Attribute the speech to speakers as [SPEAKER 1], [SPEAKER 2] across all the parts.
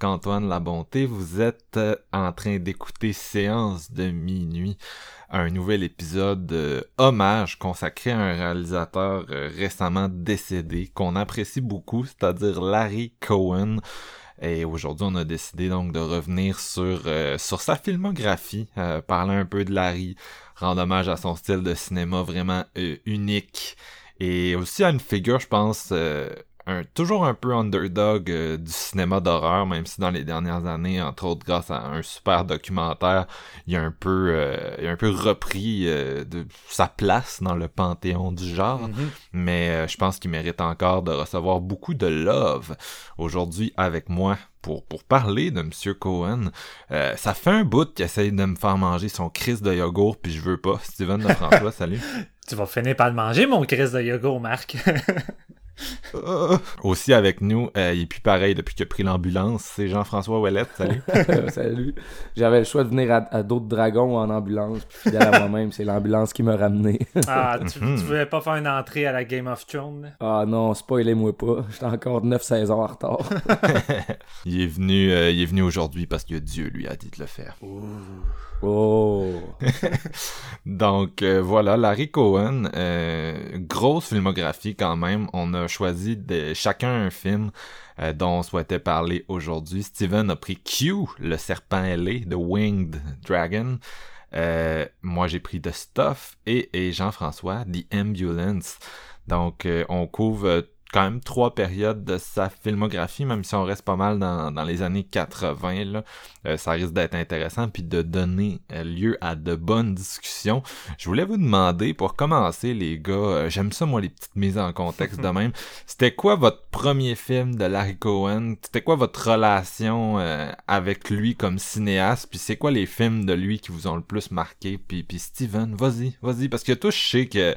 [SPEAKER 1] Marc-Antoine Labonté. Vous êtes euh, en train d'écouter Séance de minuit, un nouvel épisode euh, hommage consacré à un réalisateur euh, récemment décédé qu'on apprécie beaucoup, c'est-à-dire Larry Cohen. Et aujourd'hui, on a décidé donc de revenir sur sur sa filmographie, parler un peu de Larry, rendre hommage à son style de cinéma vraiment unique et aussi à une figure, je pense toujours un peu underdog euh, du cinéma d'horreur, même si dans les dernières années, entre autres grâce à un super documentaire, il a un peu, euh, il a un peu repris euh, de sa place dans le panthéon du genre. Mm-hmm. Mais je pense qu'il mérite encore de recevoir beaucoup de love aujourd'hui avec moi pour, pour parler de Monsieur Cohen. ça fait un bout qu'il essaye de me faire manger son crise de yogourt, puis je veux pas. Steven de François, salut.
[SPEAKER 2] Tu vas finir par le manger, mon crise de yogourt, Marc.
[SPEAKER 1] Aussi avec nous, euh, il est plus pareil depuis qu'il a pris l'ambulance. C'est Jean-François Ouellette, salut.
[SPEAKER 3] salut. J'avais le choix de venir à, d'autres dragons en ambulance, puis fidèle à moi-même, c'est l'ambulance qui m'a ramené.
[SPEAKER 2] ah, tu, mhm. voulais pas faire une entrée à la Game of Thrones?
[SPEAKER 3] Ah non, spoilez-moi pas. J'étais encore 9-16 heures en retard.
[SPEAKER 1] il est venu, euh, il est venu aujourd'hui parce que Dieu lui a dit de le faire.
[SPEAKER 3] Oh!
[SPEAKER 1] Donc euh, voilà, Larry Cohen, grosse filmographie quand même. On a choisi de chacun un film euh, dont on souhaitait parler aujourd'hui. Steven a pris Q, le serpent ailé, The Winged Dragon. Euh, moi, j'ai pris The Stuff et, Jean-François, The Ambulance. Donc, euh, on couvre quand même trois périodes de sa filmographie, même si on reste pas mal dans, dans les années 80, là, euh, ça risque d'être intéressant puis de donner euh, lieu à de bonnes discussions. Je voulais vous demander, pour commencer, les gars, euh, j'aime ça moi les petites mises en contexte de même. C'était quoi votre premier film de Larry Cohen? C'était quoi votre relation avec lui comme cinéaste? Puis c'est quoi les films de lui qui vous ont le plus marqué? Puis, puis Steven, vas-y, vas-y, parce que toi je sais que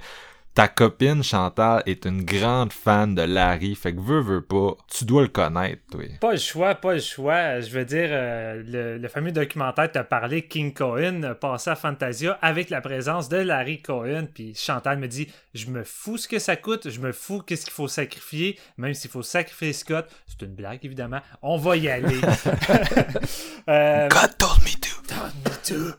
[SPEAKER 1] ta copine Chantal est une grande fan de Larry, fait que veux, veux pas, tu dois le connaître, toi.
[SPEAKER 2] Pas le choix, pas le choix. Je veux dire, euh, le, fameux documentaire t'a parlé, King Cohen, passé à Fantasia avec la présence de Larry Cohen, puis Chantal me dit, je me fous ce que ça coûte, je me fous qu'est-ce qu'il faut sacrifier, même s'il faut sacrifier Scott, c'est une blague évidemment, on va y aller.
[SPEAKER 1] euh, God told me to.
[SPEAKER 2] Told me to.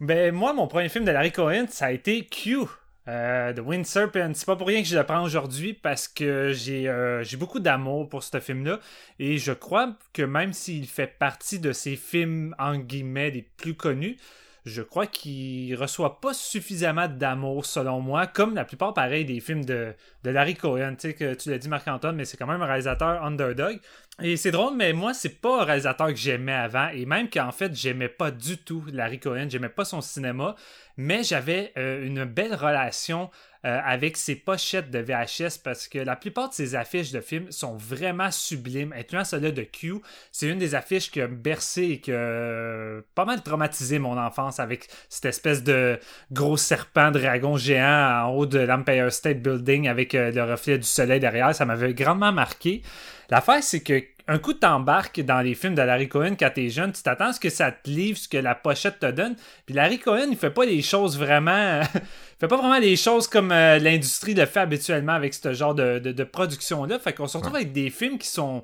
[SPEAKER 2] Ben moi, mon premier film de Larry Cohen, ça a été Q. Euh, The Wind Serpent, c'est pas pour rien que je le prends aujourd'hui parce que j'ai euh, j'ai beaucoup d'amour pour ce film-là. Et je crois que même s'il fait partie de ces films en guillemets les plus connus, je crois qu'il reçoit pas suffisamment d'amour selon moi, comme la plupart pareil des films de, de Larry Cohen. Tu sais que tu l'as dit Marc-Antoine, mais c'est quand même un réalisateur underdog. Et c'est drôle, mais moi, c'est pas un réalisateur que j'aimais avant, et même qu'en fait, j'aimais pas du tout Larry Cohen, j'aimais pas son cinéma, mais j'avais euh, une belle relation euh, avec ses pochettes de VHS parce que la plupart de ses affiches de films sont vraiment sublimes, incluant celle de Q. C'est une des affiches qui a bercé et qui a pas mal traumatisé mon enfance avec cette espèce de gros serpent dragon géant en haut de l'Empire State Building avec euh, le reflet du soleil derrière. Ça m'avait grandement marqué. L'affaire, c'est que un coup, t'embarques dans les films de Larry Cohen quand t'es jeune, tu t'attends à ce que ça te livre, ce que la pochette te donne. Puis Larry Cohen, il fait pas les choses vraiment. il fait pas vraiment les choses comme euh, l'industrie le fait habituellement avec ce genre de, production-là. Fait qu'on se retrouve avec des films qui sont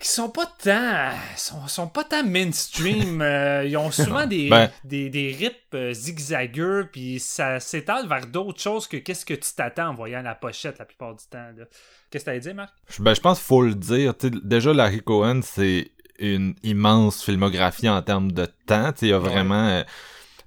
[SPEAKER 2] qui sont pas tant sont, sont pas tant mainstream euh, ils ont souvent des, ben. des, des rips euh, zigzagueux puis ça s'étale vers d'autres choses que qu'est-ce que tu t'attends en voyant la pochette la plupart du temps qu'est-ce que t'as dit Marc?
[SPEAKER 1] Ben je pense qu'il faut le dire déjà Larry Cohen c'est une immense filmographie en termes de temps il y a vraiment euh,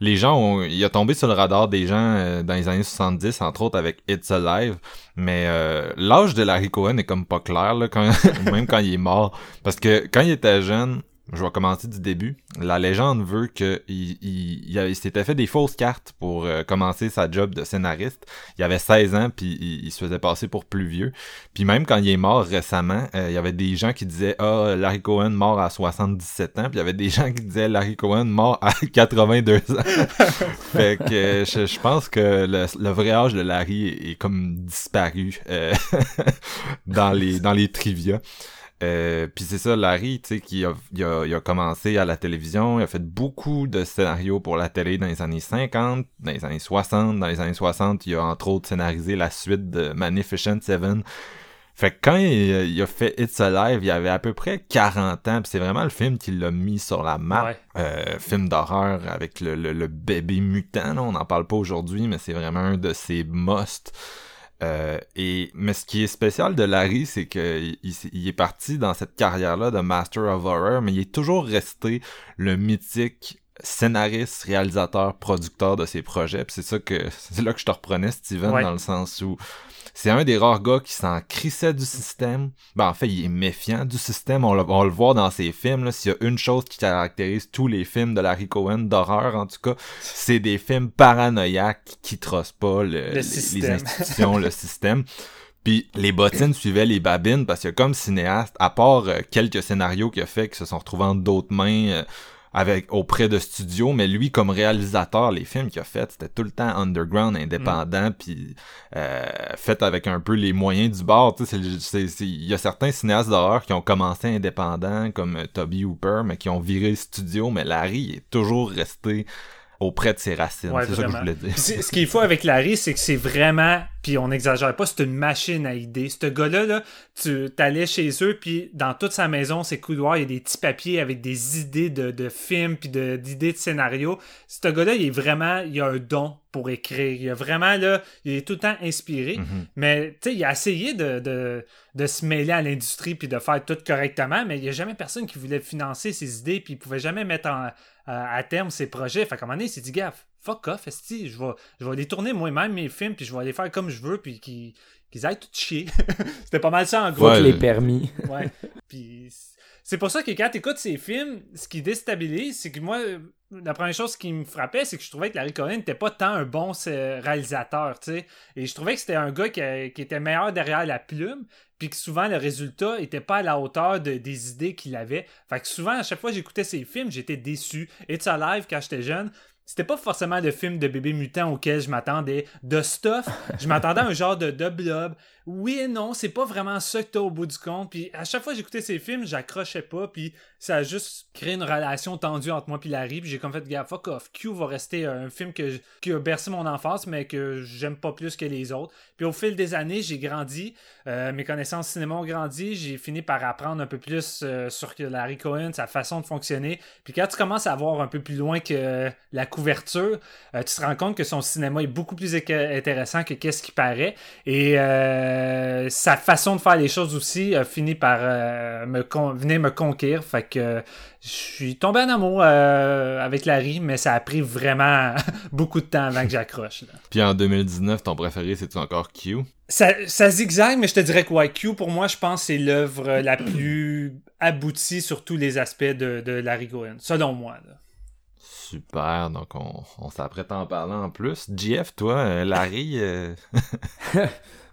[SPEAKER 1] les gens ont, il a tombé sur le radar des gens euh, dans les années 70, entre autres avec It's Alive, mais euh, l'âge de Larry Cohen est comme pas clair, là, quand, même quand il est mort, parce que quand il était jeune, je vais commencer du début. La légende veut que il, il, s'était fait des fausses cartes pour euh, commencer sa job de scénariste. Il avait 16 ans puis il, se faisait passer pour plus vieux. Puis même quand il est mort récemment, euh, il y avait des gens qui disaient ah Larry Cohen mort à 77 ans, puis il y avait des gens qui disaient Larry Cohen mort à 82 ans. fait que je, pense que le, vrai âge de Larry est, comme disparu euh, dans les dans les trivia. Euh, puis c'est ça, Larry, tu sais, qui a, il a, commencé à la télévision, il a fait beaucoup de scénarios pour la télé dans les années 50, dans les années 60. Dans les années 60, il a entre autres scénarisé la suite de Magnificent Seven. Fait que quand il, a fait It's Alive, il avait à peu près 40 ans, c'est vraiment le film qui l'a mis sur la map. Euh, film d'horreur avec le, le, bébé mutant, on n'en parle pas aujourd'hui, mais c'est vraiment un de ses musts. Euh, et mais ce qui est spécial de Larry, c'est qu'il il, est parti dans cette carrière-là de Master of Horror, mais il est toujours resté le mythique scénariste, réalisateur, producteur de ses projets. c'est ça que c'est là que je te reprenais, Steven, dans le sens où c'est un des rares gars qui s'en crissait du système. Ben, en fait, il est méfiant du système. On le, on le voit dans ses films. S'il y a une chose qui caractérise tous les films de Larry Cohen, d'horreur en tout cas, c'est des films paranoïaques qui trossent pas les, institutions, le système. Puis les bottines suivaient les babines parce que comme cinéaste, à part euh, quelques scénarios qu'il a fait qui se sont retrouvés en d'autres mains, euh, avec auprès de studios, mais lui comme réalisateur, les films qu'il a fait, c'était tout le temps underground, indépendant, mm. puis euh, fait avec un peu les moyens du bord. Il y a certains cinéastes d'horreur qui ont commencé indépendants, comme Toby Hooper, mais qui ont viré studio, mais Larry est toujours resté auprès de ses racines. c'est ça que je voulais dire.
[SPEAKER 2] Ce qu'il faut avec Larry, c'est que c'est vraiment, puis on n'exagère pas, c'est une machine à idées. Ce gars-là, là, tu allais chez eux, puis dans toute sa maison, ses couloirs, il y a des petits papiers avec des idées de, de films, puis d'idées de, scénarios. Ce gars-là, il est vraiment, il a un don pour écrire. Il a vraiment, là, il est tout le temps inspiré. Mm-hmm. Mais, tu sais, il a essayé de, de, de se mêler à l'industrie, puis de faire tout correctement, mais il n'y a jamais personne qui voulait financer ses idées, puis il pouvait jamais mettre en à terme ses projets. Fait qu'à un moment donné, il s'est dit, gaffe, fuck off, esti, je vais, je vais les tourner moi-même mes films, puis je vais les faire comme je veux, puis qu'ils qu'ils aillent tout chier. C'était pas mal ça en gros.
[SPEAKER 3] les permis.
[SPEAKER 2] ouais. Puis c'est pour ça que quand tu écoutes ces films, ce qui déstabilise, c'est que moi, la première chose qui me frappait, c'est que je trouvais que Larry Cohen n'était pas tant un bon réalisateur, tu sais. Et je trouvais que c'était un gars qui, qui, était meilleur derrière la plume, puis que souvent le résultat était pas à la hauteur des idées qu'il avait. Fait que souvent, à chaque fois que j'écoutais ses films, j'étais déçu. It's Alive, quand j'étais jeune, c'était pas forcément le film de bébé mutant auquel je m'attendais. De stuff, je m'attendais à un genre de blob oui et non, c'est pas vraiment ça que t'as au bout du compte. Puis à chaque fois que j'écoutais ces films, j'accrochais pas. Puis ça a juste créé une relation tendue entre moi et Larry. Puis j'ai comme fait, gars, fuck off. Q va rester un film que, qui a bercé mon enfance, mais que j'aime pas plus que les autres. Puis au fil des années, j'ai grandi. Euh, mes connaissances cinéma ont grandi. J'ai fini par apprendre un peu plus euh, sur Larry Cohen, sa façon de fonctionner. Puis quand tu commences à voir un peu plus loin que la couverture, euh, tu te rends compte que son cinéma est beaucoup plus intéressant que qu'est-ce qui paraît. Et sa façon de faire les choses aussi a fini par euh, me venir me conquérir. Fait que je suis tombé en amour euh, avec Larry, mais ça a pris vraiment beaucoup de temps avant que j'accroche.
[SPEAKER 1] Puis en 2019, ton préféré, c'est-tu encore Q?
[SPEAKER 2] Ça, ça zigzague, mais je te dirais que Q, pour moi, je pense c'est l'œuvre la plus aboutie sur tous les aspects de, de Larry Cohen, selon moi.
[SPEAKER 1] Super, donc on, on s'apprête à en parler en plus. Jeff, toi, Larry...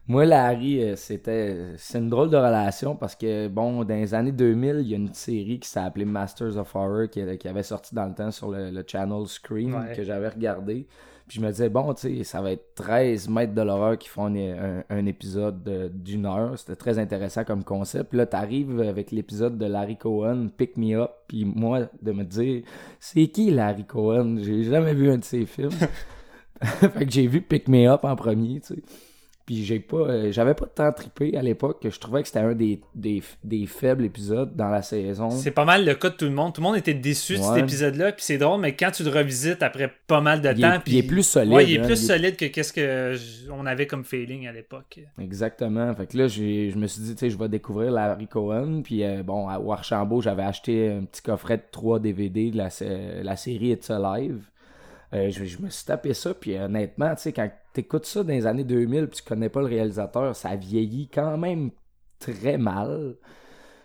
[SPEAKER 3] Moi, Larry, euh, c'était c'est une drôle de relation parce que, bon, dans les années 2000, il y a une série qui s'appelait Masters of Horror qui, qui, avait sorti dans le temps sur le, channel Screen que j'avais regardé. Puis je me disais, bon, tu sais, ça va être 13 mètres de l'horreur qui font un, épisode d'une heure. C'était très intéressant comme concept. Puis là, t'arrives avec l'épisode de Larry Cohen, Pick Me Up. Puis moi, de me dire, c'est qui Larry Cohen? J'ai jamais vu un de ses films. fait que j'ai vu Pick Me Up en premier, tu sais. Puis j'ai pas, euh, j'avais pas tant trippé à l'époque que je trouvais que c'était un des, des, faibles épisodes dans la saison.
[SPEAKER 2] C'est pas mal le cas de tout le monde. Tout le monde était déçu de cet épisode-là. Puis c'est drôle, mais quand tu le revisites après pas mal de temps.
[SPEAKER 3] puis il est plus solide.
[SPEAKER 2] Ouais, il est hein, plus solide que qu'est-ce que on avait comme feeling à l'époque.
[SPEAKER 3] Exactement. Fait que là, je me suis dit, tu sais, je vais découvrir Larry Cohen. Puis euh, bon, à Archambault, j'avais acheté un petit coffret de 3 DVD de la, la série It's Alive. Euh, je, me suis tapé ça, puis honnêtement, tu sais, quand t'écoutes ça dans les années 2000, puis tu connais pas le réalisateur, ça vieillit quand même très mal.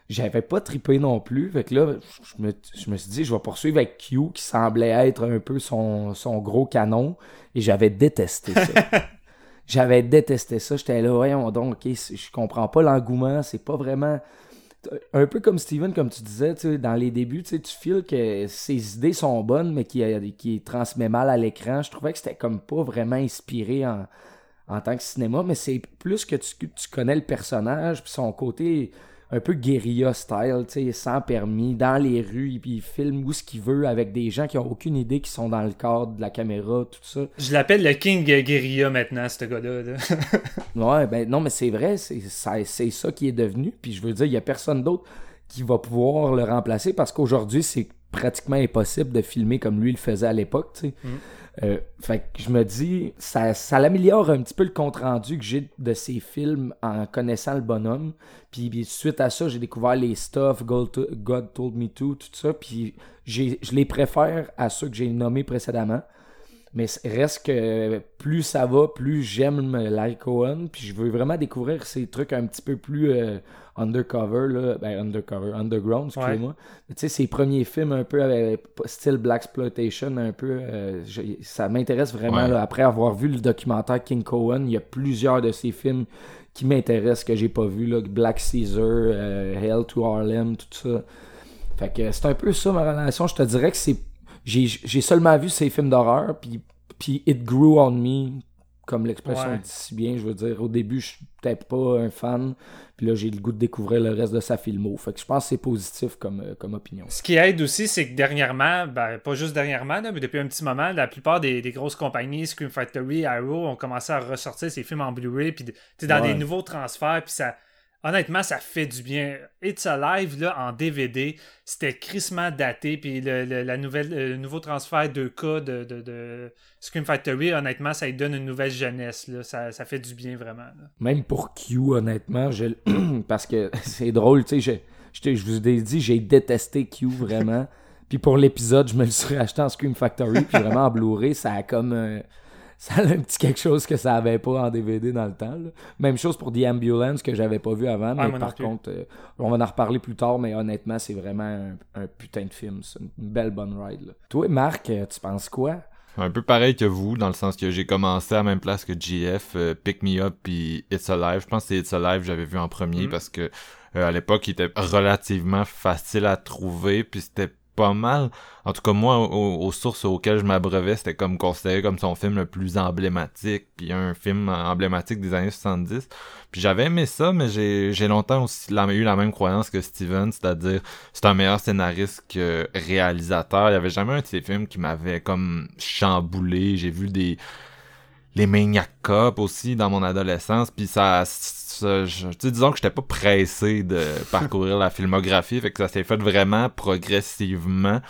[SPEAKER 3] J'avais pas tripé non plus, fait que là, je me, je me suis dit, je vais poursuivre avec Q, qui semblait être un peu son, son gros canon, et j'avais détesté ça. j'avais détesté ça, j'étais là, voyons donc, ok, je comprends pas l'engouement, c'est pas vraiment un peu comme Steven, comme tu disais, dans les débuts, tu files que ses idées sont bonnes, mais qui, qui transmet mal à l'écran. Je trouvais que c'était comme pas vraiment inspiré en, en tant que cinéma, mais c'est plus que tu, tu connais le personnage, puis son côté un peu guérilla style, tu sais, sans permis, dans les rues, puis il filme où ce qu'il veut avec des gens qui ont aucune idée qui sont dans le cadre de la caméra, tout ça.
[SPEAKER 2] Je l'appelle le King Guérilla maintenant, ce gars-là.
[SPEAKER 3] ouais, ben non, mais c'est vrai, c'est ça, ça qui est devenu, puis je veux dire, il y a personne d'autre qui va pouvoir le remplacer parce qu'aujourd'hui, c'est pratiquement impossible de filmer comme lui le faisait à l'époque, tu sais. Mm. Euh, fait que je me dis, ça, ça l'améliore un petit peu le compte-rendu que j'ai de ces films en connaissant le bonhomme. Puis, suite à ça, j'ai découvert les stuff, God, Told Me To, tout ça. Puis je les préfère à ceux que j'ai nommés précédemment. Mais reste que plus ça va, plus j'aime Larry Cohen. Puis je veux vraiment découvrir ces trucs un petit peu plus euh, undercover, là. Ben, undercover, underground, excusez-moi. Tu sais, ces premiers films un peu avec style Black Exploitation, un peu. Euh, ça m'intéresse vraiment. Après avoir vu le documentaire King Cohen, il y a plusieurs de ces films qui m'intéressent que j'ai pas vu. Là. Black Caesar, euh, Hell to Harlem, tout ça. Fait que c'est un peu ça ma relation. Je te dirais que c'est j'ai seulement vu ces films d'horreur, puis, puis It Grew on Me, comme l'expression dit si bien. Je veux dire, au début, je suis peut-être pas un fan, puis là, j'ai le goût de découvrir le reste de sa filmo. Fait que je pense que c'est positif comme, euh, comme opinion.
[SPEAKER 2] Ce qui aide aussi, c'est que dernièrement, ben, pas juste dernièrement, mais depuis un petit moment, la plupart des, des, grosses compagnies, Scream Factory, Arrow, ont commencé à ressortir ces films en Blu-ray, puis dans des nouveaux transferts, puis ça honnêtement, ça fait du bien. It's Alive, là, en DVD, c'était crissement daté. Puis le, la nouvelle, le nouveau transfert 2K de, de, Scream Factory, honnêtement, ça lui donne une nouvelle jeunesse. Là. Ça, ça fait du bien, vraiment.
[SPEAKER 3] Même pour Q, honnêtement, je... parce que c'est drôle, tu sais, je, je, vous ai dit, j'ai détesté Q, vraiment. puis pour l'épisode, je me le suis acheté en Scream Factory, puis vraiment en Blu-ray, ça a comme ça a un petit quelque chose que ça avait pas en DVD dans le temps. Même chose pour The Ambulance que j'avais pas vu avant, mais par contre, euh, on va en reparler plus tard, mais honnêtement, c'est vraiment un, putain de film. C'est une belle bonne ride. Toi, Marc, euh, tu penses quoi?
[SPEAKER 1] Un peu pareil que vous, dans le sens que j'ai commencé à la même place que GF, euh, Pick Me Up puis It's Alive. Je pense que c'est It's Alive j'avais vu en premier mm. parce que à l'époque, il était relativement facile à trouver, puis c'était pas mal. En tout cas, moi, aux, sources auxquelles je m'abreuvais, c'était comme considéré comme son film le plus emblématique, puis un film emblématique des années 70. Puis j'avais aimé ça, mais j'ai, longtemps aussi eu la même croyance que Steven, c'est-à-dire c'est un meilleur scénariste que réalisateur. Il y avait jamais un de ces films qui m'avait comme chamboulé. J'ai vu des les Maniac aussi dans mon adolescence, puis ça je, disons que j'étais pas pressé de parcourir la filmographie, fait que ça s'est fait vraiment progressivement.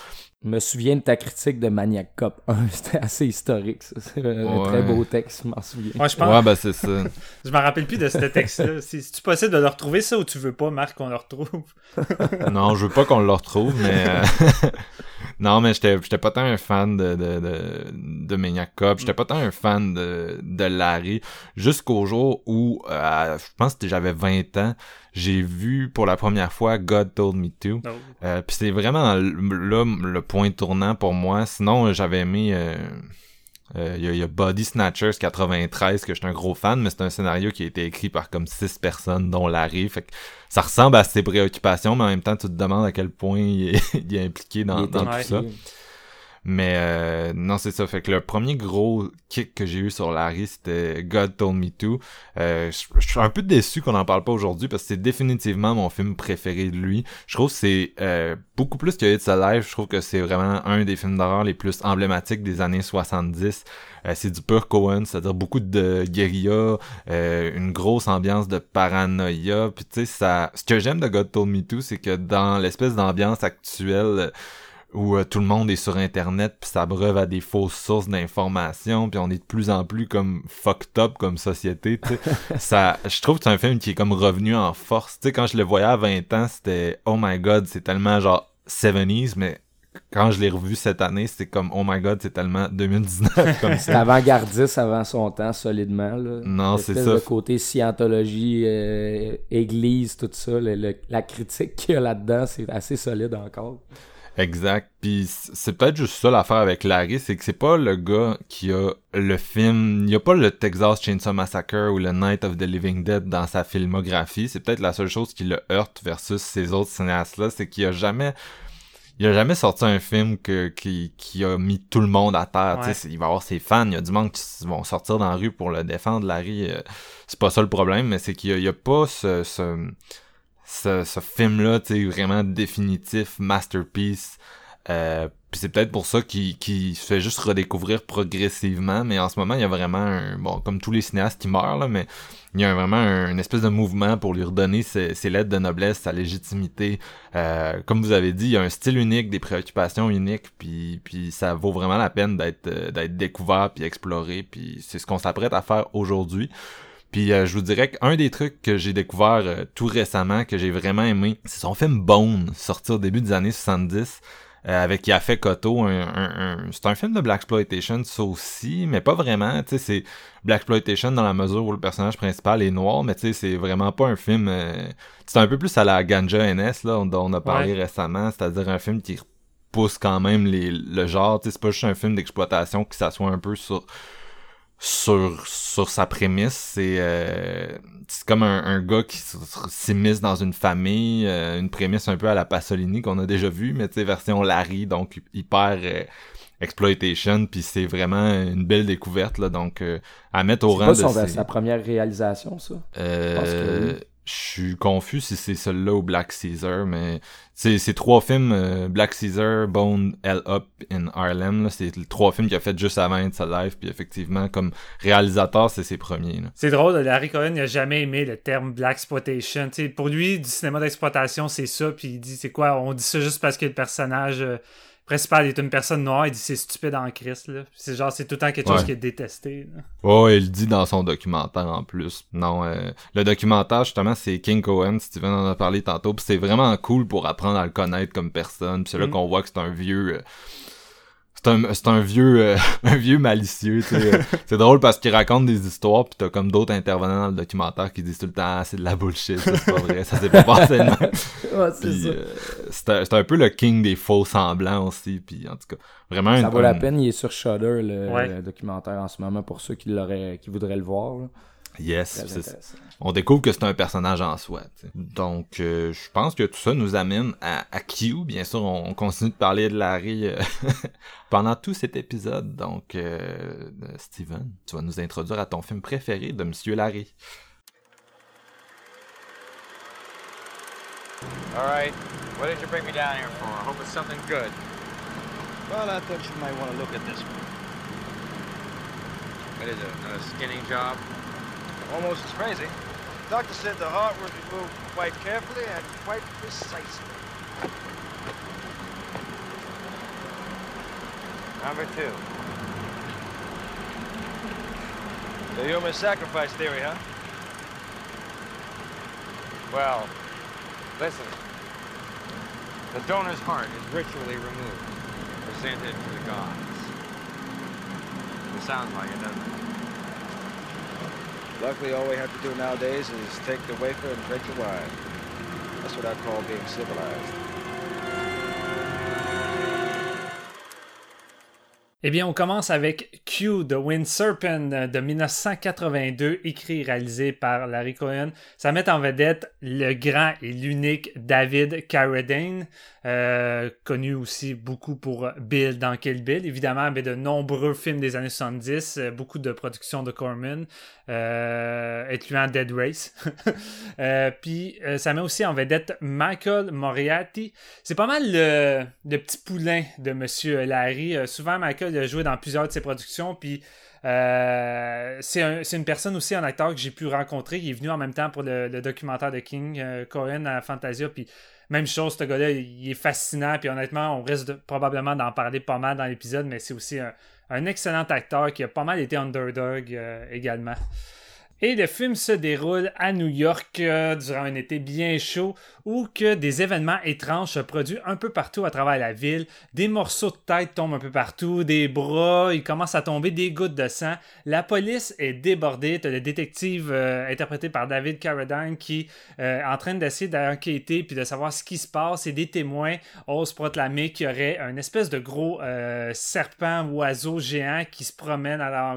[SPEAKER 3] Je me souviens de ta critique de Maniac Cop 1, c'était assez historique, ça. C'est un, très beau texte, je m'en souviens.
[SPEAKER 2] Ouais, je
[SPEAKER 1] pense... ben c'est ça.
[SPEAKER 2] je me rappelle plus de ce texte-là. Si tu possible de le retrouver, ça, ou tu veux pas, Marc, qu'on le retrouve?
[SPEAKER 1] non, je veux pas qu'on le retrouve, mais... Non, mais j'étais, j'étais pas tant un fan de, de, de, de Maniac Cop. J'étais pas tant un fan de, de Larry. Jusqu'au jour où, euh, je pense que j'avais 20 ans, j'ai vu pour la première fois God Told Me To. Oh. Euh, Puis c'est vraiment là le point tournant pour moi. Sinon, j'avais aimé... Euh, euh, il y, a Body Snatchers 93 que je suis un gros fan, mais c'est un scénario qui a été écrit par comme six personnes, dont Larry. Fait que ça ressemble à ses préoccupations, mais en même temps, tu te demandes à quel point il est, impliqué dans, tout ça. Mais euh, non, c'est ça. Fait que le premier gros kick que j'ai eu sur Larry, c'était God Told Me To. Euh, je suis un peu déçu qu'on en parle pas aujourd'hui parce que c'est définitivement mon film préféré de lui. Je trouve que c'est euh, beaucoup plus que It's Alive. Je trouve que c'est vraiment un des films d'horreur les plus emblématiques des années 70. Euh, c'est du pur Cohen, c'est-à-dire beaucoup de guérilla, une grosse ambiance de paranoïa. Puis tu sais, ça, ce que j'aime de God Told Me To, c'est que dans l'espèce d'ambiance actuelle où euh, tout le monde est sur internet puis s'abreuve à des fausses sources d'informations puis on est de plus en plus comme fucked up comme société ça je trouve que c'est un film qui est comme revenu en force sais quand je le voyais à 20 ans c'était oh my god c'est tellement genre 70s mais quand je l'ai revu cette année, c'était comme oh my god, c'est tellement 2019 comme
[SPEAKER 3] C'est
[SPEAKER 1] ça.
[SPEAKER 3] avant-gardiste avant son temps, solidement. Là.
[SPEAKER 1] Non, c'est ça.
[SPEAKER 3] de côté scientologie, euh, église, tout ça, le- le- la critique qu'il y a là-dedans, c'est assez solide encore.
[SPEAKER 1] Exact. Puis c'est peut-être juste ça l'affaire avec Larry, c'est que c'est pas le gars qui a le film, il y a pas le Texas Chainsaw Massacre ou le Night of the Living Dead dans sa filmographie. C'est peut-être la seule chose qui le heurte versus ces autres cinéastes-là, c'est qu'il a jamais, il a jamais sorti un film que, qui, qui a mis tout le monde à terre.
[SPEAKER 2] Ouais.
[SPEAKER 1] il va avoir ses fans, il y a du monde qui vont sortir dans la rue pour le défendre. Larry, euh, c'est pas ça le problème, mais c'est qu'il y y a pas ce, ce, ce, ce film-là, tu vraiment définitif, masterpiece. Euh, puis c'est peut-être pour ça qu'il se fait juste redécouvrir progressivement, mais en ce moment, il y a vraiment un, bon, comme tous les cinéastes qui meurent, là, mais il y a vraiment un, une espèce de mouvement pour lui redonner ses, ses lettres de noblesse, sa légitimité. Euh, comme vous avez dit, il y a un style unique, des préoccupations uniques, puis, puis ça vaut vraiment la peine d'être euh, d'être découvert puis exploré, puis c'est ce qu'on s'apprête à faire aujourd'hui. Puis euh, je vous dirais qu'un des trucs que j'ai découvert euh, tout récemment, que j'ai vraiment aimé, c'est son film Bone, sorti au début des années 70, euh, avec Yafé Koto. Un, un- un- c'est un film de Blaxploitation, ça aussi, mais pas vraiment. Tu sais, c'est Blaxploitation dans la mesure où le personnage principal est noir, mais tu sais, c'est vraiment pas un film... euh, c'est un peu plus à la Ganja NS, là, dont on a parlé
[SPEAKER 2] Ouais.
[SPEAKER 1] récemment, c'est-à-dire un film qui pousse quand même les, le genre, tu sais, c'est pas juste un film d'exploitation qui s'assoit un peu sur sur sur sa prémisse c'est euh, c'est comme un, un gars qui s'immisce dans une famille euh, une prémisse un peu à la Pasolini qu'on a déjà vu mais tu sais version Larry donc hyper euh, exploitation puis c'est vraiment une belle découverte là donc euh, à mettre au
[SPEAKER 3] C'est
[SPEAKER 1] rang
[SPEAKER 3] pas
[SPEAKER 1] de
[SPEAKER 3] son-
[SPEAKER 1] ces-
[SPEAKER 3] sa première réalisation, ça?
[SPEAKER 1] euh,
[SPEAKER 3] pense que oui.
[SPEAKER 1] Je suis confus si c'est celui-là ou Black Caesar, mais c'est c'est trois films, euh, Black Caesar, Bone, Hell Up in Harlem, c'est les trois films qu'il a fait juste avant It's Alive, puis effectivement, comme réalisateur, c'est ses premiers.
[SPEAKER 2] C'est drôle, Larry Cohen n'a jamais aimé le terme Black Exploitation. Pour lui, du cinéma d'exploitation, c'est ça. Puis il dit, c'est quoi On dit ça juste parce que le personnage euh, principal est une personne noire. Il dit, c'est stupide en Christ. là. C'est genre, c'est tout le temps quelque chose qui est détesté. là.
[SPEAKER 1] Oh, il le dit dans son documentaire en plus. Non, euh, le documentaire, justement, c'est King Cohen, Steven en a parlé tantôt, puis c'est vraiment cool pour apprendre à le connaître comme personne, puis c'est là
[SPEAKER 2] Mm.
[SPEAKER 1] qu'on voit que c'est un vieux... euh, c'est un, c'est un vieux euh, un vieux malicieux, tu sais. c'est drôle parce qu'il raconte des histoires, puis t'as comme d'autres intervenants dans le documentaire qui disent tout le temps ah, c'est de la bullshit, c'est pas vrai, ça s'est pas passé.
[SPEAKER 3] Ouais, c'est
[SPEAKER 1] euh, c'est un, un peu le king des faux semblants aussi, puis en tout cas, vraiment...
[SPEAKER 3] Ça
[SPEAKER 1] une-
[SPEAKER 3] vaut la peine, il est sur Shudder le,
[SPEAKER 2] Ouais.
[SPEAKER 3] le documentaire en ce moment pour ceux qui l'auraient qui voudraient le voir. là.
[SPEAKER 1] Yes, on découvre que c'est un personnage en soi. tu sais. Donc, euh, je pense que tout ça nous amène à, à Q. Bien sûr, on, on continue de parler de Larry euh, pendant tout cet épisode. Donc, euh, euh, Steven, tu vas nous introduire à ton film préféré de Monsieur Larry.
[SPEAKER 4] All right. What did you bring me down here for? I hope it's something good.
[SPEAKER 5] Well, I thought you might want to look at this one.
[SPEAKER 4] What is it? Another skinning job?
[SPEAKER 5] Almost as crazy. The doctor said the heart was removed quite carefully and quite precisely.
[SPEAKER 4] Number two.
[SPEAKER 5] The human sacrifice theory, huh?
[SPEAKER 4] Well, listen. The donor's heart is ritually removed, presented to the gods. It sounds like it, doesn't it?
[SPEAKER 5] Luckily, all we have to do nowadays is take the wafer and drink the wine. That's what I call being civilized.
[SPEAKER 2] Eh bien, on commence avec Q de Windserpent euh, de 1982, écrit et réalisé par Larry Cohen. Ça met en vedette le grand et l'unique David Carradine, euh, connu aussi beaucoup pour Bill dans Kill Bill, évidemment, mais de nombreux films des années 70, euh, beaucoup de productions de Corman, euh, incluant Dead Race. Euh, Puis ça met aussi en vedette Michael Moriarty. C'est pas mal le, le petit poulain de Monsieur Larry. Souvent, Michael a joué dans plusieurs de ses productions, puis euh, c'est un- c'est une personne aussi, un acteur que j'ai pu rencontrer. Il est venu en même temps pour le, documentaire de King euh, Cohen à Fantasia, puis même chose, ce gars-là, il est fascinant, puis honnêtement, on risque probablement d'en parler pas mal dans l'épisode, mais c'est aussi un, un excellent acteur qui a pas mal été underdog euh, également. Et le film se déroule à New York euh, durant un été bien chaud où que des événements étranges se produisent un peu partout à travers la ville. Des morceaux de tête tombent un peu partout, des bras, il commence à tomber des gouttes de sang. La police est débordée. T'as le détective euh, interprété par David Carradine qui euh, est en train d'essayer d'enquêter puis de savoir ce qui se passe et des témoins osent proclamer qu'il y aurait un espèce de gros serpent oiseau géant qui se promène à,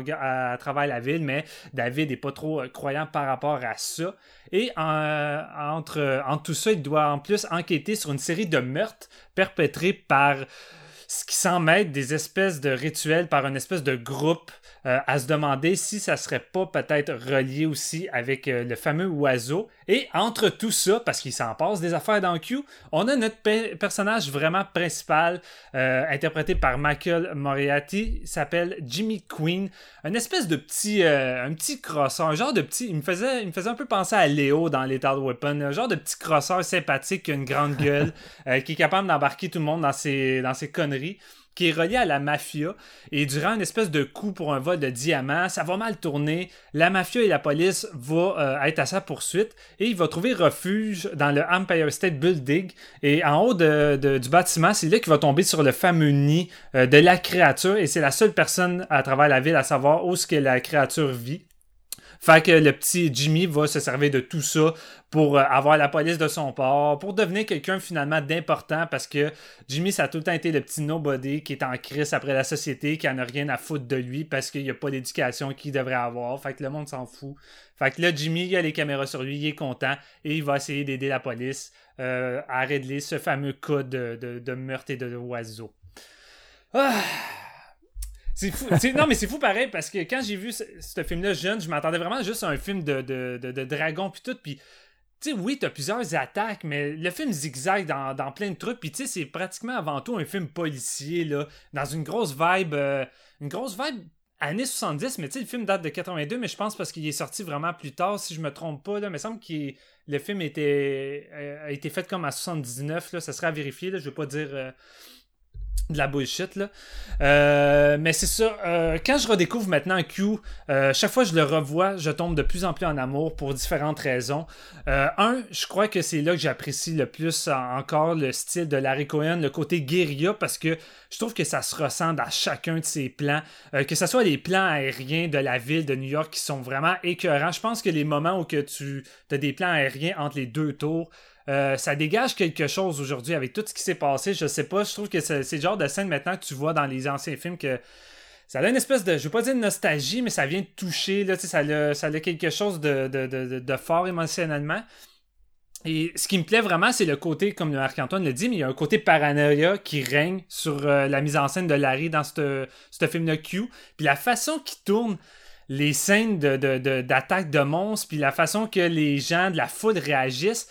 [SPEAKER 2] à travers la ville, mais David n'est pas trop euh, croyant par rapport à ça. Et entre, entre tout ça, il doit en plus enquêter sur une série de meurtres perpétrés par ce qui semble être des espèces de rituels par une espèce de groupe euh, à se demander si ça serait pas peut-être relié aussi avec euh, le fameux oiseau. Et entre tout ça, parce qu'il s'en passe des affaires dans Q, on a notre personnage vraiment principal, euh, interprété par Michael Moriarty, s'appelle Jimmy Queen, un espèce de petit, un petit crosseur, un genre de petit, il me faisait, il me faisait un peu penser à Léo dans Lethal Weapon, un genre de petit crosseur sympathique qui a une grande gueule, qui est capable d'embarquer tout le monde dans ses, dans ses conneries qui est relié à la mafia. Et durant une espèce de coup pour un vol de diamants, ça va mal tourner. La mafia et la police vont euh, être à sa poursuite et il va trouver refuge dans le Empire State Building. Et en haut du bâtiment, c'est là qu'il va tomber sur le fameux nid euh, de la créature. Et c'est la seule personne à travers la ville à savoir où ce que la créature vit. Fait que le petit Jimmy va se servir de tout ça pour euh, avoir la police de son port, pour devenir quelqu'un finalement d'important parce que Jimmy, ça a tout le temps été le petit nobody qui est en crise après la société, qui en a rien à foutre de lui parce qu'il n'y a pas l'éducation qu'il devrait avoir. Fait que le monde s'en fout. Fait que là, Jimmy, il a les caméras sur lui, il est content et il va essayer d'aider la police euh, à régler ce fameux cas de, meurtre et de oiseau. Ah! C'est fou. non, mais c'est fou pareil parce que quand j'ai vu ce, film-là jeune, je m'attendais vraiment juste à un film de, de, dragon puis tout. Puis, tu sais, oui, t'as plusieurs attaques, mais le film zigzag dans, plein de trucs. Puis, tu sais, c'est pratiquement avant tout un film policier, là, dans une grosse vibe. Euh, une grosse vibe années 70, mais tu sais, le film date de 82, mais je pense parce qu'il est sorti vraiment plus tard, si je me trompe pas. Là, mais il semble que le film était, euh, a été fait comme à 79, là, ça serait à vérifier. Là, je vais pas dire. Euh, de la bullshit là. Euh, mais c'est ça. Euh, quand je redécouvre maintenant Q, euh, chaque fois que je le revois, je tombe de plus en plus en amour pour différentes raisons. un, je crois que c'est là que j'apprécie le plus encore le style de Larry Cohen, le côté guérilla, parce que je trouve que ça se ressent dans chacun de ses plans. que ce soit les plans aériens de la ville de New York qui sont vraiment écœurants. Je pense que les moments où tu as des plans aériens entre les deux tours, euh, ça dégage quelque chose aujourd'hui avec tout ce qui s'est passé. Je sais pas, je trouve que c'est le genre de scène maintenant que tu vois dans les anciens films que ça a une espèce de, je veux pas dire de nostalgie, mais ça vient de toucher, là, ça, a, ça a quelque chose de, fort émotionnellement. Et ce qui me plaît vraiment, c'est le côté, comme Marc-Antoine le dit, mais il y a un côté paranoïa qui règne sur euh, la mise en scène de Larry dans ce film-là Q. Puis la façon qu'il tourne les scènes d'attaque de, de, monstres, puis la façon que les gens de la foule réagissent,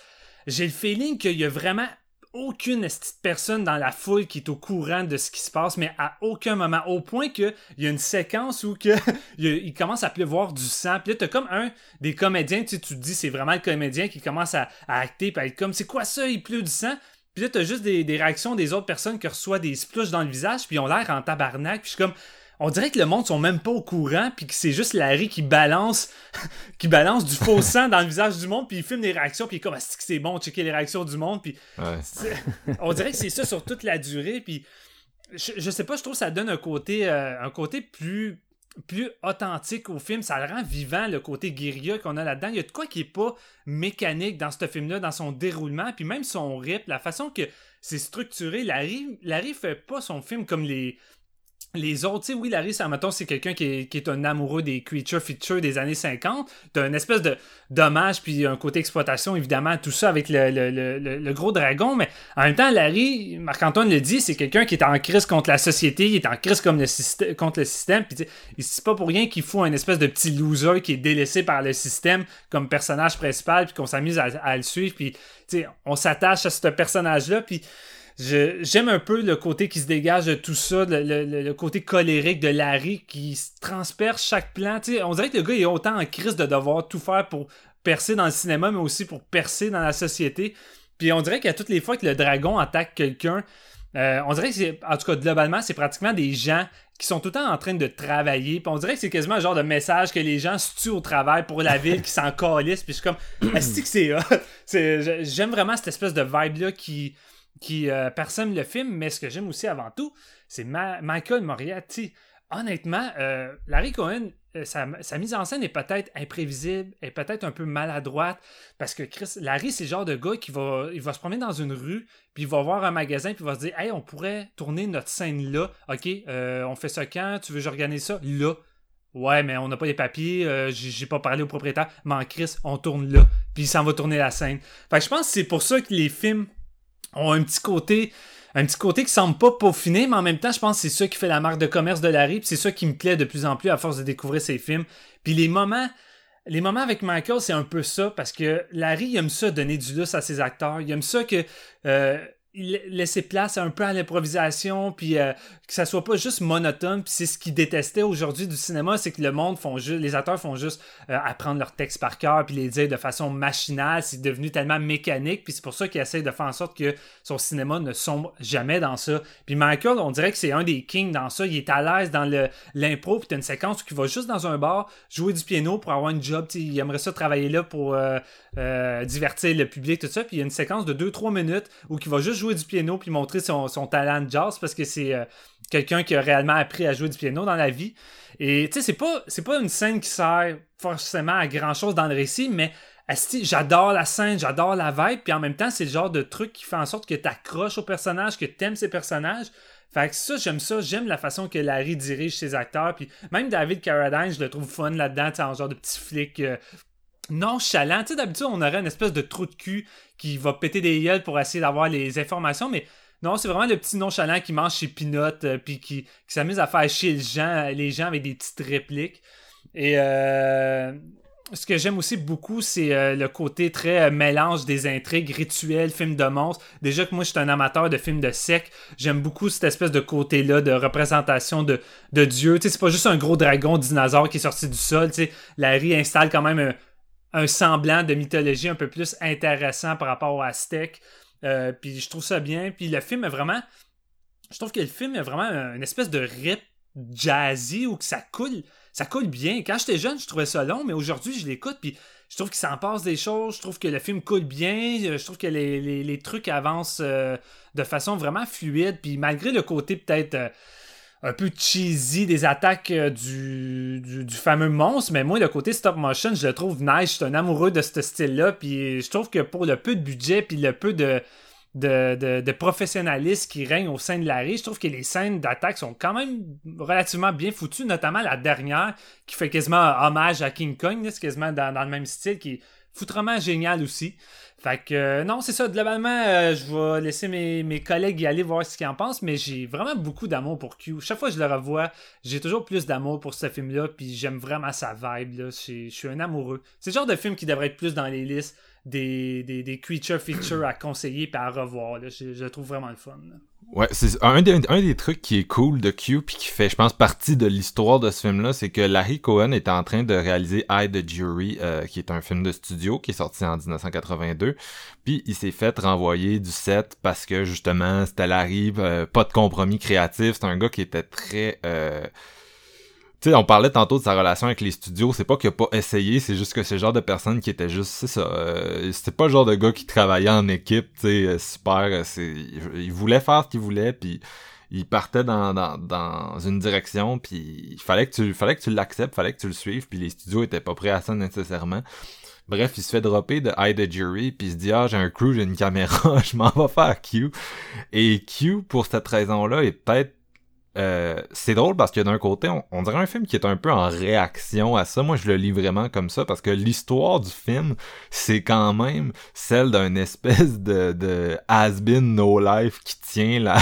[SPEAKER 2] j'ai le feeling qu'il y a vraiment aucune personne dans la foule qui est au courant de ce qui se passe, mais à aucun moment. Au point qu'il y a une séquence où que, il commence à pleuvoir du sang. Puis là, t'as comme un des comédiens, tu, te dis, c'est vraiment le comédien qui commence à, acter, puis à être comme, c'est quoi ça, il pleut du sang? Puis là, t'as juste des, des, réactions des autres personnes qui reçoivent des splouches dans le visage, puis ils ont l'air en tabarnak. Puis je suis comme, on dirait que le monde sont même pas au courant puis que c'est juste Larry qui balance qui balance du faux sang dans le visage du monde puis il filme des réactions puis il est comme ah, que c'est bon checker les réactions du monde puis on dirait que c'est ça sur toute la durée puis je, sais pas je trouve que ça donne un côté euh, un côté plus plus authentique au film, ça le rend vivant le côté guérilla qu'on a là-dedans. Il y a de quoi qui est pas mécanique dans ce film-là, dans son déroulement, puis même son rythme, la façon que c'est structuré. Larry, Larry fait pas son film comme les, les autres, tu oui, Larry Samaton, c'est quelqu'un qui est, un amoureux des creature features des années 50. T'as une espèce de dommage, puis un côté exploitation, évidemment, tout ça avec le, gros dragon. Mais en même temps, Larry, Marc-Antoine le dit, c'est quelqu'un qui est en crise contre la société, il est en crise contre le système. Puis c'est pas pour rien qu'il faut un espèce de petit loser qui est délaissé par le système comme personnage principal, puis qu'on s'amuse à, le suivre. Puis, on s'attache à ce personnage-là, puis j'aime un peu le côté qui se dégage de tout ça, le, côté colérique de Larry qui transperce chaque plan. on dirait que le gars est autant en crise de devoir tout faire pour percer dans le cinéma, mais aussi pour percer dans la société. Puis on dirait qu'à toutes les fois que le dragon attaque quelqu'un, euh, on dirait que c'est, en tout cas, globalement, c'est pratiquement des gens qui sont tout le temps en train de travailler. Puis on dirait que c'est quasiment un genre de message que les gens se tuent au travail pour la ville, qui s'en calissent. Puis je suis comme, est-ce que? C'est- J'aime vraiment cette espèce de vibe-là qui, qui euh, personne le film, mais ce que j'aime aussi avant tout, c'est Michael Moriarty. Honnêtement, euh, Larry Cohen, euh, sa, mise en scène est peut-être imprévisible, est peut-être un peu maladroite, parce que Chris, Larry, c'est le genre de gars qui va, se promener dans une rue, puis il va voir un magasin, puis il va se dire Hey, on pourrait tourner notre scène là. Ok, euh, on fait ça quand? Tu veux que j'organise ça? Là. Ouais, mais on n'a pas les papiers, j'ai j'ai pas parlé au propriétaire. Mais en Chris, on tourne là. Puis il s'en va tourner la scène. Fait que je pense que c'est pour ça que les films ont un petit côté. Un petit côté qui semble pas peaufiné, mais en même temps, je pense que c'est ça qui fait la marque de commerce de Larry, puis c'est ça qui me plaît de plus en plus à force de découvrir ses films. Puis les moments, les moments avec Michael, c'est un peu ça, parce que Larry, il aime ça donner du lousse à ses acteurs. Il aime ça que euh, laisser place un peu à l'improvisation, puis euh, que ça soit pas juste monotone. Puis c'est ce qu'il détestait aujourd'hui du cinéma, c'est que le monde font juste, les acteurs font juste euh, apprendre leur texte par cœur, puis les dire de façon machinale. C'est devenu tellement mécanique, puis c'est pour ça qu'il essaie de faire en sorte que son cinéma ne sombre jamais dans ça. Puis Michael, on dirait que c'est un des kings dans ça. Il est à l'aise dans l'impro, puis t'as une séquence où il va juste dans un bar jouer du piano pour avoir une job. Il aimerait ça travailler là pour euh, divertir le public, tout ça. Puis il y a une séquence de 2-3 minutes où il va juste jouer du piano puis montrer son, talent de jazz parce que c'est euh, quelqu'un qui a réellement appris à jouer du piano dans la vie. Et tu sais, c'est pas, c'est pas une scène qui sert forcément à grand chose dans le récit, mais j'adore la scène, j'adore la vibe, puis en même temps, c'est le genre de truc qui fait en sorte que t'accroches au personnage, que t'aimes ses personnages. Fait que ça, j'aime ça. J'aime la façon que Larry dirige ses acteurs. Puis même David Carradine, je le trouve fun là-dedans, en genre de petit flic euh, nonchalant. Tu sais, d'habitude, on aurait une espèce de trou de cul qui va péter des gueules pour essayer d'avoir les informations, mais non, c'est vraiment le petit nonchalant qui mange ses pinottes, euh, puis qui, s'amuse à faire chier les gens, avec des petites répliques. Et euh, ce que j'aime aussi beaucoup, c'est euh, le côté très mélange des intrigues, rituels, films de monstres. Déjà que moi, je suis un amateur de films de sec, j'aime beaucoup cette espèce de côté-là de représentation de, de Dieu. Tu sais, c'est pas juste un gros dragon dinosaure qui est sorti du sol. Tu sais, Larry installe quand même un, un semblant de mythologie un peu plus intéressant par rapport aux Aztèques. Euh, puis je trouve ça bien. Puis le film est vraiment. Je trouve que le film est vraiment une espèce de rip jazzy où que ça coule. Ça coule bien. Quand j'étais jeune, je trouvais ça long, mais aujourd'hui, je l'écoute. Puis je trouve qu'il s'en passe des choses. Je trouve que le film coule bien. Je trouve que les, trucs avancent euh, de façon vraiment fluide. Puis malgré le côté peut-être. euh, un peu cheesy des attaques euh, du, du, fameux monstre, mais moi, le côté stop motion, je le trouve nice. Je suis un amoureux de ce style-là, puis je trouve que pour le peu de budget, puis le peu de, de, de, professionnalisme qui règne au sein de Larry, je trouve que les scènes d'attaque sont quand même relativement bien foutues, notamment la dernière, qui fait quasiment hommage à King Kong, c'est quasiment dans, dans le même style, qui est foutrement génial aussi. Fait que euh, non, c'est ça. Globalement, euh, je vais laisser mes, collègues y aller voir ce qu'ils en pensent, mais j'ai vraiment beaucoup d'amour pour Q. Chaque fois que je le revois, j'ai toujours plus d'amour pour ce film-là, puis j'aime vraiment sa vibe. Là. Je suis un amoureux. C'est le genre de film qui devrait être plus dans les listes des, des, creature features à conseiller et à revoir. Là. Je, je trouve vraiment le fun.
[SPEAKER 1] Ouais, c'est un des, un des trucs qui est cool de Q puis qui fait, je pense, partie de l'histoire de ce film-là, c'est que Larry Cohen est en train de réaliser Eye the Jury, euh, qui est un film de studio qui est sorti en 1982. Puis il s'est fait renvoyer du set parce que justement c'était Larry, euh, pas de compromis créatif. C'est un gars qui était très euh, tu sais, on parlait tantôt de sa relation avec les studios. C'est pas qu'il a pas essayé, c'est juste que c'est le genre de personne qui était juste, c'est ça. Euh, c'était pas le genre de gars qui travaillait en équipe, tu sais, euh, super. euh, C'est, il, voulait faire ce qu'il voulait, puis il partait dans, dans, dans une direction, puis il fallait que tu, fallait que tu l'acceptes, fallait que tu le suives, puis les studios étaient pas prêts à ça nécessairement. Bref, il se fait dropper de Hide the Jury, puis il se dit ah j'ai un crew, j'ai une caméra, je m'en vais faire Q. Et Q pour cette raison-là est peut-être euh, c'est drôle parce que d'un côté, on, dirait un film qui est un peu en réaction à ça. Moi, je le lis vraiment comme ça parce que l'histoire du film, c'est quand même celle d'un espèce de, de has-been no life qui tient la,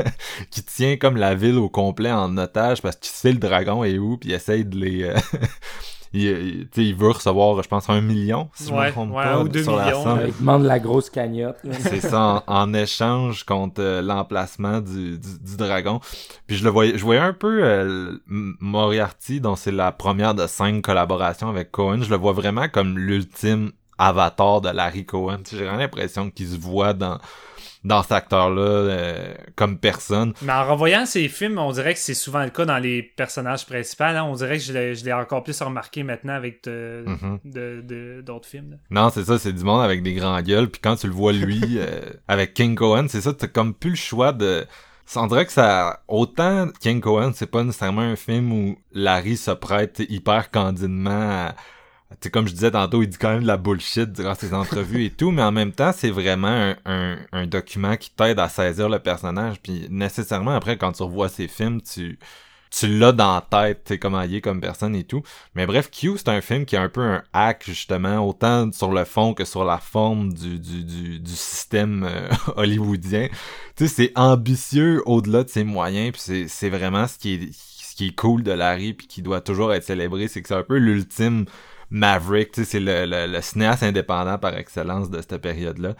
[SPEAKER 1] qui tient comme la ville au complet en otage parce qu'il sait le dragon est où puis essaye de les, euh, il, sais, il veut recevoir, je pense, un million, si je me trompe
[SPEAKER 2] ouais,
[SPEAKER 1] pas,
[SPEAKER 2] un ou deux
[SPEAKER 1] sur la
[SPEAKER 2] millions.
[SPEAKER 3] Euh, il demande la grosse cagnotte. là.
[SPEAKER 1] C'est ça, en, en échange contre euh, l'emplacement du, du, du dragon. Puis je le voyais, je voyais un peu euh, Moriarty, dont c'est la première de cinq collaborations avec Cohen. Je le vois vraiment comme l'ultime avatar de Larry Cohen. Tu sais, J'ai vraiment l'impression qu'il se voit dans dans cet acteur-là euh, comme personne.
[SPEAKER 2] Mais en revoyant ces films, on dirait que c'est souvent le cas dans les personnages principaux. hein. On dirait que je l'ai encore plus remarqué maintenant avec de-
[SPEAKER 1] Mhm.
[SPEAKER 2] de- de- d'autres films. là.
[SPEAKER 1] Non, c'est ça, c'est du monde avec des grands gueules. Puis quand tu le vois lui, euh, avec King Cohen, c'est ça, t'as comme plus le choix de... On dirait que ça... Autant King Cohen, c'est pas nécessairement un film où Larry se prête hyper candidement à... Sais, comme je disais tantôt, il dit quand même de la bullshit durant ses entrevues et tout, mais en même temps, c'est vraiment un, un, un document qui t'aide à saisir le personnage. Puis nécessairement, après, quand tu revois ses films, tu tu l'as dans la tête, tu sais, comment il est comme personne et tout. Mais bref, Q, c'est un film qui est un peu un hack, justement, autant sur le fond que sur la forme du, du, du, du système euh, hollywoodien. Tu sais, c'est ambitieux au-delà de ses moyens, puis c'est, c'est vraiment ce qui est, ce qui est cool de Larry, puis qui doit toujours être célébré, c'est que c'est un peu l'ultime Maverick, tu sais, c'est le, le, le cinéaste indépendant par excellence de cette période-là.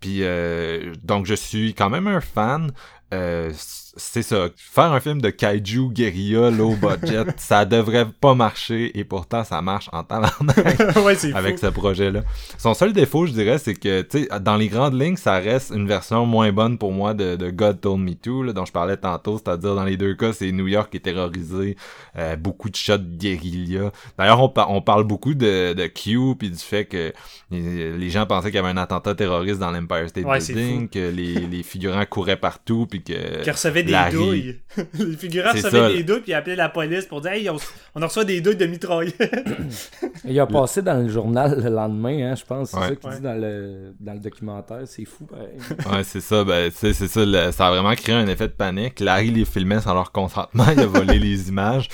[SPEAKER 1] Puis euh, donc je suis quand même un fan. Euh, c'est ça. Faire un film de kaiju guérilla low budget, ça devrait pas marcher et pourtant ça marche en tabarnak
[SPEAKER 2] ouais,
[SPEAKER 1] avec
[SPEAKER 2] fou.
[SPEAKER 1] ce projet-là. Son seul défaut, je dirais, c'est que, tu sais, dans les grandes lignes, ça reste une version moins bonne pour moi de, de God Told Me To, là, dont je parlais tantôt, c'est-à-dire dans les deux cas, c'est New York qui est terrorisé, euh, beaucoup de shots de guérilla. D'ailleurs, on, par- on parle beaucoup de, de Q, puis du fait que les, gens pensaient qu'il y avait un attentat terroriste dans l'Empire State
[SPEAKER 2] Ouais,
[SPEAKER 1] Building, que les, les figurants couraient partout, puis que...
[SPEAKER 2] Qui des
[SPEAKER 1] Larry.
[SPEAKER 2] douilles. les figurants recevaient des douilles puis ils appelaient la police pour dire Hey, on, on reçoit des douilles de mitraillettes.
[SPEAKER 3] Il a passé dans le journal le lendemain, hein, je pense. C'est
[SPEAKER 1] Ouais.
[SPEAKER 3] ça qu'il
[SPEAKER 2] Ouais.
[SPEAKER 3] dit dans le, dans le documentaire. C'est fou, pareil.
[SPEAKER 1] Ouais, c'est ça, ben, c'est ça, le- ça a vraiment créé un effet de panique. Larry les filmait sans leur consentement, il a volé les images.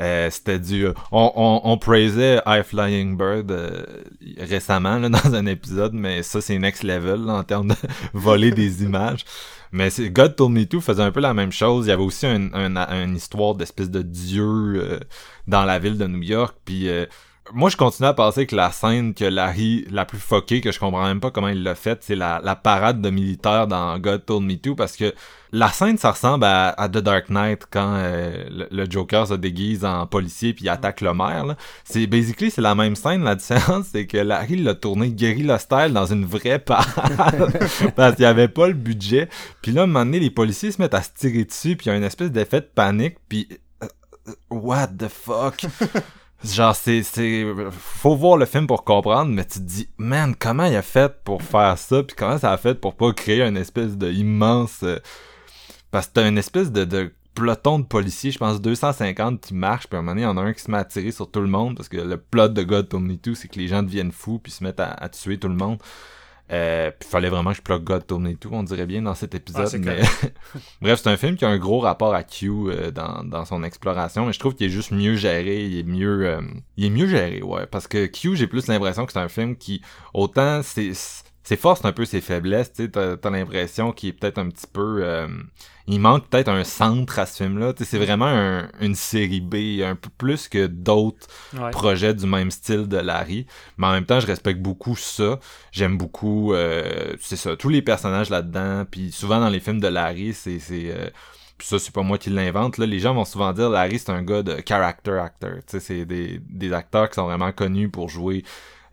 [SPEAKER 1] Euh, c'était du... On, on, on praisait High Flying Bird euh, récemment là, dans un épisode, mais ça, c'est next level là, en termes de voler des images. Mais God Told Me To faisait un peu la même chose. Il y avait aussi un, un- une histoire d'espèce de dieu euh, dans la ville de New York. Puis euh, moi, je continue à penser que la scène que Larry, la plus fuckée, que je comprends même pas comment il l'a faite, c'est la, la parade de militaires dans God Told Me To, parce que la scène, ça ressemble à, The Dark Knight quand euh, le, le Joker se déguise en policier puis il attaque le maire. C'est basically c'est la même scène. La différence, c'est que Larry l'a tourné guérilla style dans une vraie parade parce qu'il y avait pas le budget. Puis là, à un moment donné, les policiers se mettent à se tirer dessus puis il y a une espèce d'effet de panique puis euh, euh, what the fuck? Genre, c'est, c'est, faut voir le film pour comprendre, mais tu te dis, man, comment il a fait pour faire ça, puis comment ça a fait pour pas créer une espèce de immense, euh, parce que t'as une espèce de, de peloton de policiers, je pense 250 qui marchent, puis à un moment donné, il y en a un qui se met à tirer sur tout le monde, parce que le plot de God Me To, c'est que les gens deviennent fous, puis se mettent à, à tuer tout le monde. Euh, puis fallait vraiment que je plug God Told Me To, on dirait bien dans cet épisode,
[SPEAKER 2] Ah,
[SPEAKER 1] mais... Bref, c'est un film qui a un gros rapport à Q euh, dans, dans son exploration, mais je trouve qu'il est juste mieux géré, il est mieux euh, il est mieux géré, ouais, parce que Q, j'ai plus l'impression que c'est un film qui autant c'est ses forces, un peu ses faiblesses, tu sais, t'as, t'as l'impression qu'il est peut-être un petit peu euh, il manque peut-être un centre à ce film-là, tu sais, c'est vraiment un- une série B, un peu plus que d'autres
[SPEAKER 2] Ouais.
[SPEAKER 1] projet du même style de Larry. Mais en même temps, je respecte beaucoup ça. J'aime beaucoup, euh, c'est ça, tous les personnages là-dedans. Puis souvent dans les films de Larry, c'est... c'est euh, puis ça, c'est pas moi qui l'invente. Là, les gens vont souvent dire Larry, c'est un gars de character actor. Tu sais, c'est des, des acteurs qui sont vraiment connus pour jouer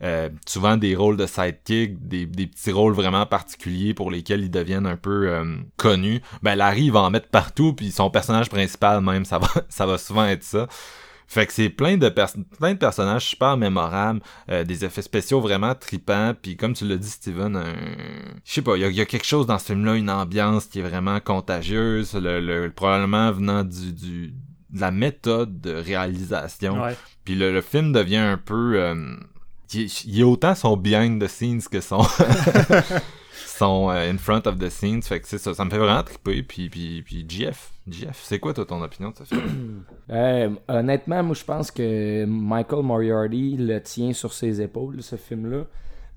[SPEAKER 1] euh, souvent des rôles de sidekick, des, des petits rôles vraiment particuliers pour lesquels ils deviennent un peu euh, connus. Ben Larry, il va en mettre partout, puis son personnage principal même, ça va, ça va souvent être ça. Fait que c'est plein de pers- plein de personnages super mémorables, euh, des effets spéciaux vraiment tripants, puis comme tu l'as dit Steven, un... je sais pas, il y y a quelque chose dans ce film-là, une ambiance qui est vraiment contagieuse, le, le- probablement venant du, du de la méthode de réalisation. Puis le, le film devient un peu... euh, il, est- il est autant son behind the scenes que son... son euh, in front of the scenes. Fait que c'est ça, ça me fait vraiment triper. Puis, puis, puis GF, GF, c'est quoi toi ton opinion de ce film?
[SPEAKER 3] Euh, honnêtement, moi, je pense que Michael Moriarty le tient sur ses épaules, ce film-là.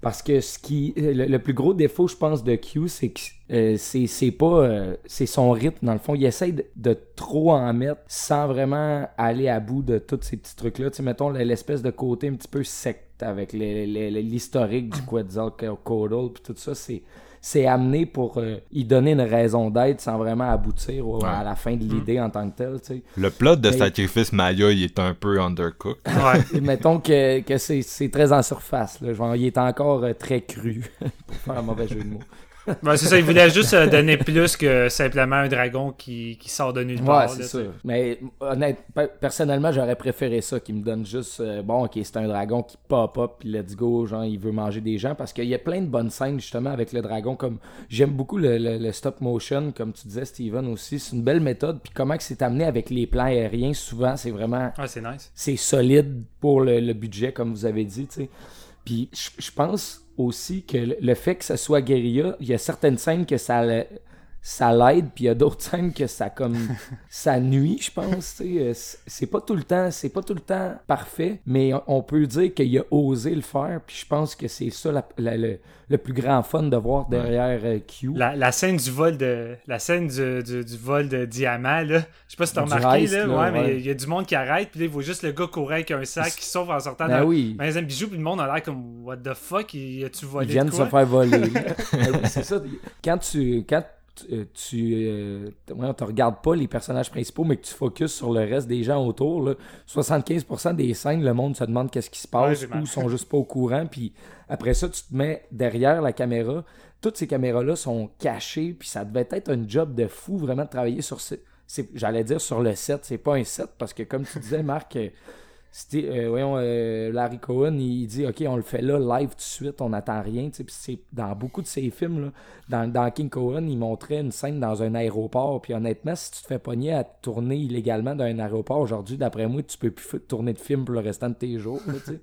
[SPEAKER 3] Parce que ce qui le, le plus gros défaut, je pense, de Q, c'est que euh, c'est pas euh, c'est son rythme dans le fond. Il essaye de, de trop en mettre sans vraiment aller à bout de tous ces petits trucs-là. Tu sais, mettons l'espèce de côté un petit peu secte avec l'historique du Quetzalcoatl puis tout ça, c'est c'est amené pour euh, y donner une raison d'être sans vraiment aboutir au- à la fin de l'idée en tant que telle. Tu sais.
[SPEAKER 1] Le plot de
[SPEAKER 3] Mais-
[SPEAKER 1] Sacrifice Maya, il est un peu undercooked.
[SPEAKER 2] Ouais.
[SPEAKER 3] Mettons que, que c'est, c'est très en surface. Là. Genre, il est encore euh, très cru, pour faire un mauvais jeu de mots.
[SPEAKER 2] Ben, c'est ça, il voulait juste euh, donner plus que simplement un dragon qui, qui sort de nulle part.
[SPEAKER 3] Ouais, c'est. Mais honnêtement, pe- personnellement, j'aurais préféré ça, qui me donne juste, euh, bon, ok, c'est un dragon qui pop up, puis let's go, genre, il veut manger des gens, parce qu'il y a plein de bonnes scènes, justement, avec le dragon, comme, j'aime beaucoup le, le- le stop motion, comme tu disais, Steven, aussi, c'est une belle méthode, puis comment que c'est amené avec les plans aériens, souvent, c'est vraiment,
[SPEAKER 2] Ouais, c'est nice.
[SPEAKER 3] c'est solide pour le, le budget, comme vous avez dit, tu sais. Puis je pense aussi que le, fait que ça soit guérilla, il y a certaines scènes que ça ça l'aide, puis il y a d'autres scènes que ça comme ça nuit, je pense. Euh, c'est- pas tout le temps, c'est pas tout le temps parfait, mais on- peut dire qu'il a osé le faire, puis je pense que c'est ça la- la- le, le plus grand fun de voir derrière euh, Q.
[SPEAKER 2] La, la scène du vol de la scène du, du- du vol de diamant là, je sais pas si t'as remarqué là,
[SPEAKER 3] là,
[SPEAKER 2] ouais, mais
[SPEAKER 3] ouais.
[SPEAKER 2] il y a du monde qui arrête, puis là, il voit juste le gars courir avec un sac qui sauve en sortant
[SPEAKER 3] Ben oui.
[SPEAKER 2] magasin de bijoux, puis le monde a l'air comme what the fuck, il a-tu volé
[SPEAKER 3] Ils viennent
[SPEAKER 2] de quoi?
[SPEAKER 3] se faire voler. Ben oui, c'est ça. Quand tu quand tu, euh, tu euh, te regardes pas les personnages principaux, mais que tu focuses sur le reste des gens autour, là, 75% des scènes, le monde se demande qu'est-ce qui se passe ou sont juste pas au courant. Puis après ça, tu te mets derrière la caméra. Toutes ces caméras-là sont cachées, puis ça devait être un job de fou vraiment de travailler sur ce. J'allais dire sur le set, c'est pas un set parce que comme tu disais, Marc, euh, voyons, euh, Larry Cohen, il dit Ok, on le fait là, live tout de suite, on n'attend rien. c'est dans beaucoup de ses films, là, dans, dans King Cohen, il montrait une scène dans un aéroport. Puis honnêtement, si tu te fais pogner à tourner illégalement dans un aéroport aujourd'hui, d'après moi, tu peux plus tourner de film pour le restant de tes jours. là.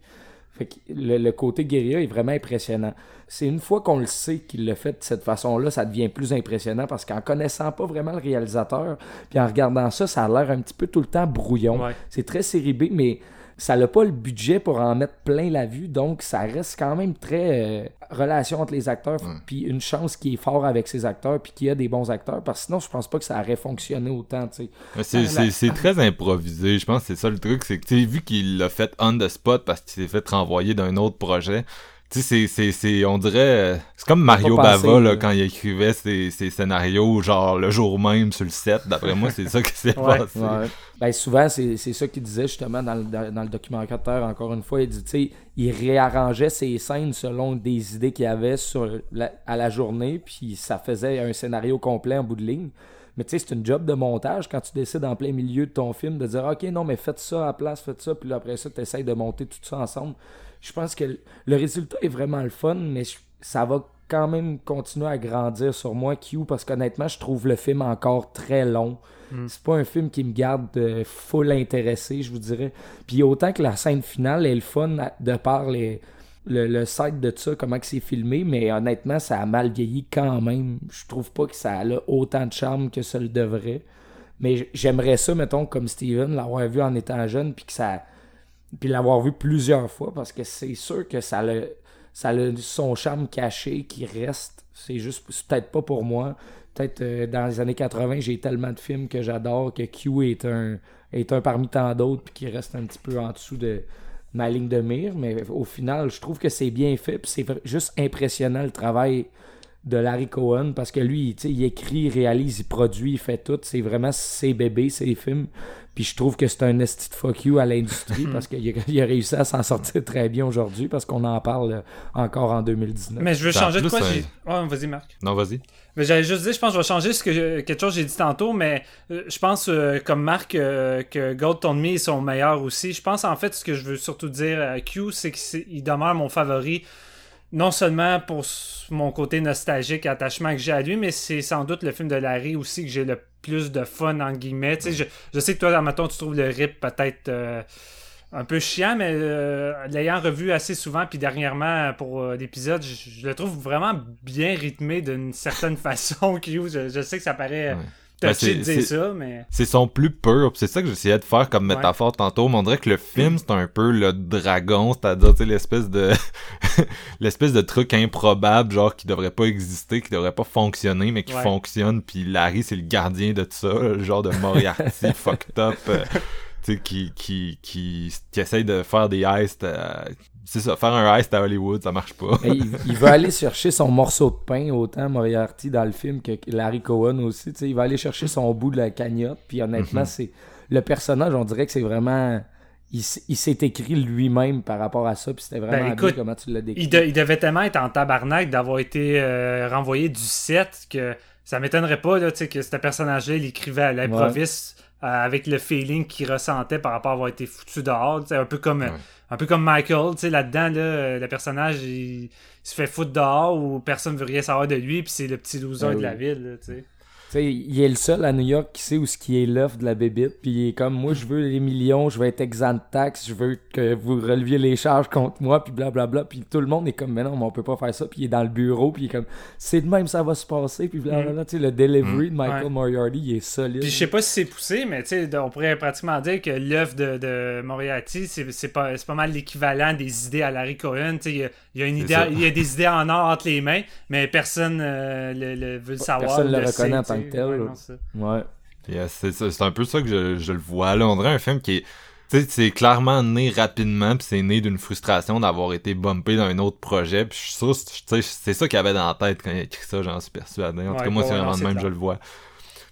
[SPEAKER 3] Fait que le, le côté guérilla est vraiment impressionnant. C'est une fois qu'on le sait qu'il le fait de cette façon-là, ça devient plus impressionnant parce qu'en connaissant pas vraiment le réalisateur, puis en regardant ça, ça a l'air un petit peu tout le temps brouillon.
[SPEAKER 2] Ouais.
[SPEAKER 3] C'est très série B, mais ça n'a pas le budget pour en mettre plein la vue, donc ça reste quand même très euh, relation entre les acteurs, puis une chance qui est fort avec ses acteurs, puis qu'il y a des bons acteurs, parce que sinon je pense pas que ça aurait fonctionné autant, tu sais.
[SPEAKER 1] Mais C'est, très improvisé. Je pense que c'est ça le truc. C'est que, vu qu'il l'a fait on the spot parce qu'il s'est fait renvoyer d'un autre projet, tu sais, c'est, c'est, on dirait, euh, c'est comme Mario Bava, là,
[SPEAKER 3] là.
[SPEAKER 1] quand il écrivait ses, ses scénarios, genre, le jour même sur le set. D'après moi, c'est ça qui s'est
[SPEAKER 2] Ouais.
[SPEAKER 1] passé.
[SPEAKER 3] Ouais. Ben, souvent, c'est c'est ça qu'il disait justement dans le, dans, le documentaire, encore une fois. Il dit, tu sais, il réarrangeait ses scènes selon des idées qu'il avait sur la- à la journée, puis ça faisait un scénario complet en bout de ligne. Mais tu sais, c'est une job de montage quand tu décides en plein milieu de ton film de dire, OK, non, mais faites ça à la place, faites ça, puis là, après ça, tu essaies de monter tout ça ensemble. Je pense que le- résultat est vraiment le fun, mais je- ça va quand même continuer à grandir sur moi, Q, parce qu'honnêtement, je trouve le film encore très long. C'est pas un film qui me garde euh, full intéressé, je vous dirais. Puis autant que la scène finale est le fun de par les, le, le site de ça, comment c'est filmé, mais honnêtement, ça a mal vieilli quand même. Je trouve pas que ça a autant de charme que ça le devrait. Mais j'aimerais ça, mettons, comme Steven, l'avoir vu en étant jeune, puis que ça. Puis l'avoir vu plusieurs fois, parce que c'est sûr que ça a, ça a son charme caché qui reste. C'est juste, peut-être pas pour moi. Peut-être euh, dans les années 80, j'ai tellement de films que j'adore que Q est un, est un parmi tant d'autres, puis qui reste un petit peu en dessous de ma ligne de mire. Mais au final, je trouve que c'est bien fait, c'est juste impressionnant le travail de Larry Cohen parce que lui, tu sais, il écrit, il réalise, il produit, il fait tout. C'est vraiment ses bébés, ses films. Puis je trouve que c'est un esti de fuck you à l'industrie parce qu'il a, réussi à s'en sortir très bien aujourd'hui parce qu'on en parle encore en 2019.
[SPEAKER 2] Mais je veux changer de quoi vas-y Marc.
[SPEAKER 1] Non, vas-y.
[SPEAKER 2] Mais j'allais juste dire, je pense que je vais changer ce que quelque chose que j'ai dit tantôt, mais euh, je pense, euh, comme Marc, euh, que Gold Tone Me est son meilleur aussi. Je pense, en fait, ce que je veux surtout dire à Q, c'est qu'il demeure mon favori, non seulement pour mon côté nostalgique et attachement que j'ai à lui, mais c'est sans doute le film de Larry aussi que j'ai le plus de fun, en guillemets. Je, je sais que toi, mettons, tu trouves le rip peut-être... euh, un peu chiant, mais euh, l'ayant revu assez souvent, puis dernièrement pour euh, l'épisode, je, le trouve vraiment bien rythmé d'une certaine façon. Q. Je, je sais que ça paraît.
[SPEAKER 1] Ben, c'est-
[SPEAKER 2] ça, mais
[SPEAKER 1] C'est son plus pur, c'est ça que j'essayais de faire comme
[SPEAKER 2] Ouais.
[SPEAKER 1] métaphore tantôt. Mais on dirait que le film, c'est un peu le dragon, c'est-à-dire, l'espèce de, l'espèce de truc improbable, genre, qui devrait pas exister, qui devrait pas fonctionner, mais qui
[SPEAKER 2] Ouais.
[SPEAKER 1] fonctionne. Puis Larry, c'est le gardien de tout ça, le genre de Moriarty fucked up, euh, tu sais, qui, qui, qui, qui essaye de faire des heists, euh, c'est ça, faire un heist à Hollywood, ça marche pas.
[SPEAKER 3] Mais il, il va aller chercher son morceau de pain, autant Moriarty dans le film que Larry Cohen aussi. tu sais, il va aller chercher son bout de la cagnotte. Puis honnêtement,
[SPEAKER 1] Mhm.
[SPEAKER 3] c'est le personnage, on dirait que c'est vraiment. il, il s'est écrit lui-même par rapport à ça, puis c'était vraiment
[SPEAKER 2] Ben, écoute,
[SPEAKER 3] bien comment tu l'as décrit.
[SPEAKER 2] Il, de- il devait tellement être en tabarnak d'avoir été euh, renvoyé du set que ça m'étonnerait pas là, tu sais, que ce personnage-là, il écrivait à l'improviste avec le feeling qu'il ressentait par rapport à avoir été foutu dehors. Un peu comme,
[SPEAKER 1] Ouais.
[SPEAKER 2] un peu comme Michael, tu sais, là-dedans, là, euh, le personnage, il, il se fait foutre dehors ou personne veut rien savoir de lui, puis c'est le petit loser
[SPEAKER 3] Ben
[SPEAKER 2] de la ville. là, sais.
[SPEAKER 3] Tu sais, il est le seul à New York qui sait où ce qui est l'œuf de la bébite, puis il est comme moi je veux les millions, je veux être exempt de taxes, je veux que vous releviez les charges contre moi, puis blablabla, puis tout le monde est comme mais non, mais on peut pas faire ça, puis il est dans le bureau, puis il est comme c'est de même ça va se passer, puis blablabla, tu sais le delivery de Michael
[SPEAKER 2] Ouais.
[SPEAKER 3] Moriarty, il est solide.
[SPEAKER 2] Puis je sais pas si c'est poussé, mais tu sais, on pourrait pratiquement dire que l'œuvre de, de Moriarty, c'est c'est pas, c'est pas mal l'équivalent des idées à Larry Cohen. Tu sais, il y a, il y a une
[SPEAKER 1] C'est
[SPEAKER 2] idée,
[SPEAKER 1] ça.
[SPEAKER 2] il y a des idées en or entre les mains, mais personne euh, le, le veut le savoir.
[SPEAKER 3] personne le
[SPEAKER 2] sait,
[SPEAKER 3] reconnaît
[SPEAKER 2] tu sais.
[SPEAKER 3] tant que tel,
[SPEAKER 2] Ouais.
[SPEAKER 1] Yes, c'est un peu ça que je, je le vois là. On dirait un film qui est. Tu sais, c'est clairement né rapidement, puis c'est né d'une frustration d'avoir été bumpé dans un autre projet. Puis je suis sûr, tu sais, c'est ça qu'il avait dans la tête quand il a écrit ça, j'en suis persuadé. En tout cas, moi,
[SPEAKER 2] ouais,
[SPEAKER 1] c'est vraiment de même,
[SPEAKER 2] clair.
[SPEAKER 1] je le vois.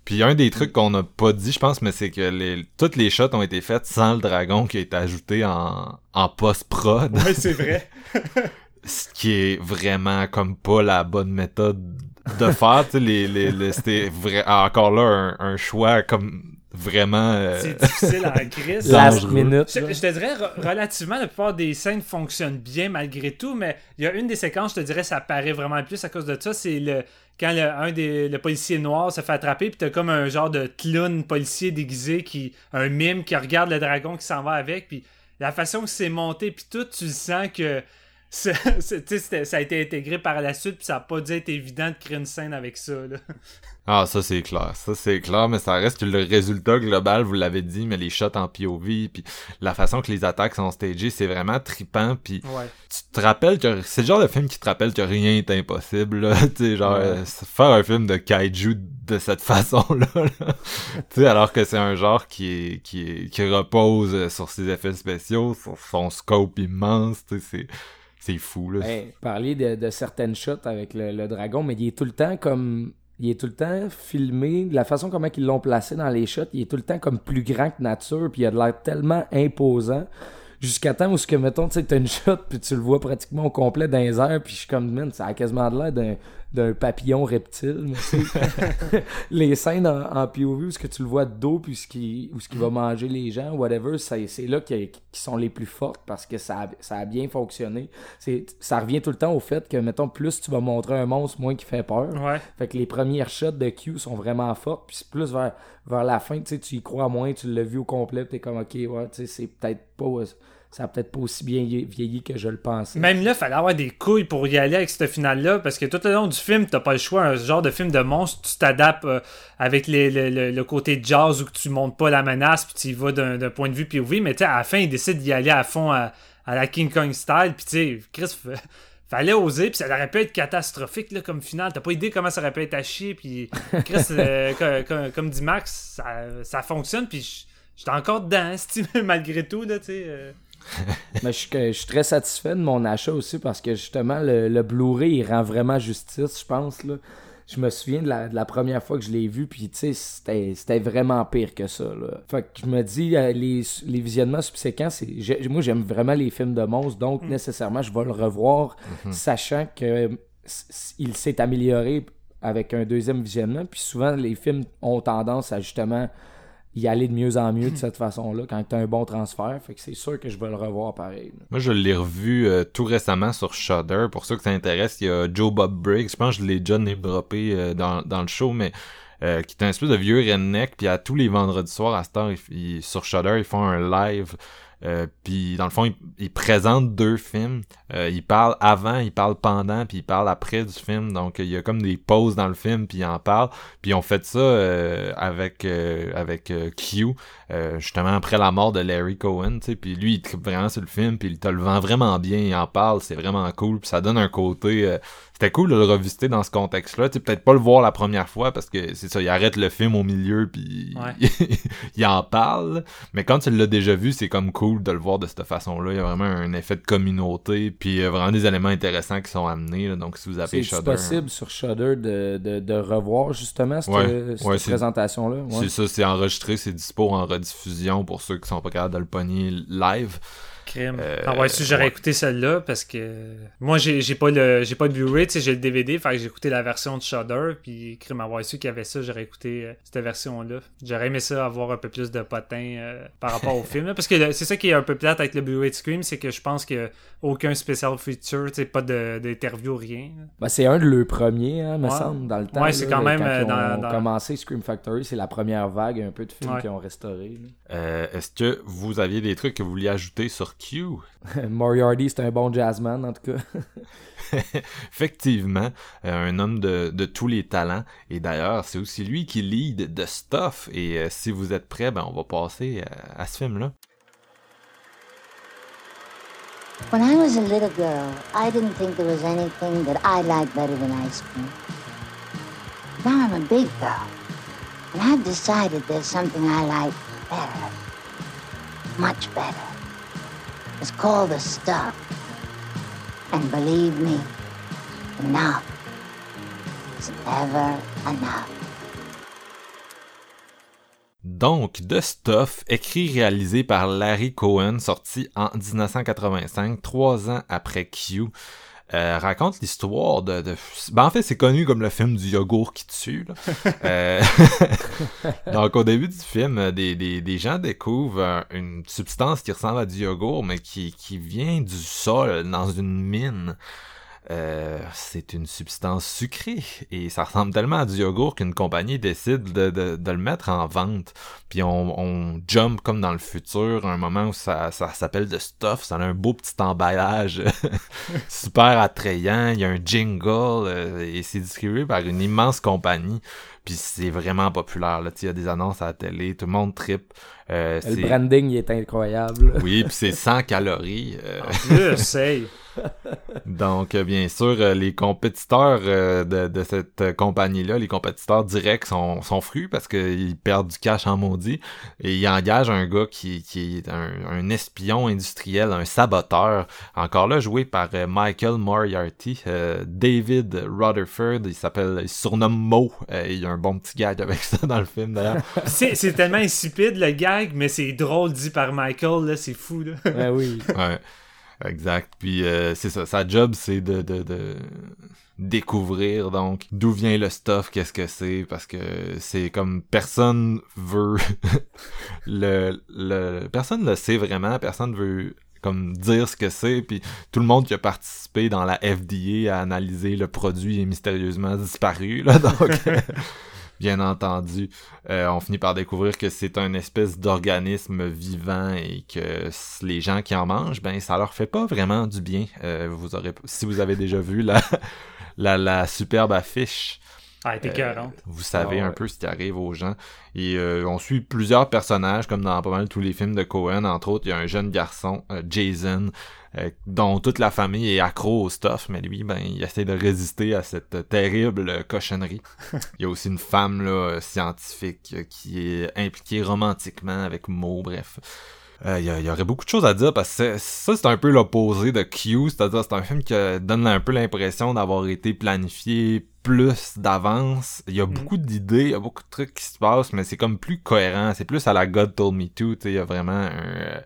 [SPEAKER 1] Puis un des trucs qu'on n'a pas dit, je pense, mais c'est que les, toutes les shots ont été faites sans le dragon qui a été ajouté en, en post-prod.
[SPEAKER 2] Ouais, c'est vrai.
[SPEAKER 1] ce qui est vraiment comme pas la bonne méthode de faire. tu sais, les, les, les- c'était encore là un, un choix comme vraiment. euh,
[SPEAKER 2] C'est difficile en crise.
[SPEAKER 3] Last minute.
[SPEAKER 2] Je, te dirais, re- relativement, la plupart des scènes fonctionnent bien malgré tout, mais il y a une des séquences, je te dirais, ça paraît vraiment le plus à cause de ça, c'est le quand le, un des le policier noir se fait attraper, puis t'as comme un genre de clown policier déguisé, qui un mime qui regarde le dragon qui s'en va avec, puis la façon que c'est monté, puis tout, tu le sens que c'était- ça a été intégré par la suite, puis ça a pas dû être évident de créer une scène avec ça. Là.
[SPEAKER 1] Ah, ça c'est clair, ça c'est clair, mais ça reste le résultat global, vous l'avez dit, mais les shots en POV, puis la façon que les attaques sont stagées, c'est vraiment trippant, puis
[SPEAKER 2] Ouais.
[SPEAKER 1] tu te rappelles que c'est le genre de film qui te rappelle que rien est impossible, là. tu sais, genre,
[SPEAKER 3] Ouais.
[SPEAKER 1] euh, faire un film de kaiju de cette façon-là, là. tu sais, alors que c'est un genre qui est, qui est, qui repose euh, sur ses effets spéciaux, sur son scope immense, tu sais, c'est, c'est fou, là.
[SPEAKER 3] Parler de, certaines shots avec le, dragon, mais il est tout le temps comme. Il est tout le temps filmé, de la façon comment ils l'ont placé dans les shots, il est tout le temps comme plus grand que nature, puis il a de l'air tellement imposant. Jusqu'à temps où, ce que, mettons, tu sais, t'as une shot, puis tu le vois pratiquement au complet dans les puis je suis comme, man, ça a quasiment de l'air d'un, papillon reptile. les scènes en, en POV où ce que tu le vois de dos, puis ce qui, où ce qui va manger les gens, whatever, c'est, là qui, qui sont les plus fortes parce que ça a, ça a bien fonctionné. Ça revient tout le temps au fait que, mettons, plus tu vas montrer un monstre, moins qu'il fait peur.
[SPEAKER 2] Ouais.
[SPEAKER 3] Fait que les premières shots de Q sont vraiment fortes, puis c'est plus vers, vers la fin, tu sais, tu y crois moins, tu l'as vu au complet, t'es comme, ok, ouais, tu sais, c'est peut-être pas, ça a peut-être pas aussi bien vieilli- que je le pensais.
[SPEAKER 2] Même là, fallait avoir des couilles pour y aller avec ce final-là, parce que tout le long du film, t'as pas le choix. Un genre de film de monstre, tu t'adaptes euh, avec les- le, le- le côté jazz où tu montes pas la menace, puis tu y vas d'un point de vue POV, mais tu à la fin, ils décident d'y aller à fond à, à la King Kong style, puis tu sais, Chris, fa- fallait oser, puis ça aurait pu être catastrophique là, comme final. T'as pas idée comment ça aurait pu être à chier, puis Chris, euh, co- co- comme, dit Max, ça, ça fonctionne, puis j'étais encore dedans, malgré tout, là, tu sais. euh.
[SPEAKER 3] Mais je, suis que- je suis très satisfait de mon achat aussi parce que justement, le, le Blu-ray, il rend vraiment justice, je pense. Là. Je me souviens de la, de la première fois que je l'ai vu, puis tu sais, c'était vraiment pire que ça. Là. Fait que je me dis, euh, les, les visionnements subséquents, moi j'aime vraiment les films de monstres, donc nécessairement je vais le revoir, sachant que il s'est amélioré avec un deuxième visionnement. Puis souvent, les films ont tendance à justement y aller de mieux en mieux de cette façon-là quand t'as un bon transfert. Fait que c'est sûr que je vais le revoir pareil.
[SPEAKER 1] Moi, je l'ai revu euh, tout récemment sur Shudder. Pour ceux que ça intéresse, il y a Joe Bob Briggs. Je pense que je l'ai déjà droppé euh, dans, dans le show, mais euh, qui est un espèce de vieux redneck. Puis à tous les vendredis soirs à cette heure, sur Shudder, ils font un live. Euh, puis dans le fond, ils, ils présentent deux films. Euh, ils parlent avant, ils parlent pendant, puis ils parlent après du film. Donc il y a comme des pauses dans le film, puis ils en parlent. Puis ont fait ça euh, avec euh, avec euh, Q, euh, justement après la mort de Larry Cohen. Puis lui il tripe vraiment sur le film, puis il te le vend vraiment bien, il en parle, c'est vraiment cool. Puis ça donne un côté. Euh, c'était cool de le revisiter dans ce contexte-là. Tu sais, peut-être pas le voir la première fois parce que c'est ça, il arrête le film au milieu puis
[SPEAKER 2] Ouais.
[SPEAKER 1] il en parle. Mais quand tu l'as déjà vu, c'est comme cool de le voir de cette façon-là. Il y a vraiment un effet de communauté, puis il y a vraiment des éléments intéressants qui sont amenés. là. Donc si vous avez
[SPEAKER 3] C'est
[SPEAKER 1] Shudder,
[SPEAKER 3] possible sur Shudder de, de, de revoir justement cette,
[SPEAKER 1] Ouais,
[SPEAKER 3] cette
[SPEAKER 1] ouais, c'est-
[SPEAKER 3] présentation-là.
[SPEAKER 1] c'est ça, c'est enregistré, c'est dispo en rediffusion pour ceux qui sont pas capables de le pogner live.
[SPEAKER 2] Crime.
[SPEAKER 1] Euh,
[SPEAKER 2] ah ouais, si j'aurais
[SPEAKER 1] ouais.
[SPEAKER 2] écouté celle-là parce que moi j'ai j'ai pas le j'ai pas le Blu-ray, tu sais, j'ai le DVD, fait que j'ai écouté la version de Shudder, puis crime avoir su qu'il y avait ça, j'aurais écouté euh, cette version-là. J'aurais aimé ça avoir un peu plus de potin euh, par rapport au film, là, parce que c'est ça qui est un peu plate avec le Blu-ray de Scream, c'est que je pense que aucun special feature, tu sais, pas de- d'interview rien.
[SPEAKER 3] Ben, c'est un de leurs premiers, hein, me
[SPEAKER 2] Ouais.
[SPEAKER 3] semble, dans le temps.
[SPEAKER 2] Ouais, c'est quand même,
[SPEAKER 3] Quand
[SPEAKER 2] euh,
[SPEAKER 3] ils ont
[SPEAKER 2] dans- dans-
[SPEAKER 3] commencé Scream Factory, c'est la première vague un peu de films
[SPEAKER 2] Ouais.
[SPEAKER 3] qu'ils ont restauré.
[SPEAKER 1] Euh, Est-ce que vous aviez des trucs que vous vouliez ajouter sur Q?
[SPEAKER 3] Moriarty, c'est un bon jazzman, en tout cas.
[SPEAKER 1] Effectivement, euh, un homme de, de tous les talents. Et d'ailleurs, c'est aussi lui qui lead The Stuff. Et euh, si vous êtes prêts, ben, on va passer à, à ce film-là.
[SPEAKER 6] When I was a little girl, I didn't think there was anything that I liked better than ice cream. Now I'm a big girl, and I've decided there's something I like better. Much better. Called. And believe me, enough.
[SPEAKER 1] Donc, The Stuff, écrit et réalisé par Larry Cohen, sorti en 1985, trois ans après Q, euh, raconte l'histoire de, de... Ben, en fait, c'est connu comme le film du yogourt qui tue. là. Euh, Donc, au début du film, euh, des, des, des gens découvrent euh, une substance qui ressemble à du yogourt, mais qui, qui vient du sol, dans une mine. Euh, c'est une substance sucrée et ça ressemble tellement à du yogourt qu'une compagnie décide de, de, de le mettre en vente. Puis on, on jump comme dans le futur, à un moment où ça, ça s'appelle de stuff, ça a un beau petit emballage super attrayant, il y a un jingle euh, et c'est distribué par une immense compagnie. Puis c'est vraiment populaire. Là. Tu sais, Il y a des annonces à la télé, tout le monde tripe. Euh,
[SPEAKER 3] Le branding il est incroyable.
[SPEAKER 1] Oui, puis c'est 100 calories. euh,
[SPEAKER 2] En plus, hey.
[SPEAKER 1] donc, euh, bien sûr, euh, les compétiteurs euh, de, de cette compagnie-là, les compétiteurs directs sont, sont frus parce qu'ils perdent du cash en maudit. Et ils engagent un gars qui, qui est un, un espion industriel, un saboteur. Encore là, joué par Michael Moriarty. euh, David Rutherford, il s'appelle, il se surnomme Mo. Euh, il y a un bon petit gag avec ça dans le film, d'ailleurs.
[SPEAKER 2] C'est c'est tellement insipide le gag, mais c'est drôle dit par Michael, là, c'est fou, là.
[SPEAKER 3] Ouais, oui.
[SPEAKER 1] Ouais, exact. Puis euh, c'est ça, sa job c'est de, de, de découvrir donc d'où vient le stuff, qu'est-ce que c'est, parce que c'est comme personne veut le, le personne le sait vraiment, personne veut comme dire ce que c'est, puis tout le monde qui a participé dans la FDA à analyser le produit est mystérieusement disparu, là, donc... Bien entendu, euh, on finit par découvrir que c'est un espèce d'organisme vivant et que les gens qui en mangent, ben ça leur fait pas vraiment du bien. Euh, vous aurez, si vous avez déjà vu la, la, la superbe affiche,
[SPEAKER 2] Ah,
[SPEAKER 1] euh, vous savez
[SPEAKER 3] Ah
[SPEAKER 1] un
[SPEAKER 3] ouais.
[SPEAKER 1] peu ce qui arrive aux gens. Et euh, on suit plusieurs personnages, comme dans pas mal tous les films de Cohen. Entre autres, il y a un jeune garçon, euh, Jason, euh, dont toute la famille est accro au stuff, mais lui, ben, il essaie de résister à cette euh, terrible euh, cochonnerie. il y a aussi une femme là, euh, scientifique euh, qui est impliquée romantiquement avec Mo, bref. Euh, Il y, a- il y aurait beaucoup de choses à dire parce que ça c'est un peu l'opposé de Q, c'est-à-dire c'est un film qui euh, donne un peu l'impression d'avoir été planifié plus d'avance. Il y a beaucoup d'idées, il y a beaucoup de trucs qui se passent, mais c'est comme plus cohérent. C'est plus à la God Told Me To. tu sais, Il y a vraiment un...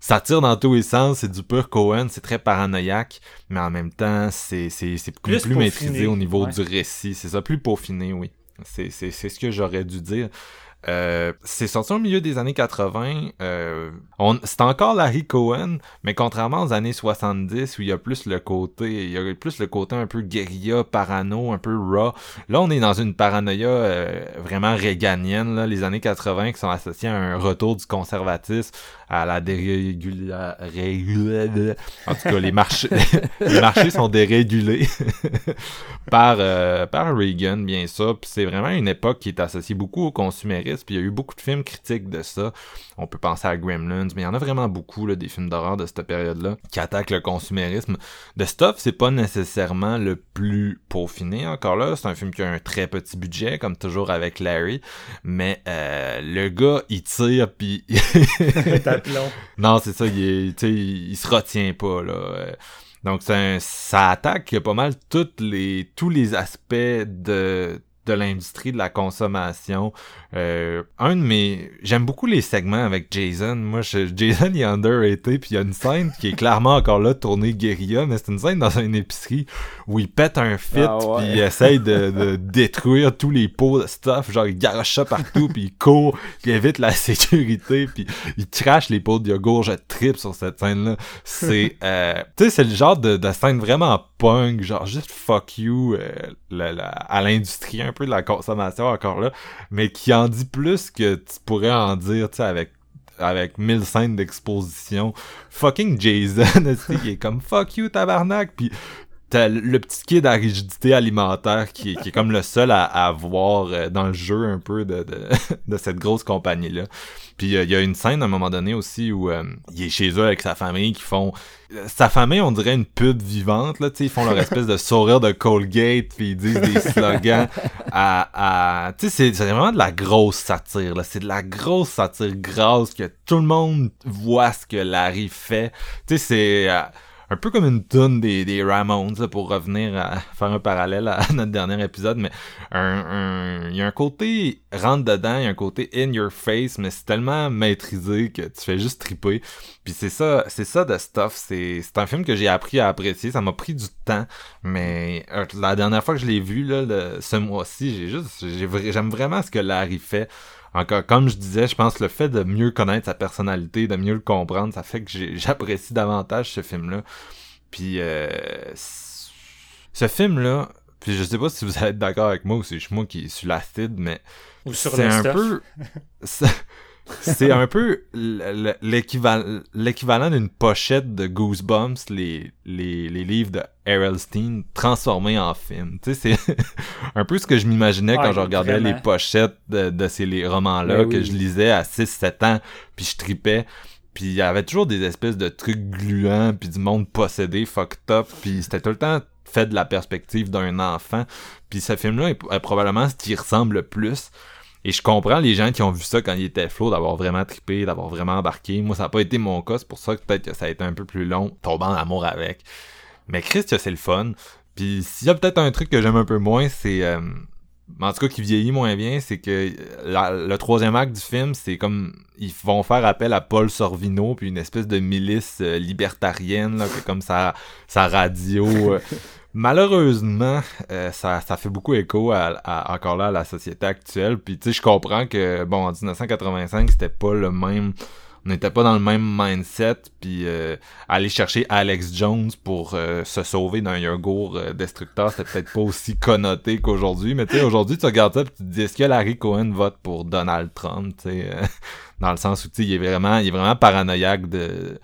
[SPEAKER 1] Ça tire dans tous les sens, c'est du pur Cohen, c'est très paranoïaque, mais en même temps, c'est c'est c'est plus,
[SPEAKER 2] Plus
[SPEAKER 1] maîtrisé au niveau
[SPEAKER 2] ouais.
[SPEAKER 1] du récit. C'est ça, plus peaufiné, oui. C'est c'est- c'est ce que j'aurais dû dire. Euh, c'est sorti au milieu des années 80. Euh, on, c'est encore Larry Cohen, mais contrairement aux années 70 où il y a plus le côté, il y a plus le côté un peu guérilla, parano, un peu raw. Là, on est dans une paranoïa euh, vraiment réganienne. Là, les années 80 qui sont associées à un retour du conservatisme, à la dérégula... régula- En tout cas, les marchés, les marchés sont dérégulés par euh, par Reagan, bien sûr. Puis c'est vraiment une époque qui est associée beaucoup au consumérisme. Puis il y a eu beaucoup de films critiques de ça. On peut penser à Gremlins, mais il y en a vraiment beaucoup là, des films d'horreur de cette période-là qui attaquent le consumérisme. The Stuff, c'est pas nécessairement le plus peaufiné encore là. C'est un film qui a un très petit budget, comme toujours avec Larry. Mais euh, le gars, il tire puis non, c'est ça, il, est, il, il se retient pas, là. Donc, c'est un- ça attaque pas mal toutes les, tous les aspects de, de l'industrie de la consommation. Euh, un de mes... J'aime beaucoup les segments avec Jason. Moi, je... Jason, il est underrated, puis il y a une scène qui est clairement encore là, tournée guérilla, mais c'est une scène dans une épicerie où il pète un fit,
[SPEAKER 3] Ah ouais.
[SPEAKER 1] puis il essaye de, de détruire tous les pots de stuff, genre il garoche ça partout, puis il court, puis il évite la sécurité, puis il crache les pots de yogourt. Je tripe sur cette scène-là. C'est... euh, tu sais, c'est le genre de, de scène vraiment punk, genre juste fuck you euh, la- la- à l'industrie un peu de la consommation encore là, mais qui en dit plus que tu pourrais en dire, tu sais, avec avec mille scènes d'exposition. Fucking Jason, il est comme fuck you tabarnak, puis t'as le- petit kid à rigidité alimentaire qui, est- qui est comme le seul à, à voir euh, dans le jeu un peu de, de, de cette grosse compagnie-là. Puis euh, il y a une scène à un moment donné aussi où euh, il est chez eux avec sa famille qui font... euh, Sa famille, on dirait une pub vivante, là, tu sais, ils font leur espèce de sourire de Colgate, puis ils disent des slogans à... à... Tu sais, c'est- c'est vraiment de la grosse satire, là. C'est de la grosse satire grasse que tout le monde voit ce que Larry fait. Tu sais, c'est... euh, un peu comme une tune des, des Ramones, là, pour revenir à faire un parallèle à notre dernier épisode, mais un, il y a un côté rentre dedans, il y a un côté in your face, mais c'est tellement maîtrisé que tu fais juste triper. Puis c'est ça, c'est ça de stuff. C'est, c'est un film que j'ai appris à apprécier. Ça m'a pris du temps, mais euh, la dernière fois que je l'ai vu là, ce mois-ci, j'ai juste, j'aime vraiment ce que Larry fait. Encore, comme je disais, je pense que le fait de mieux connaître sa personnalité, de mieux le comprendre, ça fait que j'apprécie davantage ce film-là. Puis euh, ce film-là, puis je sais pas si vous allez être d'accord avec moi ou si je suis moi qui suis l'acide, mais
[SPEAKER 2] Ou sur
[SPEAKER 1] c'est un
[SPEAKER 2] stuff.
[SPEAKER 1] peu c'est- un peu l'équivalent d'une pochette de Goosebumps les, les, les livres de Errol Steen transformés en film tu sais c'est un peu ce que je m'imaginais quand
[SPEAKER 2] Ouais,
[SPEAKER 1] je regardais
[SPEAKER 2] vraiment.
[SPEAKER 1] les pochettes de, de ces les romans là
[SPEAKER 3] Ben
[SPEAKER 1] que
[SPEAKER 3] oui.
[SPEAKER 1] je lisais à 6 7 ans puis je tripais puis il y avait toujours des espèces de trucs gluants puis du monde possédé fucked up puis c'était tout le temps fait de la perspective d'un enfant puis ce film là est, est probablement ce qui ressemble le plus et je comprends les gens qui ont vu ça quand il était flow, d'avoir vraiment trippé, d'avoir vraiment embarqué. Moi, ça n'a pas été mon cas, c'est pour ça que peut-être que ça a été un peu plus long, tomber en amour avec. Mais Chris, que c'est le fun. Puis s'il y a peut-être un truc que j'aime un peu moins, c'est... euh, en tout cas, qui vieillit moins bien, c'est que la- le troisième acte du film, c'est comme... Ils vont faire appel à Paul Sorvino, puis une espèce de milice euh, libertarienne, là, que comme sa, sa radio... euh, Malheureusement, euh, ça, ça fait beaucoup écho à, à- encore là à la société actuelle. Puis tu sais, je comprends que bon, en 1985, c'était pas le même. On n'était pas dans le même mindset. Puis euh, aller chercher Alex Jones pour euh, se sauver d'un yogourt euh, destructeur, c'était peut-être pas aussi connoté qu'aujourd'hui. Mais tu sais, aujourd'hui, tu regardes ça, puis tu te dis est-ce que Larry Cohen vote pour Donald Trump Tu sais, euh, dans le sens où tu sais, il est vraiment, il est vraiment paranoïaque de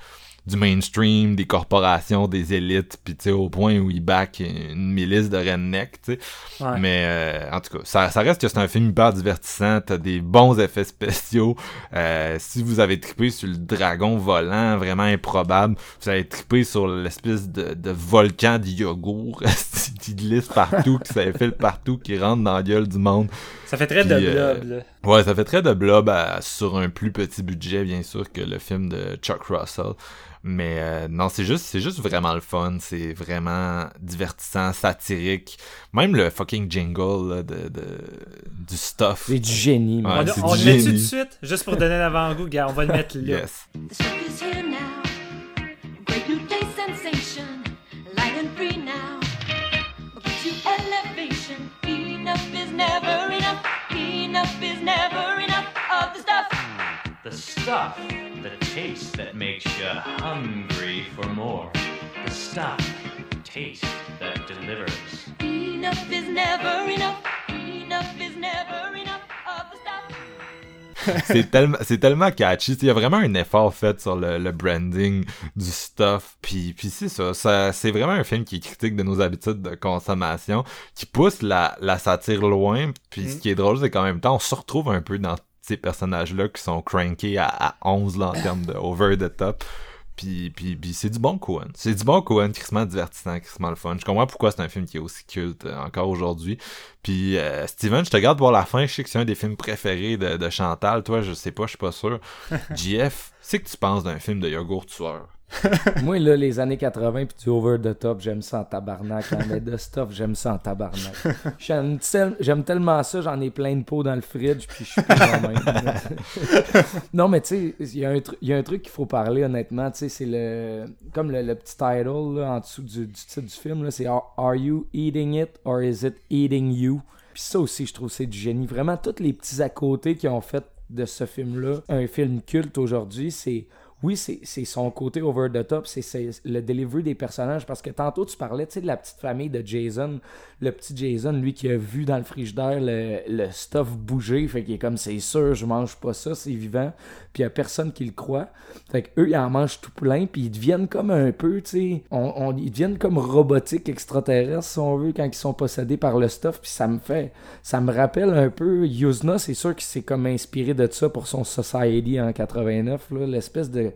[SPEAKER 1] du mainstream, des corporations, des élites, puis tu sais, au point où il back une milice de redneck, tu sais.
[SPEAKER 2] Ouais.
[SPEAKER 1] Mais euh, en tout cas, ça, ça reste que c'est un film hyper divertissant, t'as des bons effets spéciaux. Euh, si vous avez trippé sur le dragon volant, vraiment improbable, vous avez trippé sur l'espèce de, de volcan de yogourt qui glisse partout, qui s'infile partout, qui rentre dans la gueule du monde.
[SPEAKER 2] Ça fait très de
[SPEAKER 1] euh,
[SPEAKER 2] là.
[SPEAKER 1] Ouais, ça fait très de blob à- sur un plus petit budget, bien sûr, que le film de Chuck Russell. Mais euh, non, c'est juste, c'est juste vraiment le fun. C'est vraiment divertissant, satirique. Même le fucking jingle là, de, de- du stuff.
[SPEAKER 3] C'est du génie,
[SPEAKER 1] Ouais,
[SPEAKER 3] man.
[SPEAKER 2] on
[SPEAKER 1] c'est
[SPEAKER 2] on
[SPEAKER 1] du
[SPEAKER 2] le met tout de
[SPEAKER 1] génie.
[SPEAKER 2] suite, juste pour donner l'avant-goût, gars. On va le mettre là.
[SPEAKER 1] Yes.
[SPEAKER 7] Enough is never enough. Enough is never enough of the stuff.
[SPEAKER 8] The stuff, the taste that makes you hungry for more. The stuff, taste that delivers.
[SPEAKER 7] Enough is never enough. Enough is never
[SPEAKER 1] c'est tellement c'est tellement catchy il y a vraiment un effort fait sur le, le branding du stuff. Puis puis c'est ça, ça c'est vraiment un film qui critique de nos habitudes de consommation qui pousse la, la satire loin. Puis ce qui est drôle c'est qu'en même temps on se retrouve un peu dans ces personnages là qui sont crankés à, à 11 là en termes de over the top puis, puis, puis c'est du bon Cohen. C'est du bon Cohen, crissement divertissant, crissement le fun. Je comprends pourquoi c'est un film qui est aussi culte euh, encore aujourd'hui. Puis euh, Steven, je te garde voir la fin. Je sais que c'est un des films préférés de, de Chantal. Toi, je sais pas, je suis pas sûr. JF, c'est que tu penses d'un film de yogourt tueur?
[SPEAKER 3] Moi, là, les années 80 puis du over the top, j'aime ça en tabarnak. hein, mais de stuff, j'aime ça en tabarnak. J'aime tel- j'aime tellement ça, j'en ai plein de pots dans le fridge, puis je suis plus moi-même. non, mais tu sais, il y, a un tru- il y a un truc qu'il faut parler, honnêtement. Tu sais, c'est le. Comme le, le petit title là, en dessous du, du titre du film, c'est Are Are you eating it or is it eating you? Puis ça aussi, je trouve, c'est du génie. Vraiment, tous les petits à côté qui ont fait de ce film-là un film culte aujourd'hui, c'est oui, c'est son côté over the top, c'est- le delivery des personnages. Parce que tantôt, tu parlais de la petite famille de Jason. Le petit Jason, lui, qui a vu dans le frigidaire le, le stuff bouger. Fait qu'il est comme, c'est sûr, je mange pas ça, c'est vivant. Puis il a personne qui le croit. Fait qu'eux, ils en mangent tout plein. Puis ils deviennent comme un peu, tu sais, ils deviennent comme robotiques extraterrestres, si on veut, quand ils sont possédés par le stuff. Puis ça me fait, ça me rappelle un peu, Yuzna, c'est sûr qu'il s'est comme inspiré de ça pour son Society en 89, là, l'espèce de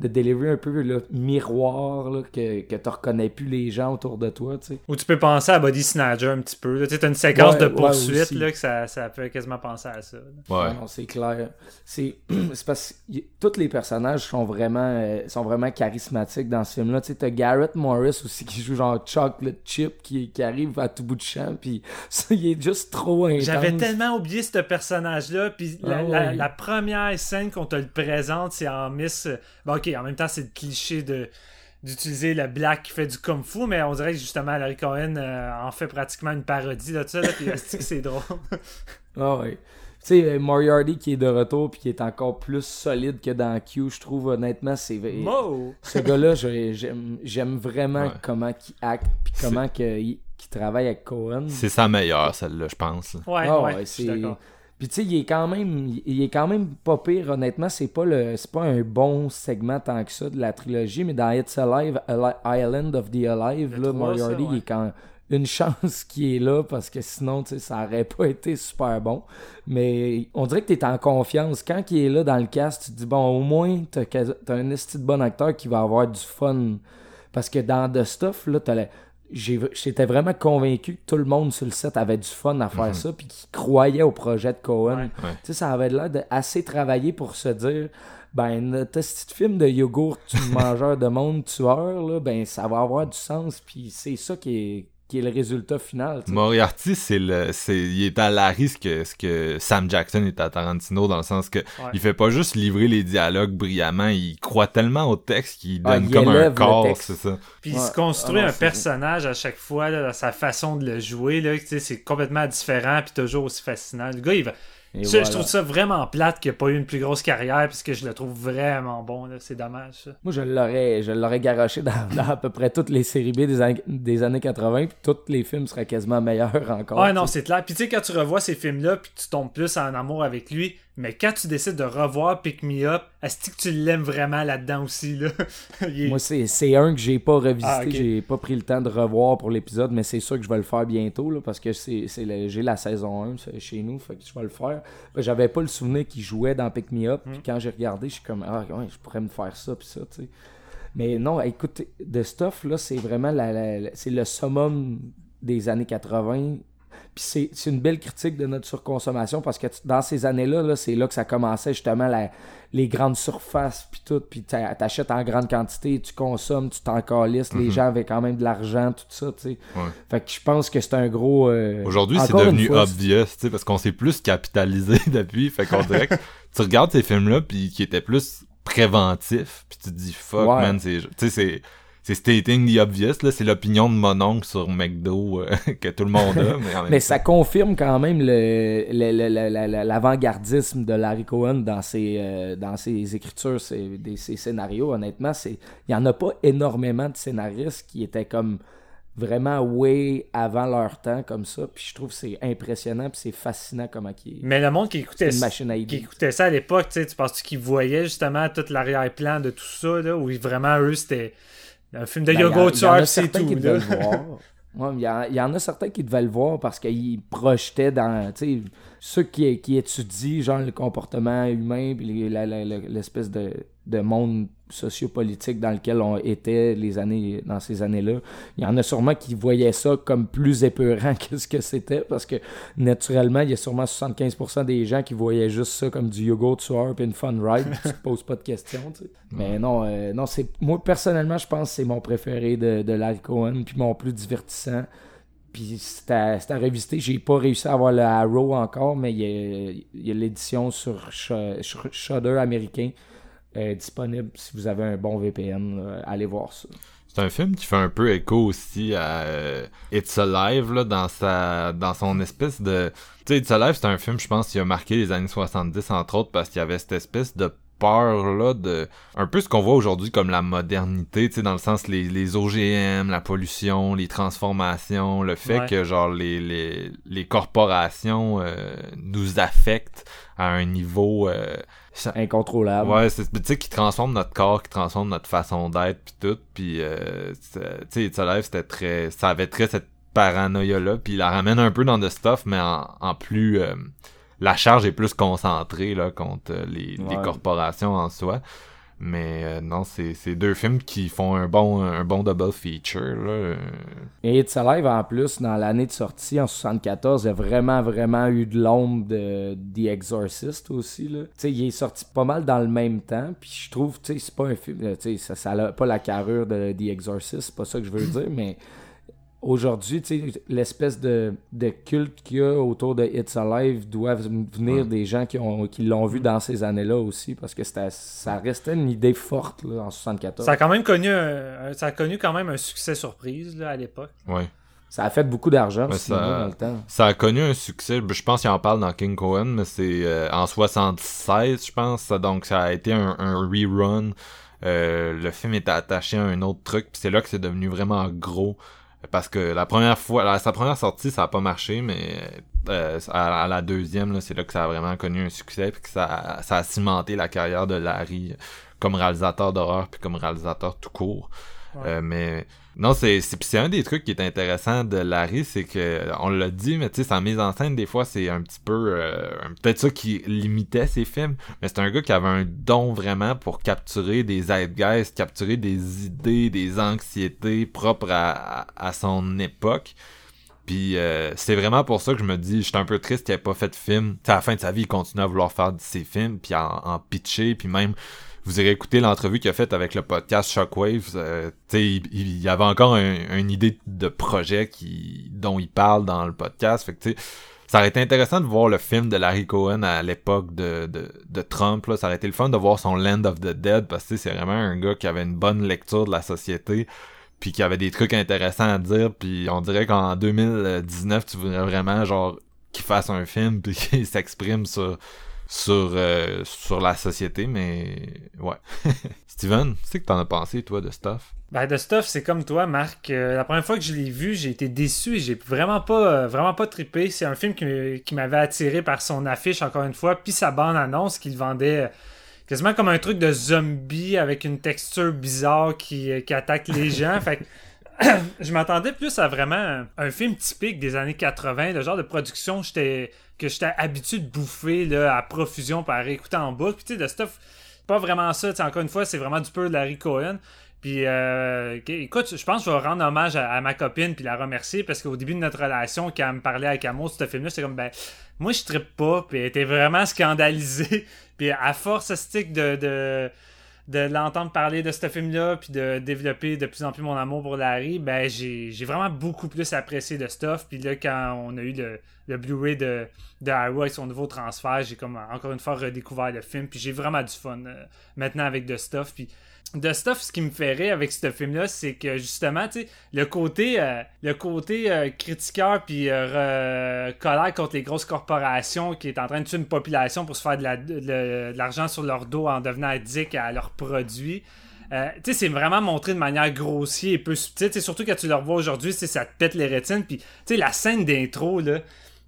[SPEAKER 3] de delivery un peu là, miroir là, que, que tu reconnais plus les gens autour de toi tu sais
[SPEAKER 2] Ou tu peux penser à Body Snatcher un petit peu. Tu sais, t'as une séquence
[SPEAKER 3] Ouais,
[SPEAKER 2] de poursuite là, que ça, ça fait quasiment penser à ça.
[SPEAKER 1] Ouais.
[SPEAKER 3] C'est clair. C'est c'est parce que tous les personnages sont vraiment euh, sont vraiment charismatiques dans ce film-là. Tu sais, t'as Garrett Morris aussi qui joue genre Chocolate Chip qui, qui arrive à tout bout de champ, puis ça, il est juste trop intense.
[SPEAKER 2] J'avais tellement oublié ce personnage-là. Puis la,
[SPEAKER 3] Ah
[SPEAKER 2] la-
[SPEAKER 3] ouais.
[SPEAKER 2] la première scène qu'on te le présente, c'est en Miss. Bon, ok, en même temps, c'est le cliché de d'utiliser le black qui fait du kung fu, mais on dirait que justement Larry Cohen euh, en fait pratiquement une parodie de ça, là, puis c'est drôle?
[SPEAKER 3] Ah ouais. Tu sais, euh, Moriarty qui est de retour puis qui est encore plus solide que dans Q, je trouve honnêtement, c'est
[SPEAKER 2] Mo!
[SPEAKER 3] ce gars-là, j'aime vraiment
[SPEAKER 1] Ouais.
[SPEAKER 3] comment il acte puis comment qu'il travaille avec Cohen.
[SPEAKER 1] C'est sa meilleure, celle-là, je pense.
[SPEAKER 2] Ouais,
[SPEAKER 3] Ah
[SPEAKER 2] ouais,
[SPEAKER 3] ouais, c'est-
[SPEAKER 2] d'accord.
[SPEAKER 3] Puis tu sais, il est quand même il est quand même pas pire honnêtement, c'est pas le c'est pas un bon segment tant que ça de la trilogie, mais dans It's Alive Ali- Island of the Alive là, Moriarty, il
[SPEAKER 2] ouais.
[SPEAKER 3] est quand une chance qu'il est là parce que sinon tu sais ça aurait pas été super bon. Mais on dirait que t'es en confiance quand il est là dans le cast, tu te dis bon au moins t'as quasi- t'as un esti de bon acteur qui va avoir du fun parce que dans The Stuff là t'as j'étais vraiment convaincu que tout le monde sur le set avait du fun à faire ça puis qu'ils croyaient au projet de Cohen.
[SPEAKER 2] Ouais.
[SPEAKER 3] Tu sais, ça avait l'air de assez travaillé pour se dire ben notre petit film de yogourt tu mangeur de monde tueur là, ben ça va avoir du sens puis c'est ça qui est qui est le résultat final.
[SPEAKER 1] Moriarty, c'est le, c'est, il est à Larry ce que, ce que Sam Jackson est à Tarantino dans le sens que il fait pas juste livrer les dialogues brillamment, il croit tellement au texte qu'il
[SPEAKER 3] Ah,
[SPEAKER 1] donne
[SPEAKER 3] il
[SPEAKER 1] comme un corps, c'est ça.
[SPEAKER 2] Puis il
[SPEAKER 3] Ouais.
[SPEAKER 2] se construit
[SPEAKER 3] Ah non,
[SPEAKER 2] un personnage à chaque fois, là, dans sa façon de le jouer, là, c'est complètement différent, puis toujours aussi fascinant. Le gars, il va...
[SPEAKER 3] Et
[SPEAKER 2] je,
[SPEAKER 3] voilà.
[SPEAKER 2] je trouve ça vraiment plate qu'il ait pas eu une plus grosse carrière, puisque je le trouve vraiment bon, là. c'est dommage. Ça.
[SPEAKER 3] Moi, je l'aurais, je l'aurais garoché dans, dans à peu près toutes les séries B des, années- des années 80, puis tous les films seraient quasiment meilleurs encore.
[SPEAKER 2] Ouais, non, c'est clair. Puis tu sais, quand tu revois ces films-là, puis tu tombes plus en amour avec lui, mais quand tu décides de revoir Pick Me Up, est-ce que tu l'aimes vraiment là-dedans aussi, là? Est-
[SPEAKER 3] Moi, c'est, c'est un que j'ai pas revisité,
[SPEAKER 2] Ah,
[SPEAKER 3] j'ai pas pris le temps de revoir pour l'épisode, mais c'est sûr que je vais le faire bientôt, là, parce que c'est, c'est le- j'ai la saison 1 c'est chez nous, fait que je vais le faire. J'avais pas le souvenir qu'il jouait dans Pick Me Up,
[SPEAKER 2] Hmm.
[SPEAKER 3] puis quand j'ai regardé, je suis comme, ah ouais, je pourrais me faire ça, puis ça, tu sais. Mais non, écoute, The Stuff, là, c'est vraiment la, la- la- c'est le summum des années 80. Puis c'est, c'est une belle critique de notre surconsommation parce que dans ces années-là, là, c'est là que ça commençait justement la- les grandes surfaces puis tout. Puis t'a- t'achètes en grande quantité, tu consommes, tu t'en calisses. Les gens avaient quand même de l'argent, tout ça, tu sais.
[SPEAKER 1] Ouais.
[SPEAKER 3] Fait que je pense que c'est un gros... euh,
[SPEAKER 1] Aujourd'hui, c'est
[SPEAKER 3] encore
[SPEAKER 1] devenu
[SPEAKER 3] fois,
[SPEAKER 1] obvious, tu sais, parce qu'on s'est plus capitalisé depuis. Fait qu'on dirait que tu regardes ces films-là, puis qui étaient plus préventifs, puis tu te dis fuck,
[SPEAKER 3] Ouais.
[SPEAKER 1] man, c'est, tu sais, c'est, c'est stating the obvious, là, c'est l'opinion de mon oncle sur McDo euh, que tout le monde a, mais
[SPEAKER 3] ça confirme quand même le, le- le- le- le- le- l'avant-gardisme de Larry Cohen dans ses, euh, dans ses écritures, ses, des- ses scénarios. Honnêtement, c'est il y en a pas énormément de scénaristes qui étaient comme vraiment way avant leur temps comme ça. Puis je trouve que c'est impressionnant puis c'est fascinant comment qui
[SPEAKER 2] Mais le monde qui écoutait,
[SPEAKER 3] C'est une machine à
[SPEAKER 2] qui écoutait ça à l'époque, tu sais, tu penses qu'ils voyaient justement tout l'arrière-plan de tout ça, là, où vraiment, eux, c'était un film de
[SPEAKER 3] Ben,
[SPEAKER 2] yoga pis c'est
[SPEAKER 3] certains
[SPEAKER 2] tout.
[SPEAKER 3] qui
[SPEAKER 2] là.
[SPEAKER 3] devaient le voir. Ouais, il y, en- il y en a certains qui devaient le voir parce qu'ils projetaient dans, tu sais, ceux qui, qui étudient genre le comportement humain la- l'espèce de, de monde sociopolitique dans lequel on était les années, dans ces années-là. Il y en a sûrement qui voyaient ça comme plus épeurant que ce que c'était, parce que naturellement, il y a sûrement 75% des gens qui voyaient juste ça comme du yoga soir et une fun ride, tu te poses pas de questions. tu sais. Mais non, euh, non c'est moi personnellement, je pense que c'est mon préféré de, de Larry Cohen, puis mon plus divertissant. Puis c'est à, à revisiter. J'ai pas réussi à avoir le Arrow encore, mais il y a, il y a l'édition sur, Sh- sur Shudder américain euh, disponible si vous avez un bon VPN. euh, allez voir ça.
[SPEAKER 1] C'est un film qui fait un peu écho aussi à euh, It's Alive là, dans sa dans son espèce de tu sais It's Alive c'est un film je pense qui a marqué les années 70 entre autres parce qu'il y avait cette espèce de peur là de un peu ce qu'on voit aujourd'hui comme la modernité tu sais dans le sens les, les OGM la pollution les transformations le fait
[SPEAKER 2] Ouais.
[SPEAKER 1] que genre les les, les corporations euh, nous affectent à un niveau euh, ça-
[SPEAKER 3] Incontrôlable.
[SPEAKER 1] Ouais, c'est tu sais qui transforme notre corps, qui transforme notre façon d'être puis tout, puis euh, tu sais It's Alive c'était très ça avait très cette paranoïa là, puis il la ramène un peu dans de stuff mais en, en plus euh, la charge est plus concentrée là contre euh, les, corporations en soi. Mais euh, non, c'est deux films qui font un bon un bon double feature.
[SPEAKER 3] Et It's Alive, en plus, dans l'année de sortie, en 74, il a vraiment, vraiment eu de l'ombre de The Exorcist aussi. Là. Il est sorti pas mal dans le même temps. Puis je trouve, c'est pas un film. euh, ça, ça a pas la carrure de The Exorcist, c'est pas ça que je veux dire, mais aujourd'hui, tu sais, l'espèce de, de culte qu'il y a autour de It's Alive doit venir des gens qui ont qui l'ont vu dans ces années-là aussi, parce que ça restait une idée forte là, en 74.
[SPEAKER 2] Ça a quand même connu un, ça a connu quand même un succès surprise là, à l'époque.
[SPEAKER 1] Ouais.
[SPEAKER 3] Ça a fait beaucoup d'argent
[SPEAKER 1] ça-
[SPEAKER 3] dans le temps.
[SPEAKER 1] Ça a connu un succès, je pense qu'il en parle dans King Cohen, mais c'est euh, en 76, je pense, ça, donc ça a été un, un rerun. Euh, le film était attaché à un autre truc, puis c'est là que c'est devenu vraiment gros. Parce que la première fois, sa première sortie, ça a pas marché, mais euh, à, à la deuxième, c'est là que ça a vraiment connu un succès, puis que ça, ça a cimenté la carrière de Larry comme réalisateur d'horreur, puis comme réalisateur tout court. Euh, mais non, c'est un des trucs qui est intéressant de Larry, c'est que on l'a dit, mais tu sais, sa mise en scène des fois c'est un petit peu euh, peut-être ça qui limitait ses films, mais c'est un gars qui avait un don vraiment pour capturer des zeitgeist, capturer des idées, des anxiétés propres à, à, son époque. Puis euh, c'est vraiment pour ça que je me dis, j'étais un peu triste qu'il ait pas fait de film. T'sais, à la fin de sa vie, il continue à vouloir faire ses films, puis en, en pitcher, puis même vous irez écouter l'entrevue qu'il a faite avec le podcast Shockwaves. Euh, il, y avait encore un- une idée de projet qui, dont il parle dans le podcast. Fait que ça aurait été intéressant de voir le film de Larry Cohen à l'époque de, de, Trump. Là. Ça aurait été le fun de voir son Land of the Dead parce que c'est vraiment un gars qui avait une bonne lecture de la société puis qui avait des trucs intéressants à dire. Puis on dirait qu'en 2019, tu voudrais vraiment genre qu'il fasse un film puis qu'il s'exprime sur sur euh, sur la société, mais ouais. Steven, tu sais que t'en as pensé toi de stuff?
[SPEAKER 2] Ben, The Stuff, c'est comme toi, Marc. Euh, la première fois que je l'ai vu, j'ai été déçu et j'ai vraiment pas, euh, vraiment pas trippé. C'est un film qui, m'avait attiré par son affiche, encore une fois, puis sa bande-annonce qu'il vendait euh, quasiment comme un truc de zombie avec une texture bizarre qui, qui attaque les gens. fait que je m'attendais plus à vraiment un, film typique des années 80, le genre de production que j'étais habitué de bouffer là, à profusion par réécouter en boucle. Puis tu sais, The Stuff, pas vraiment ça. Encore une fois, c'est vraiment du peu de Larry Cohen. Puis, euh, écoute, je pense que je vais rendre hommage à, ma copine puis la remercier parce qu'au début de notre relation, quand elle me parlait avec amour de ce film-là, j'étais comme, ben, moi, je trippe pas. Puis elle était vraiment scandalisée. puis à force, stick de, de, de l'entendre parler de ce film-là puis de développer de plus en plus mon amour pour Larry, ben, j'ai vraiment beaucoup plus apprécié de stuff. Puis là, quand on a eu le, le Blu-ray de, de Arrow avec son nouveau transfert, j'ai comme encore une fois redécouvert le film. Puis j'ai vraiment du fun euh, maintenant avec de stuff. Puis de stuff, ce qui me rire avec ce film-là, c'est que justement, tu sais, le côté, euh, le côté euh, critiqueur puis euh, re- colère contre les grosses corporations qui est en train de tuer une population pour se faire de la- de- de l'argent sur leur dos en devenant addict à leurs produits. Euh, tu sais, c'est vraiment montré de manière grossière et peu subtile. Tu sais, surtout quand tu le revois aujourd'hui, ça te pète les rétines. Puis, tu sais, la scène d'intro, là,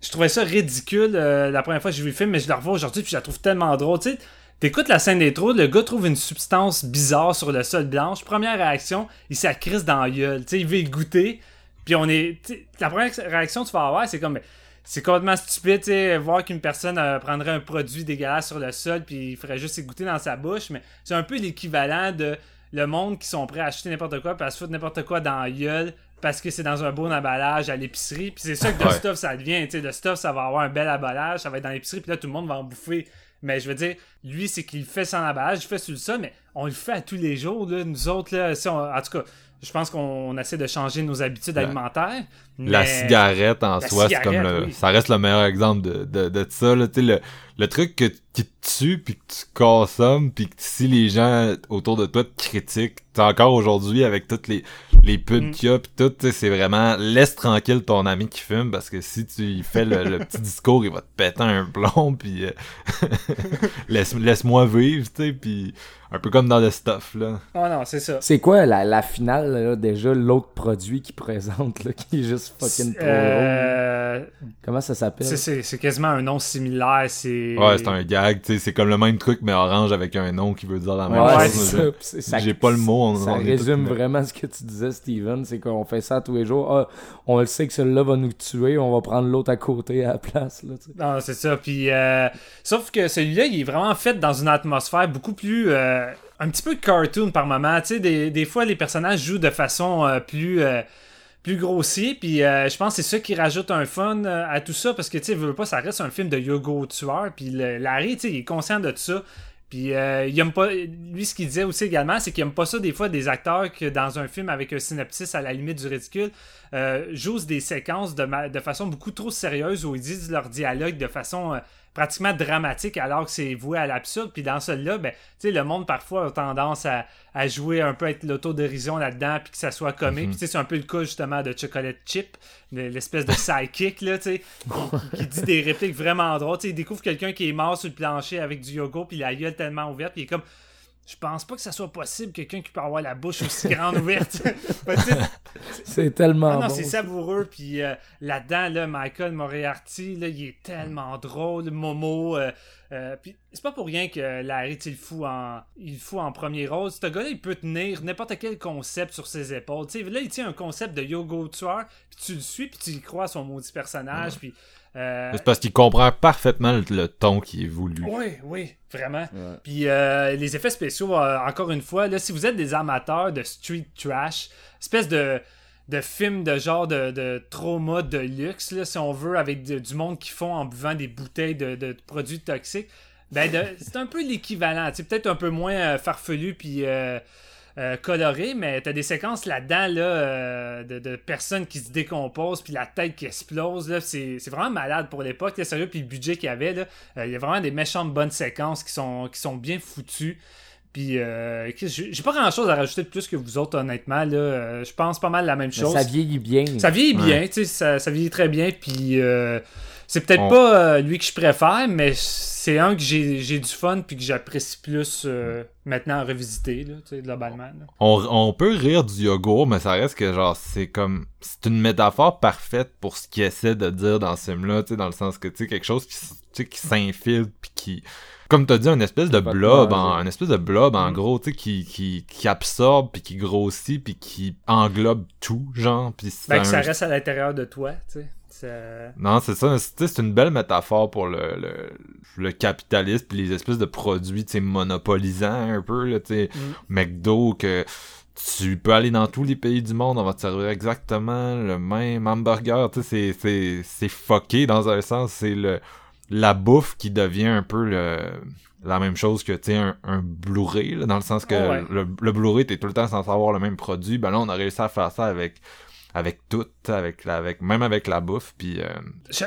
[SPEAKER 2] je trouvais ça ridicule euh, la première fois que j'ai vu le film, mais je le revois aujourd'hui, puis je la trouve tellement drôle. Tu sais, t'écoutes la scène d'intro, le gars trouve une substance bizarre sur le sol blanche. Première réaction, il s'accrisse dans la gueule. Tu sais, il veut y goûter. Puis on est. La première réaction que tu vas avoir, c'est comme. c'est complètement stupide, tu sais, voir qu'une personne euh, prendrait un produit dégueulasse sur le sol puis il ferait juste goûter dans sa bouche, mais c'est un peu l'équivalent de le monde qui sont prêts à acheter n'importe quoi puis à se foutre n'importe quoi dans la gueule parce que c'est dans un beau emballage à l'épicerie. Puis c'est ça que le
[SPEAKER 1] Ouais.
[SPEAKER 2] stuff, ça devient. Tu sais, le stuff, ça va avoir un bel emballage, ça va être dans l'épicerie, puis là, tout le monde va en bouffer. Mais je veux dire, lui, c'est qu'il fait sans emballage, il fait sur le sol, mais on le fait à tous les jours, là. Nous autres, là, si on- en tout cas, je pense qu'on essaie de changer nos habitudes alimentaires.
[SPEAKER 1] La cigarette en
[SPEAKER 2] La
[SPEAKER 1] soi, c'est comme le,
[SPEAKER 2] oui.
[SPEAKER 1] ça reste le meilleur exemple de, de, de ça, là, tu sais, le, le truc que, qui te tue puis que tu consommes puis que si les gens autour de toi te critiquent, encore aujourd'hui avec toutes les, les pubs
[SPEAKER 2] Mm.
[SPEAKER 1] qu'il y a pis tout, c'est vraiment laisse tranquille ton ami qui fume parce que si tu y fais le, le petit discours, il va te péter un plomb puis euh, laisse, laisse-moi vivre, tu sais, puis un peu comme dans le stuff, là.
[SPEAKER 2] Oh non, c'est ça.
[SPEAKER 3] C'est quoi la, la finale, là, déjà, l'autre produit qu'ils présentent, là, qui est juste fucking trop?
[SPEAKER 2] Euh,
[SPEAKER 3] Comment ça s'appelle?
[SPEAKER 2] c'est- c'est c'est quasiment un nom similaire. C'est.
[SPEAKER 1] Ouais, c'est un gag, tu sais, c'est comme le même truc mais orange avec un nom qui veut dire la même
[SPEAKER 3] Ouais,
[SPEAKER 2] Ouais,
[SPEAKER 1] chose.
[SPEAKER 3] ça.
[SPEAKER 1] J'ai pas le mot, on-
[SPEAKER 3] ça
[SPEAKER 1] on
[SPEAKER 3] résume vraiment ce que tu disais, Steven. C'est qu'on fait ça tous les jours. Ah, on le sait que celui-là va nous tuer, on va prendre l'autre à côté à la place. Là.
[SPEAKER 2] Non, c'est ça. Puis, euh, sauf que celui-là, il est vraiment fait dans une atmosphère beaucoup plus. euh, un petit peu cartoon par moment. Tu sais, des, des fois, les personnages jouent de façon euh, plus. Plus grossier, puis euh, je pense que c'est ça qui rajoute un fun euh, à tout ça, parce que, tu sais, pas, ça reste un film de Yogo tueur, puis Larry, tu sais, il est conscient de tout ça, puis euh, il aime pas, lui, ce qu'il disait aussi également, c'est qu'il aime pas ça, des fois, des acteurs que dans un film avec un synopsis à la limite du ridicule, euh, jouent des séquences de, de façon beaucoup trop sérieuse où ils disent leur dialogue de façon pratiquement dramatique alors que c'est voué à l'absurde. Puis dans celui-là, ben, tu sais, le monde parfois a tendance à, à jouer un peu avec l'autodérision là-dedans puis que ça soit comique. Puis tu sais, c'est un peu le cas justement de Chocolate Chip, l'espèce de sidekick, là, tu sais, qui, qui dit des répliques vraiment drôles. Tu sais, il découvre quelqu'un qui est mort sur le plancher avec du yoga puis la gueule tellement ouverte puis il est comme... Je pense pas que ça soit possible, quelqu'un qui peut avoir la bouche aussi grande ouverte.
[SPEAKER 3] C'est tellement
[SPEAKER 2] ah non,
[SPEAKER 3] bon.
[SPEAKER 2] c'est savoureux. Puis euh, là-dedans, là, Michael Moriarty, là, il est tellement drôle. Momo. euh, euh, puis c'est pas pour rien que Larry, il le fout en, il fout en premier rôle. Ce gars-là, il peut tenir n'importe quel concept sur ses épaules. Tu sais, là, il tient un concept de Yogo tueur. Puis tu le suis, puis tu y crois à son maudit personnage. Puis. Euh,
[SPEAKER 1] C'est parce qu'il comprend parfaitement le, le ton qui est voulu.
[SPEAKER 2] oui, oui, vraiment.
[SPEAKER 3] Ouais.
[SPEAKER 2] Puis euh, les effets spéciaux, euh, encore une fois, là, si vous êtes des amateurs de street trash, espèce de, de film de genre de, de trauma de luxe, là, si on veut, avec de- du monde qui font en buvant des bouteilles de, de produits toxiques, ben de- c'est un peu l'équivalent. C'est peut-être un peu moins euh, farfelu puis euh, coloré, mais t'as des séquences là-dedans là, euh, de, de personnes qui se décomposent puis la tête qui explose. Là, c'est, c'est vraiment malade pour l'époque. là, Sérieux, puis le budget qu'il y avait, là, euh, il y a vraiment des méchantes bonnes séquences qui sont, qui sont bien foutues. Puis, euh, j'ai pas grand chose à rajouter de plus que vous autres, honnêtement. Là, Euh, je pense pas mal la même
[SPEAKER 3] Mais
[SPEAKER 2] chose.
[SPEAKER 3] ça vieillit bien.
[SPEAKER 2] Ça vieillit
[SPEAKER 1] Ouais.
[SPEAKER 2] bien, tu sais, ça, ça vieillit très bien, puis euh, c'est peut-être
[SPEAKER 1] On-
[SPEAKER 2] pas euh, lui que je préfère, mais c'est un que j'ai j'ai du fun, puis que j'apprécie plus euh, maintenant à revisiter, là, tu sais, globalement. là.
[SPEAKER 1] On, on peut rire du yogourt, mais ça reste que genre c'est comme c'est une métaphore parfaite pour ce qu'il essaie de dire dans ce film-là, tu sais, dans le sens que tu sais quelque chose qui, s- tu sais, qui s'infiltre puis qui comme t'as dit, une espèce de blob, en, un espèce de blob en
[SPEAKER 2] Mm.
[SPEAKER 1] gros, tu sais, qui, qui, qui absorbe puis qui grossit puis qui englobe tout, genre, puis c'est
[SPEAKER 2] Ben, que ça reste à l'intérieur de toi, tu sais. Ça-
[SPEAKER 1] Non, c'est ça. c'est- une belle métaphore pour le, le, le capitalisme les espèces de produits, tu sais, monopolisants un peu, là, tu sais.
[SPEAKER 2] Mm.
[SPEAKER 1] McDo, que tu peux aller dans tous les pays du monde, on va te servir exactement le même hamburger, tu sais, c'est, c'est, c'est fucké dans un sens. C'est le, la bouffe qui devient un peu le, la même chose que, tu sais, un, un Blu-ray, dans le sens que
[SPEAKER 2] Oh, ouais.
[SPEAKER 1] le, le Blu-ray, t'es tout le temps censé avoir le même produit. Ben là, on a réussi à faire ça avec avec tout, avec la, avec même avec la bouffe, puis euh,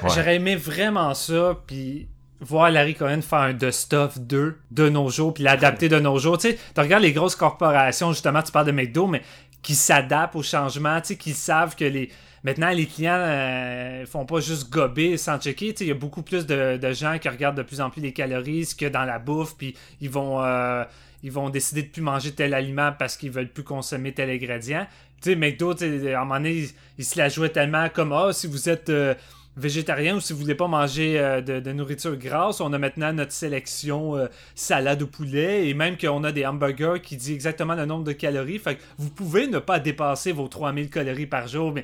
[SPEAKER 1] Ouais.
[SPEAKER 2] J'aurais aimé vraiment ça, puis voir Larry Cohen faire un The Stuff 2 de nos jours, puis l'adapter de nos jours. Tu sais, tu regardes les grosses corporations, justement, tu parles de McDo, mais qui s'adaptent au changement, tu sais, qui savent que les... Maintenant, les clients euh, font pas juste gober sans checker. Tu sais, Il y a beaucoup plus de, de gens qui regardent de plus en plus les calories ce qu'il y a dans la bouffe, puis ils vont, euh, ils vont décider de plus manger tel aliment parce qu'ils veulent plus consommer tel ingrédient. Tu sais, McDo, à un moment donné, ils, se la jouaient tellement comme Ah, si vous êtes euh, végétarien ou si vous voulez pas manger euh, de, de nourriture grasse, on a maintenant notre sélection euh, salade au poulet et même qu'on a des hamburgers qui dit exactement le nombre de calories. Fait que vous pouvez ne pas dépasser vos 3000 calories par jour, mais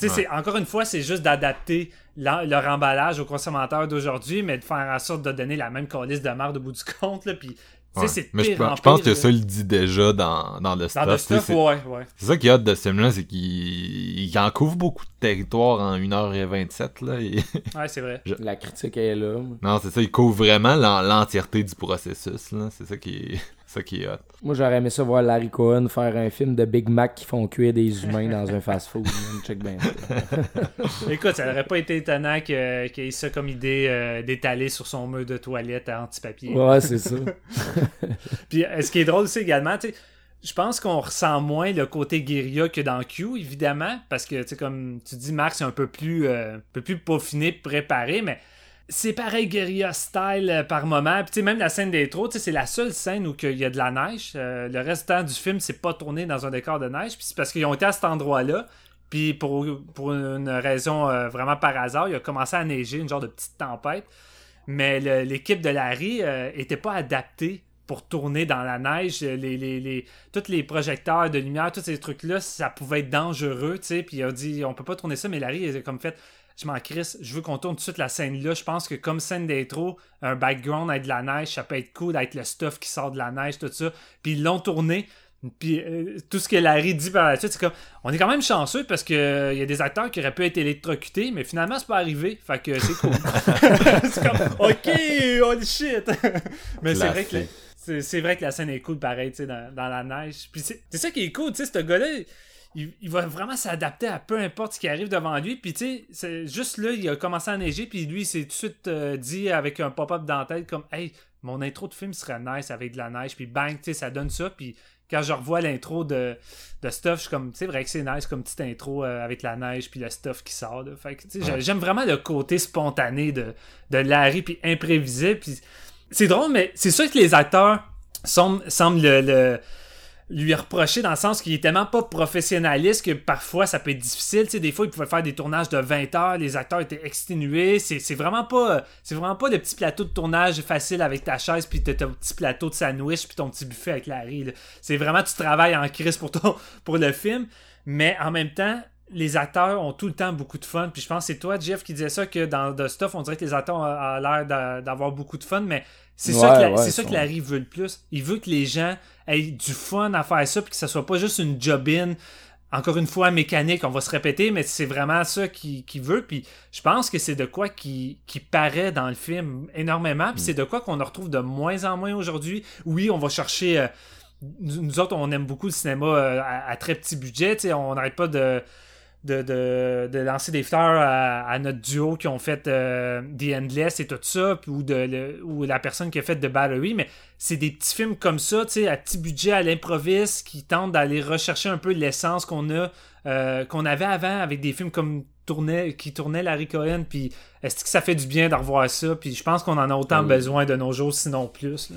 [SPEAKER 2] Tu sais,
[SPEAKER 1] Ouais.
[SPEAKER 2] c'est- encore une fois, c'est juste d'adapter leur emballage aux consommateurs d'aujourd'hui, mais de faire en sorte de donner la même calice de merde au bout du compte, là, puis...
[SPEAKER 1] Ouais.
[SPEAKER 2] c'est
[SPEAKER 1] Mais je, pense-
[SPEAKER 2] en
[SPEAKER 1] je pense
[SPEAKER 2] pire,
[SPEAKER 1] que ça, il le dit déjà dans, dans le
[SPEAKER 2] Dans
[SPEAKER 1] stuff.
[SPEAKER 2] stuff,
[SPEAKER 1] c'est-
[SPEAKER 2] ouais, ouais.
[SPEAKER 1] C'est ça qui est hot de ce film-là, c'est qu'il il en couvre beaucoup de territoire en 1h27. Là, et-
[SPEAKER 2] Ouais, c'est vrai.
[SPEAKER 3] La critique est là.
[SPEAKER 1] Non, c'est ça, il couvre vraiment l'en- l'entièreté du processus. là. C'est ça qui est, ça qui est hot.
[SPEAKER 3] Moi, j'aurais aimé ça voir Larry Cohen faire un film de Big Mac qui font cuire des humains dans un fast-food. Check bien.
[SPEAKER 2] Écoute, ça n'aurait pas été étonnant que- qu'il ait ça comme idée euh, d'étaler sur son mur de toilette à anti-papier.
[SPEAKER 3] Ouais, c'est ça.
[SPEAKER 2] Puis euh, ce qui est drôle aussi également, tu sais, je pense qu'on ressent moins le côté guérilla que dans Q, évidemment, parce que, tu sais, comme tu dis, Marc, c'est un peu plus, euh, un peu plus peaufiné, préparé, mais c'est pareil guérilla style euh, par moment. Puis, même la scène d'intro, c'est la seule scène où il y a de la neige. Euh, le reste du film, c'est pas tourné dans un décor de neige. Puis c'est parce qu'ils ont été à cet endroit-là. Puis pour, une raison euh, vraiment par hasard, il a commencé à neiger, une genre de petite tempête. Mais l'équipe de Larry euh, était pas adaptée pour tourner dans la neige. Les, les, les, tous les projecteurs de lumière, tous ces trucs-là, ça pouvait être dangereux. Puis il a dit, on peut pas tourner ça, mais Larry, il a comme fait, je m'en crisse, je veux qu'on tourne tout de suite la scène là. Je pense que comme scène d'intro, un background avec de la neige, ça peut être cool avec le stuff qui sort de la neige, tout ça. Puis ils l'ont tourné. Puis euh, tout ce que Larry dit par la suite, c'est comme on est quand même chanceux parce que il y a des acteurs qui auraient pu être électrocutés, mais finalement c'est pas arrivé. Fait que c'est cool. c'est comme OK, holy shit. mais c'est vrai que c'est vrai que la scène est cool pareil, tu sais dans, dans la neige. Puis c'est c'est ça qui est cool, tu sais ce gars-là il, il va vraiment s'adapter à peu importe ce qui arrive devant lui. Puis, tu sais, juste là, il a commencé à neiger. Puis, lui, il s'est tout de suite euh, dit avec un pop-up dans la tête, comme, hey, mon intro de film serait nice avec de la neige. Puis, bang, tu sais, ça donne ça. Puis, quand je revois l'intro de, de stuff, je suis comme, c'est vrai que c'est nice comme petite intro euh, avec la neige. Puis, le stuff qui sort. là. Fait que, tu sais, j'ai- j'aime vraiment le côté spontané de, de Larry. Puis, imprévisible. Puis, c'est drôle, mais c'est sûr que les acteurs semblent, semblent le- le lui reprocher dans le sens qu'il est tellement pas professionnaliste que parfois ça peut être difficile. Tu sais, des fois, il pouvait faire des tournages de 20 heures, les acteurs étaient exténués. C'est c'est vraiment pas c'est vraiment pas le petit plateau de tournage facile avec ta chaise puis t'as ton petit plateau de sandwich puis ton petit buffet avec Larry. là. C'est vraiment tu travailles en crise pour ton pour le film, mais en même temps les acteurs ont tout le temps beaucoup de fun. Puis je pense que c'est toi, Jeff, qui disait ça, que dans The Stuff, on dirait que les acteurs ont, l'air d'a- d'avoir beaucoup de fun, mais c'est ça,
[SPEAKER 3] Ouais, ouais,
[SPEAKER 2] ça que Larry veut le plus. Il veut que les gens aient du fun à faire ça, puis que ça soit pas juste une job-in, encore une fois, mécanique, on va se répéter, mais c'est vraiment ça qu'il veut. Puis je pense que c'est de quoi qui, qui paraît dans le film énormément, puis c'est de quoi qu'on en retrouve de moins en moins aujourd'hui. Oui, on va chercher... euh, nous nous autres, on aime beaucoup le cinéma euh, à, à très petit budget. tu sais, On n'arrête pas de, de, de, de lancer des fleurs à, à notre duo qui ont fait euh, The Endless et tout ça, ou, de, le- ou la personne qui a fait The Battery. Mais c'est des petits films comme ça, tu sais, à petit budget, à l'improviste, qui tentent d'aller rechercher un peu l'essence qu'on a, euh, qu'on avait avant avec des films comme tournait, qui tournaient Larry Cohen. Puis est-ce que ça fait du bien de revoir ça? Puis je pense qu'on en a autant
[SPEAKER 3] Oui.
[SPEAKER 2] besoin de nos jours, sinon plus. là.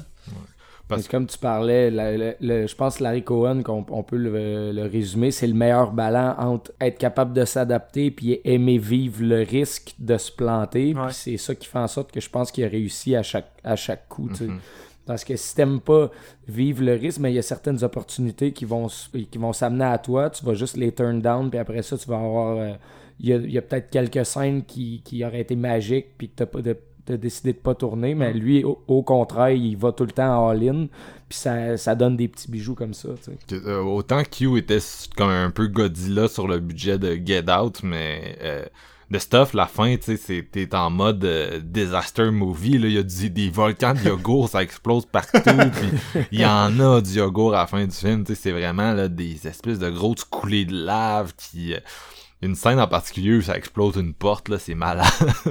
[SPEAKER 1] Parce
[SPEAKER 3] comme tu parlais, la- la- le- je pense que Larry Cohen, qu'on on peut le, le résumer, c'est le meilleur ballon entre être capable de s'adapter puis aimer vivre le risque de se planter.
[SPEAKER 2] Ouais.
[SPEAKER 3] C'est ça qui fait en sorte que je pense qu'il a réussi à chaque, à chaque coup.
[SPEAKER 1] Mhm.
[SPEAKER 3] Parce que si t'aimes pas vivre le risque, mais il y a certaines opportunités qui vont, qui vont s'amener à toi, tu vas juste les turn down, puis après ça, tu vas avoir... euh, il y a, il y a peut-être quelques scènes qui, qui auraient été magiques, puis que t'as pas de t'as décidé de pas tourner, mais lui, au, au contraire, il va tout le temps all-in, puis ça, ça donne des petits bijoux comme ça,
[SPEAKER 1] euh, autant Q était comme un peu Godzilla sur le budget de Get Out, mais euh, The Stuff, la fin, tu sais, t'es en mode euh, disaster movie, là, il y a du- des volcans de yogourt, ça explose partout, puis il y en a du yogourt à la fin du film, tu sais, c'est vraiment là, des espèces de grosses coulées de lave qui... une scène en particulier où ça explose une porte, là, c'est malade.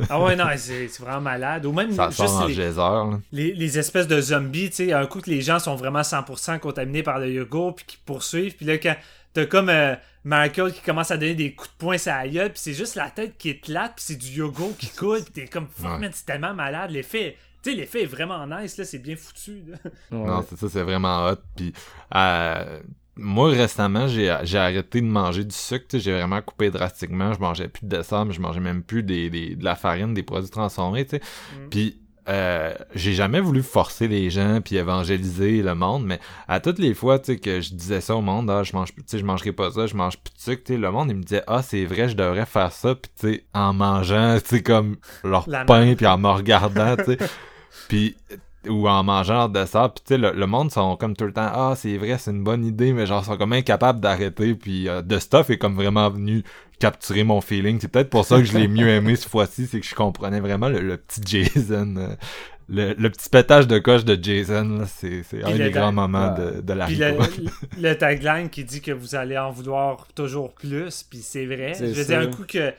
[SPEAKER 2] Ah ouais, non, c'est vraiment malade. Ou même
[SPEAKER 1] ça
[SPEAKER 2] juste
[SPEAKER 1] sort en
[SPEAKER 2] les,
[SPEAKER 1] geyser,
[SPEAKER 2] les, les espèces de zombies, tu sais, un coup que les gens sont vraiment 100% contaminés par le yogourt, puis qui poursuivent, puis là, quand t'as comme euh, Michael qui commence à donner des coups de poing sur la gueule, puis c'est juste la tête qui est plate, puis c'est du yogourt qui coule, puis t'es comme, fuck,
[SPEAKER 1] Ouais.
[SPEAKER 2] man, c'est tellement malade. L'effet, tu sais, l'effet est vraiment nice, là, c'est bien foutu. là.
[SPEAKER 3] Ouais.
[SPEAKER 1] Non, c'est ça, c'est vraiment hot. Puis, euh, moi, récemment, j'ai j'ai arrêté de manger du sucre. J'ai vraiment coupé drastiquement. Je mangeais plus de dessert, mais je mangeais même plus des, des- de la farine, des produits transformés. tu sais.
[SPEAKER 2] Mm.
[SPEAKER 1] Puis, euh, j'ai jamais voulu forcer les gens puis évangéliser le monde, mais à toutes les fois, tu sais, que je disais ça au monde, ah, je mange, sais, je mangerai pas ça, je mange plus de sucre, le monde, il me disait, ah, c'est vrai, je devrais faire ça, puis tu sais, en mangeant, tu sais, comme leur
[SPEAKER 2] La
[SPEAKER 1] pain puis en me regardant, tu sais, puis ou en mangeant leur dessert, puis tu sais, le, le monde sont comme tout le temps, ah, c'est vrai, c'est une bonne idée, mais genre, sont comme incapables d'arrêter, puis euh, The Stuff est comme vraiment venu capturer mon feeling. C'est peut-être pour ça que je l'ai mieux aimé cette fois-ci, c'est que je comprenais vraiment le, le petit Jason, euh, le, le petit pétage de coche de Jason, là, c'est c'est un des grands moments
[SPEAKER 3] Ouais.
[SPEAKER 1] de, de la
[SPEAKER 2] Puis le, tagline qui dit que vous allez en vouloir toujours plus, puis c'est vrai.
[SPEAKER 3] C'est
[SPEAKER 2] Je veux
[SPEAKER 3] ça.
[SPEAKER 2] dire, un coup que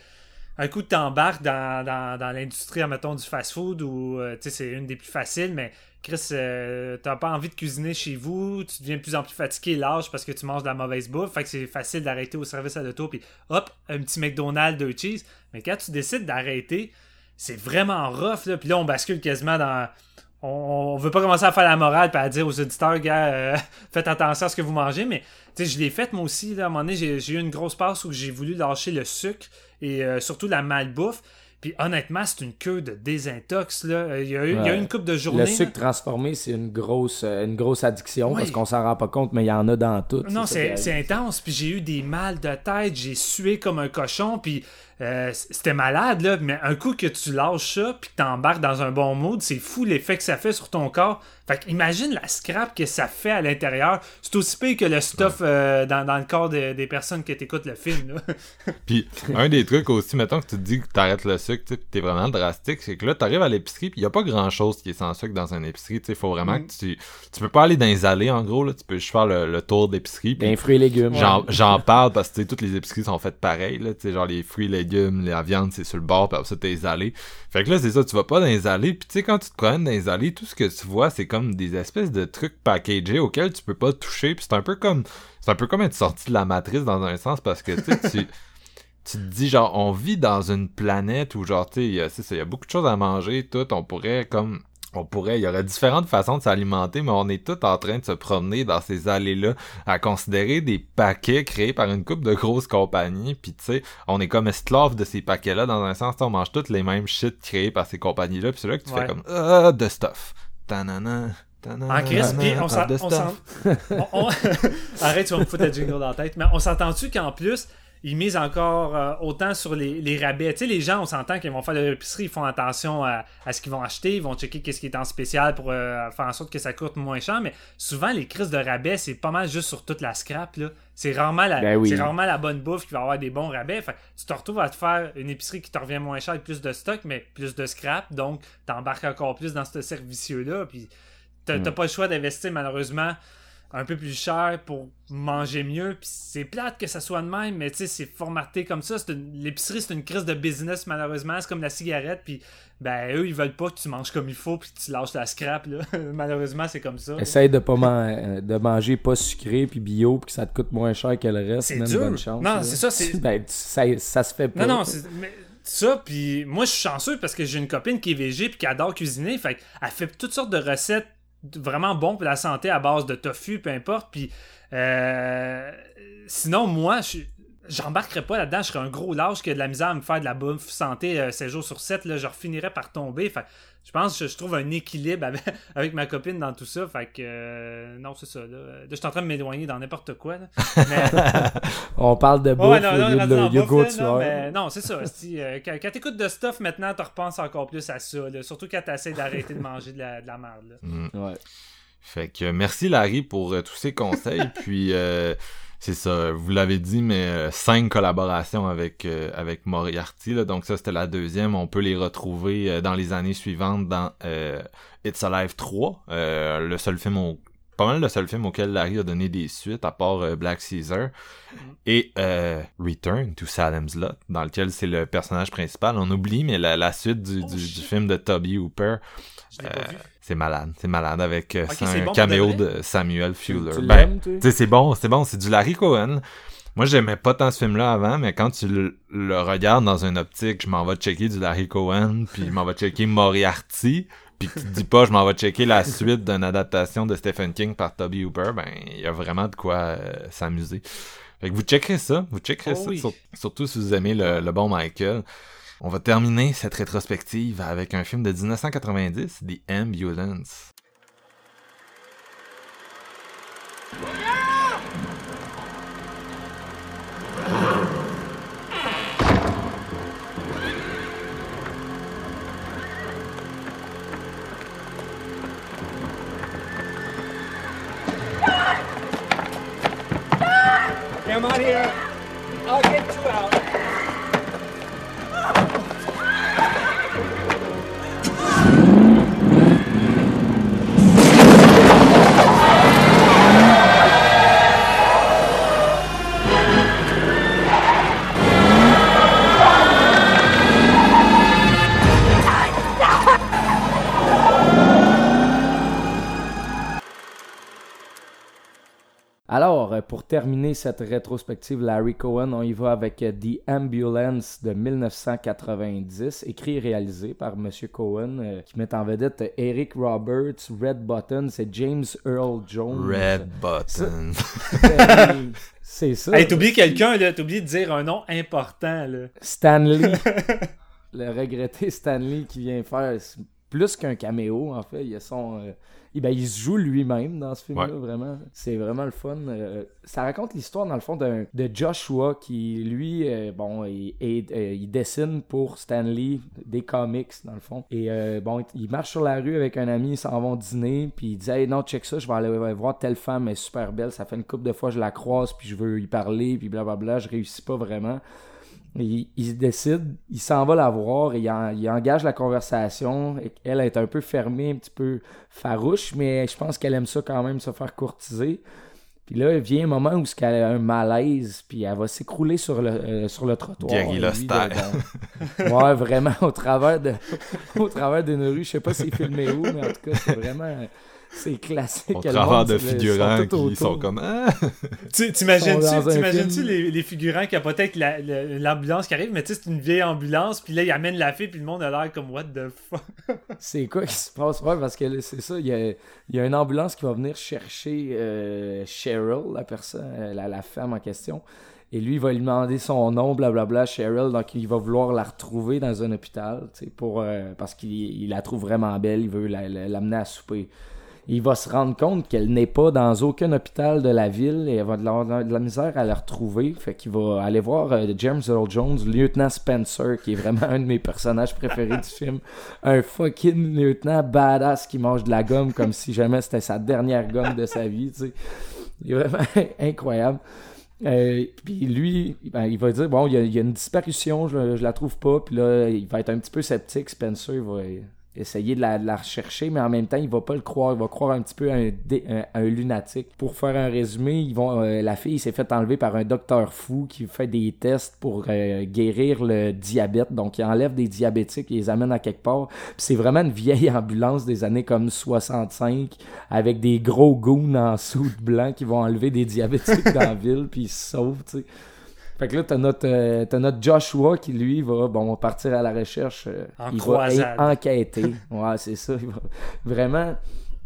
[SPEAKER 2] un coup que t'embarques dans, dans, dans l'industrie, mettons, du fast-food, où euh, tu c'est une des plus faciles, mais Chris, euh, t'as pas envie de cuisiner chez vous, tu deviens de plus en plus fatigué, lâche parce que tu manges de la mauvaise bouffe, fait que c'est facile d'arrêter au service à l'auto, puis hop, un petit McDonald's, deux cheese. Mais quand tu décides d'arrêter, c'est vraiment rough, là. Puis là, on bascule quasiment dans. On, veut pas commencer à faire la morale puis à dire aux auditeurs, gars, euh, faites attention à ce que vous mangez, mais tu sais, je l'ai fait moi aussi. Là, à un moment donné, j'ai eu une grosse passe où j'ai voulu lâcher le sucre et euh, surtout la malbouffe. Puis honnêtement, c'est une queue de désintox. Là. Euh, Il, y a eu, il y a eu
[SPEAKER 3] Ouais.
[SPEAKER 2] une coupe de journée.
[SPEAKER 3] Le sucre transformé, c'est une grosse, une grosse addiction
[SPEAKER 2] Oui.
[SPEAKER 3] parce qu'on s'en rend pas compte, mais il y en a dans tout.
[SPEAKER 2] Non, c'est intense. Puis j'ai eu des mal de tête, j'ai sué comme un cochon. Puis euh, c'était malade, là. Mais un coup que tu lâches ça, puis que t'embarques dans un bon mood, c'est fou l'effet que ça fait sur ton corps. Fait que imagine la scrap que ça fait à l'intérieur. C'est aussi pire que le stuff euh, dans, dans le corps de- des personnes qui t'écoutent le film, là.
[SPEAKER 1] Puis un des trucs aussi, mettons que tu te dis que t'arrêtes le sucre, tu t'es vraiment drastique, c'est que là, t'arrives à l'épicerie, puis y a pas grand chose qui est sans sucre dans une épicerie, tu sais, faut vraiment
[SPEAKER 2] Mm.
[SPEAKER 1] que tu... Tu peux pas aller dans les allées, en gros, là, tu peux juste faire le, le tour d'épicerie, puis
[SPEAKER 3] Des fruits et légumes.
[SPEAKER 1] J'en, j'en parle parce que tu sais, toutes les épiceries sont faites pareil, là, genre les fruits, légumes, la viande, c'est sur le bord, puis après ça, t'es les. Fait que là, c'est ça, tu vas pas dans les allées, puis tu sais, quand tu te promènes dans les allées, tout ce que tu vois, c'est comme des espèces de trucs packagés auxquels tu peux pas toucher, puis c'est un peu comme, c'est un peu comme être sorti de la matrice dans un sens, parce que, tu tu... Tu te dis, genre, on vit dans une planète où, genre, tu sais, il y a beaucoup de choses à manger, tout, on pourrait, comme, on pourrait, il y aurait différentes façons de s'alimenter, mais on est tous en train de se promener dans ces allées-là à considérer des paquets créés par une couple de grosses compagnies, puis tu sais, on est comme esclave de ces paquets-là, dans un sens, on mange toutes les mêmes shit créés par ces compagnies-là, puis c'est là que tu
[SPEAKER 2] Ouais.
[SPEAKER 1] fais comme, ah, de stuff. Tanana, tanana,
[SPEAKER 2] En crise, puis on s'en-
[SPEAKER 1] de
[SPEAKER 2] on Arrête, tu vas me foutre le jingle dans la tête. Mais on s'entend-tu qu'en plus, ils misent encore euh, autant sur les, les rabais? Tu sais, les gens, on s'entend qu'ils vont faire de l'épicerie, ils font attention à, à ce qu'ils vont acheter, ils vont checker qu'est-ce qui est en spécial pour euh, faire en sorte que ça coûte moins cher. Mais souvent, les crises de rabais, c'est pas mal juste sur toute la scrap. là. C'est rarement, la,
[SPEAKER 3] Ben oui.
[SPEAKER 2] c'est rarement la bonne bouffe qui va avoir des bons rabais. Fait tu te retrouves à te faire une épicerie qui te revient moins cher avec plus de stock, mais plus de scrap. Donc, t'embarques encore plus dans ce service-là. Puis t'as
[SPEAKER 3] Mm.
[SPEAKER 2] t'as pas le choix d'investir malheureusement un peu plus cher pour manger mieux. Puis c'est plate que ça soit de même, mais tu sais, c'est formaté comme ça. L'épicerie, c'est une crise de business malheureusement. C'est comme la cigarette. Puis ben eux, ils veulent pas que tu manges comme il faut puis que tu lâches la scrap. Là. malheureusement, c'est comme ça.
[SPEAKER 3] Essaye de pas man- euh, de manger pas sucré puis bio puis que ça te coûte moins cher que le reste.
[SPEAKER 2] C'est dur.
[SPEAKER 3] bonne chance,
[SPEAKER 2] Non, c'est ça,
[SPEAKER 3] Ben, ça, ça se fait pas.
[SPEAKER 2] Non, non, mais ça, puis moi, je suis chanceux parce que j'ai une copine qui est végé puis qui adore cuisiner. Fait elle fait toutes sortes de recettes vraiment bonnes pour la santé à base de tofu, peu importe. Puis euh, sinon, moi, je J'embarquerais pas là-dedans, je serais un gros lâche qui a de la misère à me faire de la bouffe santé euh, 7 jours sur 7, là, je finirais par tomber. Fait, je pense que je trouve un équilibre avec, avec ma copine dans tout ça. Fait que euh, non, c'est ça. Là. Je suis en train de m'éloigner dans n'importe quoi. là. Mais,
[SPEAKER 3] On parle de bouffe
[SPEAKER 2] Ouais, non, non,
[SPEAKER 3] lieu de
[SPEAKER 2] bouffe, là,
[SPEAKER 3] tueur.
[SPEAKER 2] non, mais non, c'est ça. si, euh, quand quand t'écoutes de stuff, maintenant, tu repenses encore plus à ça. là. surtout quand t'essaies d'arrêter de manger de la, de la merde. là.
[SPEAKER 1] Mm.
[SPEAKER 3] Ouais.
[SPEAKER 1] Fait que merci Larry pour euh, tous ces conseils. puis euh, c'est ça, vous l'avez dit, mais euh, cinq collaborations avec euh, avec Moriarty. Là, donc ça c'était la deuxième. On peut les retrouver euh, dans les années suivantes dans euh, It's Alive 3, euh, le seul film au pas mal le seul film auquel Larry a donné des suites à part Black Caesar et euh, Return to Salem's Lot dans lequel c'est le personnage principal on oublie mais la, la suite du,
[SPEAKER 2] Oh,
[SPEAKER 1] du, du
[SPEAKER 2] shit.
[SPEAKER 1] film de Toby Hooper
[SPEAKER 2] Je l'ai pas vu.
[SPEAKER 1] C'est malade, c'est malade avec euh, un
[SPEAKER 2] bon
[SPEAKER 1] caméo
[SPEAKER 2] de
[SPEAKER 1] Samuel Fuller.
[SPEAKER 3] Tu
[SPEAKER 1] Ben, tu sais, c'est bon, c'est bon, c'est du Larry Cohen. Moi, j'aimais pas tant ce film-là avant, mais quand tu le, le regardes dans une optique, je m'en vais checker du Larry Cohen, puis je m'en vais checker Moriarty, puis tu te dis pas, je m'en vais checker la suite d'une adaptation de Stephen King par Toby Hooper, ben, il y a vraiment de quoi euh, s'amuser. Fait que vous checkerez ça, vous checkerez
[SPEAKER 2] Oh
[SPEAKER 1] ça,
[SPEAKER 2] oui.
[SPEAKER 1] sur- surtout si vous aimez le, le bon Michael. On va terminer cette rétrospective avec un film de 1990, The Ambulance.
[SPEAKER 3] Alors, euh, pour terminer cette rétrospective Larry Cohen, on y va avec euh, The Ambulance de 1990, écrit et réalisé par M. Cohen, euh, qui met en vedette Eric Roberts, Red Button, c'est James Earl Jones.
[SPEAKER 1] Red Button.
[SPEAKER 3] Ben, C'est ça.
[SPEAKER 2] Hey, t'oublies quelqu'un, là. T'oublies de dire un nom important, là.
[SPEAKER 3] Stanley. le regretté Stanley qui vient faire plus qu'un caméo, en fait. Il, a son, euh, ben, il se joue lui-même dans ce film-là,
[SPEAKER 1] Ouais.
[SPEAKER 3] vraiment. C'est vraiment le fun. Euh, ça raconte l'histoire, dans le fond, de Joshua qui, lui, euh, bon, il, il- euh, il dessine pour Stanley des comics, dans le fond. Et bon, il marche sur la rue avec un ami, ils s'en vont dîner, puis il dit Hey, non, check ça, je vais aller voir telle femme, elle est super belle. Ça fait une couple de fois, je la croise, puis je veux y parler, puis blablabla, je réussis pas vraiment. Il, il se décide, il s'en va la voir, et il, en- il engage la conversation. Et Elle est un peu fermée, un petit peu farouche, mais je pense qu'elle aime ça quand même, se faire courtiser. Puis là, il vient un moment où elle a un malaise, puis elle va s'écrouler sur le, euh, sur le trottoir. De- bon, ouais, vraiment, au travers de au travers d'une rue. Je sais pas si c'est filmé où, mais en tout cas, c'est vraiment... C'est classique.
[SPEAKER 1] Au travers de
[SPEAKER 3] ils sont
[SPEAKER 1] figurants qui sont comme Ah!
[SPEAKER 2] Tu-
[SPEAKER 3] Ils
[SPEAKER 2] T'imagines-tu les, les figurants qui a peut-être la- la- l'ambulance qui arrive, mais tu sais, c'est une vieille ambulance, puis là, ils amènent la fille, puis le monde a l'air comme what the fuck?
[SPEAKER 3] C'est quoi qui se passe? Ouais, parce que c'est ça, il y a, il y a une ambulance qui va venir chercher euh, Cheryl, la personne, euh, la, la femme en question. Et lui, il va lui demander son nom, blablabla, Cheryl. Donc, il va vouloir la retrouver dans un hôpital, tu sais, pour, euh, parce qu'il il la trouve vraiment belle, il veut la- la- l'amener à souper. Il va se rendre compte qu'elle n'est pas dans aucun hôpital de la ville et elle va de de la misère à la retrouver. Fait qu'il va aller voir euh, James Earl Jones, lieutenant Spencer, qui est vraiment un de mes personnages préférés du film. Un fucking lieutenant badass qui mange de la gomme comme si jamais c'était sa dernière gomme de sa vie, tu. Il est vraiment incroyable. Euh, puis lui, ben, il va dire bon, il y, a, une disparition, je, la trouve pas. Puis là, il va être un petit peu sceptique. Spencer va essayer de la, rechercher, mais en même temps, il va pas le croire. Il va croire un petit peu un, lunatique. Pour faire un résumé, ils vont, euh, la fille s'est fait enlever par un docteur fou qui fait des tests pour euh, guérir le diabète. Donc, il enlève des diabétiques et les amène à quelque part. C'est vraiment une vieille ambulance des années comme 65 avec des gros goons en soude blanc qui vont enlever des diabétiques dans la ville puis ils se sauvent, tu sais. Fait que là, t'as notre, euh, t'as notre Joshua qui, lui, va bon, partir à la recherche. euh,
[SPEAKER 2] En
[SPEAKER 3] il
[SPEAKER 2] croisade.
[SPEAKER 3] va en- enquêter. Ouais, c'est ça. il va- Vraiment,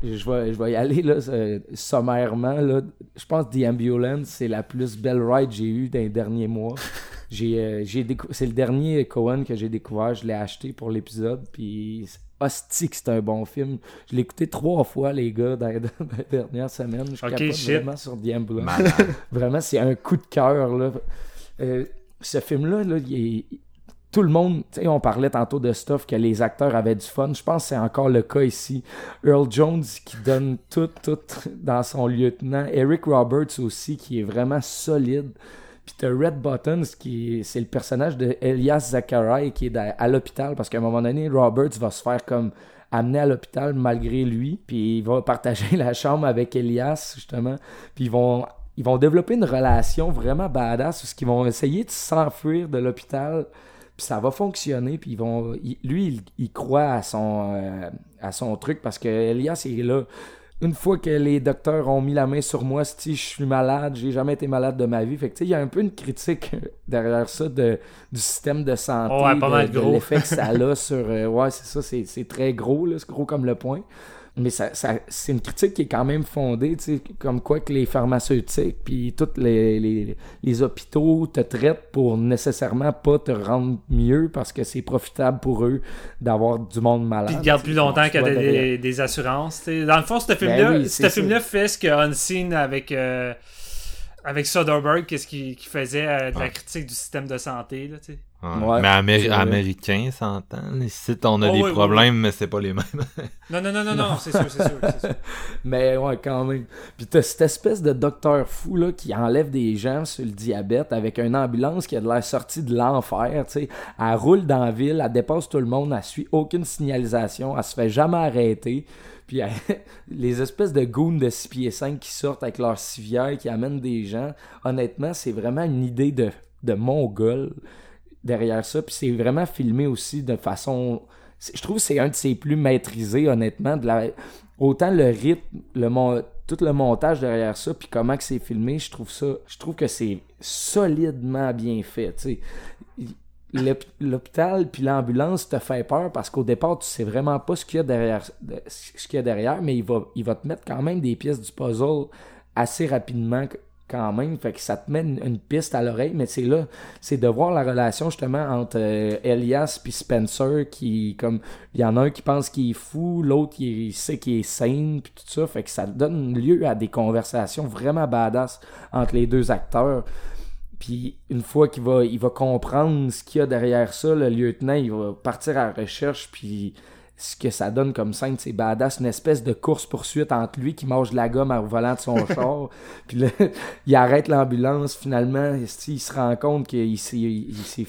[SPEAKER 3] je vais, je vais y aller là, euh, sommairement. Là. Je pense que The Ambulance, c'est la plus belle ride que j'ai eue dans les derniers mois. J'ai, euh, j'ai décou- c'est le dernier Cohen que j'ai découvert. Je l'ai acheté pour l'épisode. Puis, hostie que c'est un bon film. Je l'ai écouté trois fois, les gars, dans, dans les dernières semaines. Je
[SPEAKER 2] Ok,
[SPEAKER 3] capote
[SPEAKER 2] shit.
[SPEAKER 3] vraiment sur The Ambulance. Vraiment, c'est un coup de cœur. Là. Euh, ce film-là, là, tout le monde, on parlait tantôt de stuff que les acteurs avaient du fun. Je pense que c'est encore le cas ici. Earl Jones qui donne tout, tout dans son lieutenant. Eric Roberts aussi qui est vraiment solide. Puis t'as Red Buttons qui est- c'est le personnage de Elias Zachariah qui est à l'hôpital parce qu'à un moment donné, Roberts va se faire comme amener à l'hôpital malgré lui. Puis il va partager la chambre avec Elias justement. Puis ils vont ils vont développer une relation vraiment badass parce qu'ils vont essayer de s'enfuir de l'hôpital puis ça va fonctionner puis ils vont il- lui il, il croit à son euh, à son truc parce que Elias est là. Une fois que les docteurs ont mis la main sur moi si je suis malade j'ai jamais été malade de ma vie. Fait que il y a un peu une critique derrière ça de, du système de santé
[SPEAKER 2] Ouais, pas mal
[SPEAKER 3] de, l'effet que ça a sur euh, ouais c'est ça c'est, c'est très gros là c'est gros comme le point mais ça, ça- c'est une critique qui est quand même fondée, tu sais, comme quoi que les pharmaceutiques puis tous les, les, les hôpitaux te traitent pour nécessairement pas te rendre mieux parce que c'est profitable pour eux d'avoir du monde malade.
[SPEAKER 2] Puis il garde
[SPEAKER 3] tu sais,
[SPEAKER 2] plus longtemps
[SPEAKER 3] tu
[SPEAKER 2] que des,
[SPEAKER 3] derrière.
[SPEAKER 2] des assurances. t'sais. Dans le fond, ce film-là
[SPEAKER 3] Ben oui,
[SPEAKER 2] film-là fait ce que Unseen avec, euh, avec Soderbergh, qu'est-ce qu'il faisait euh, de la
[SPEAKER 1] Ouais.
[SPEAKER 2] critique du système de santé. Là, t'sais.
[SPEAKER 1] Ouais.
[SPEAKER 3] Ouais,
[SPEAKER 1] mais Améri- américain, s'entend. Ici, on a
[SPEAKER 2] Oh,
[SPEAKER 1] des
[SPEAKER 2] oui, oui,
[SPEAKER 1] problèmes, mais c'est pas les mêmes.
[SPEAKER 2] non, non, non, non, non, c'est sûr, c'est sûr.
[SPEAKER 3] Mais ouais, quand même. Puis t'as cette espèce de docteur fou là, qui enlève des gens sur le diabète avec une ambulance qui a de l'air sortie de l'enfer. tu sais. Elle roule dans la ville, elle dépasse tout le monde, elle suit aucune signalisation, elle se fait jamais arrêter. Puis elle- les espèces de goons de 6 pieds 5 qui sortent avec leur civière, qui amènent des gens. Honnêtement, c'est vraiment une idée de, de mongol derrière ça. Puis c'est vraiment filmé aussi de façon. Je trouve que c'est un de ses plus maîtrisés, honnêtement. De la... Autant le rythme, le mon... tout le montage derrière ça, puis comment que c'est filmé, je trouve ça. Je trouve que c'est solidement bien fait. L'hôpital puis l'ambulance te fait peur parce qu'au départ, tu sais vraiment pas ce qu'il y a derrière, de- ce qu'il y a derrière, mais il va, il va te mettre quand même des pièces du puzzle assez rapidement quand même. Fait que ça te met une, piste à l'oreille, mais c'est là, c'est de voir la relation justement entre euh, Elias puis Spencer qui, comme, il y en a un qui pense qu'il est fou, l'autre il, sait qu'il est sane puis tout ça. Fait que ça donne lieu à des conversations vraiment badass entre les deux acteurs. Puis une fois qu'il va, il va comprendre ce qu'il y a derrière ça, le lieutenant, il va partir à la recherche, puis ce que ça donne comme scène, c'est badass, une espèce de course-poursuite entre lui qui mange de la gomme au volant de son char, puis là, il arrête l'ambulance, finalement, il se rend compte qu'il s'est,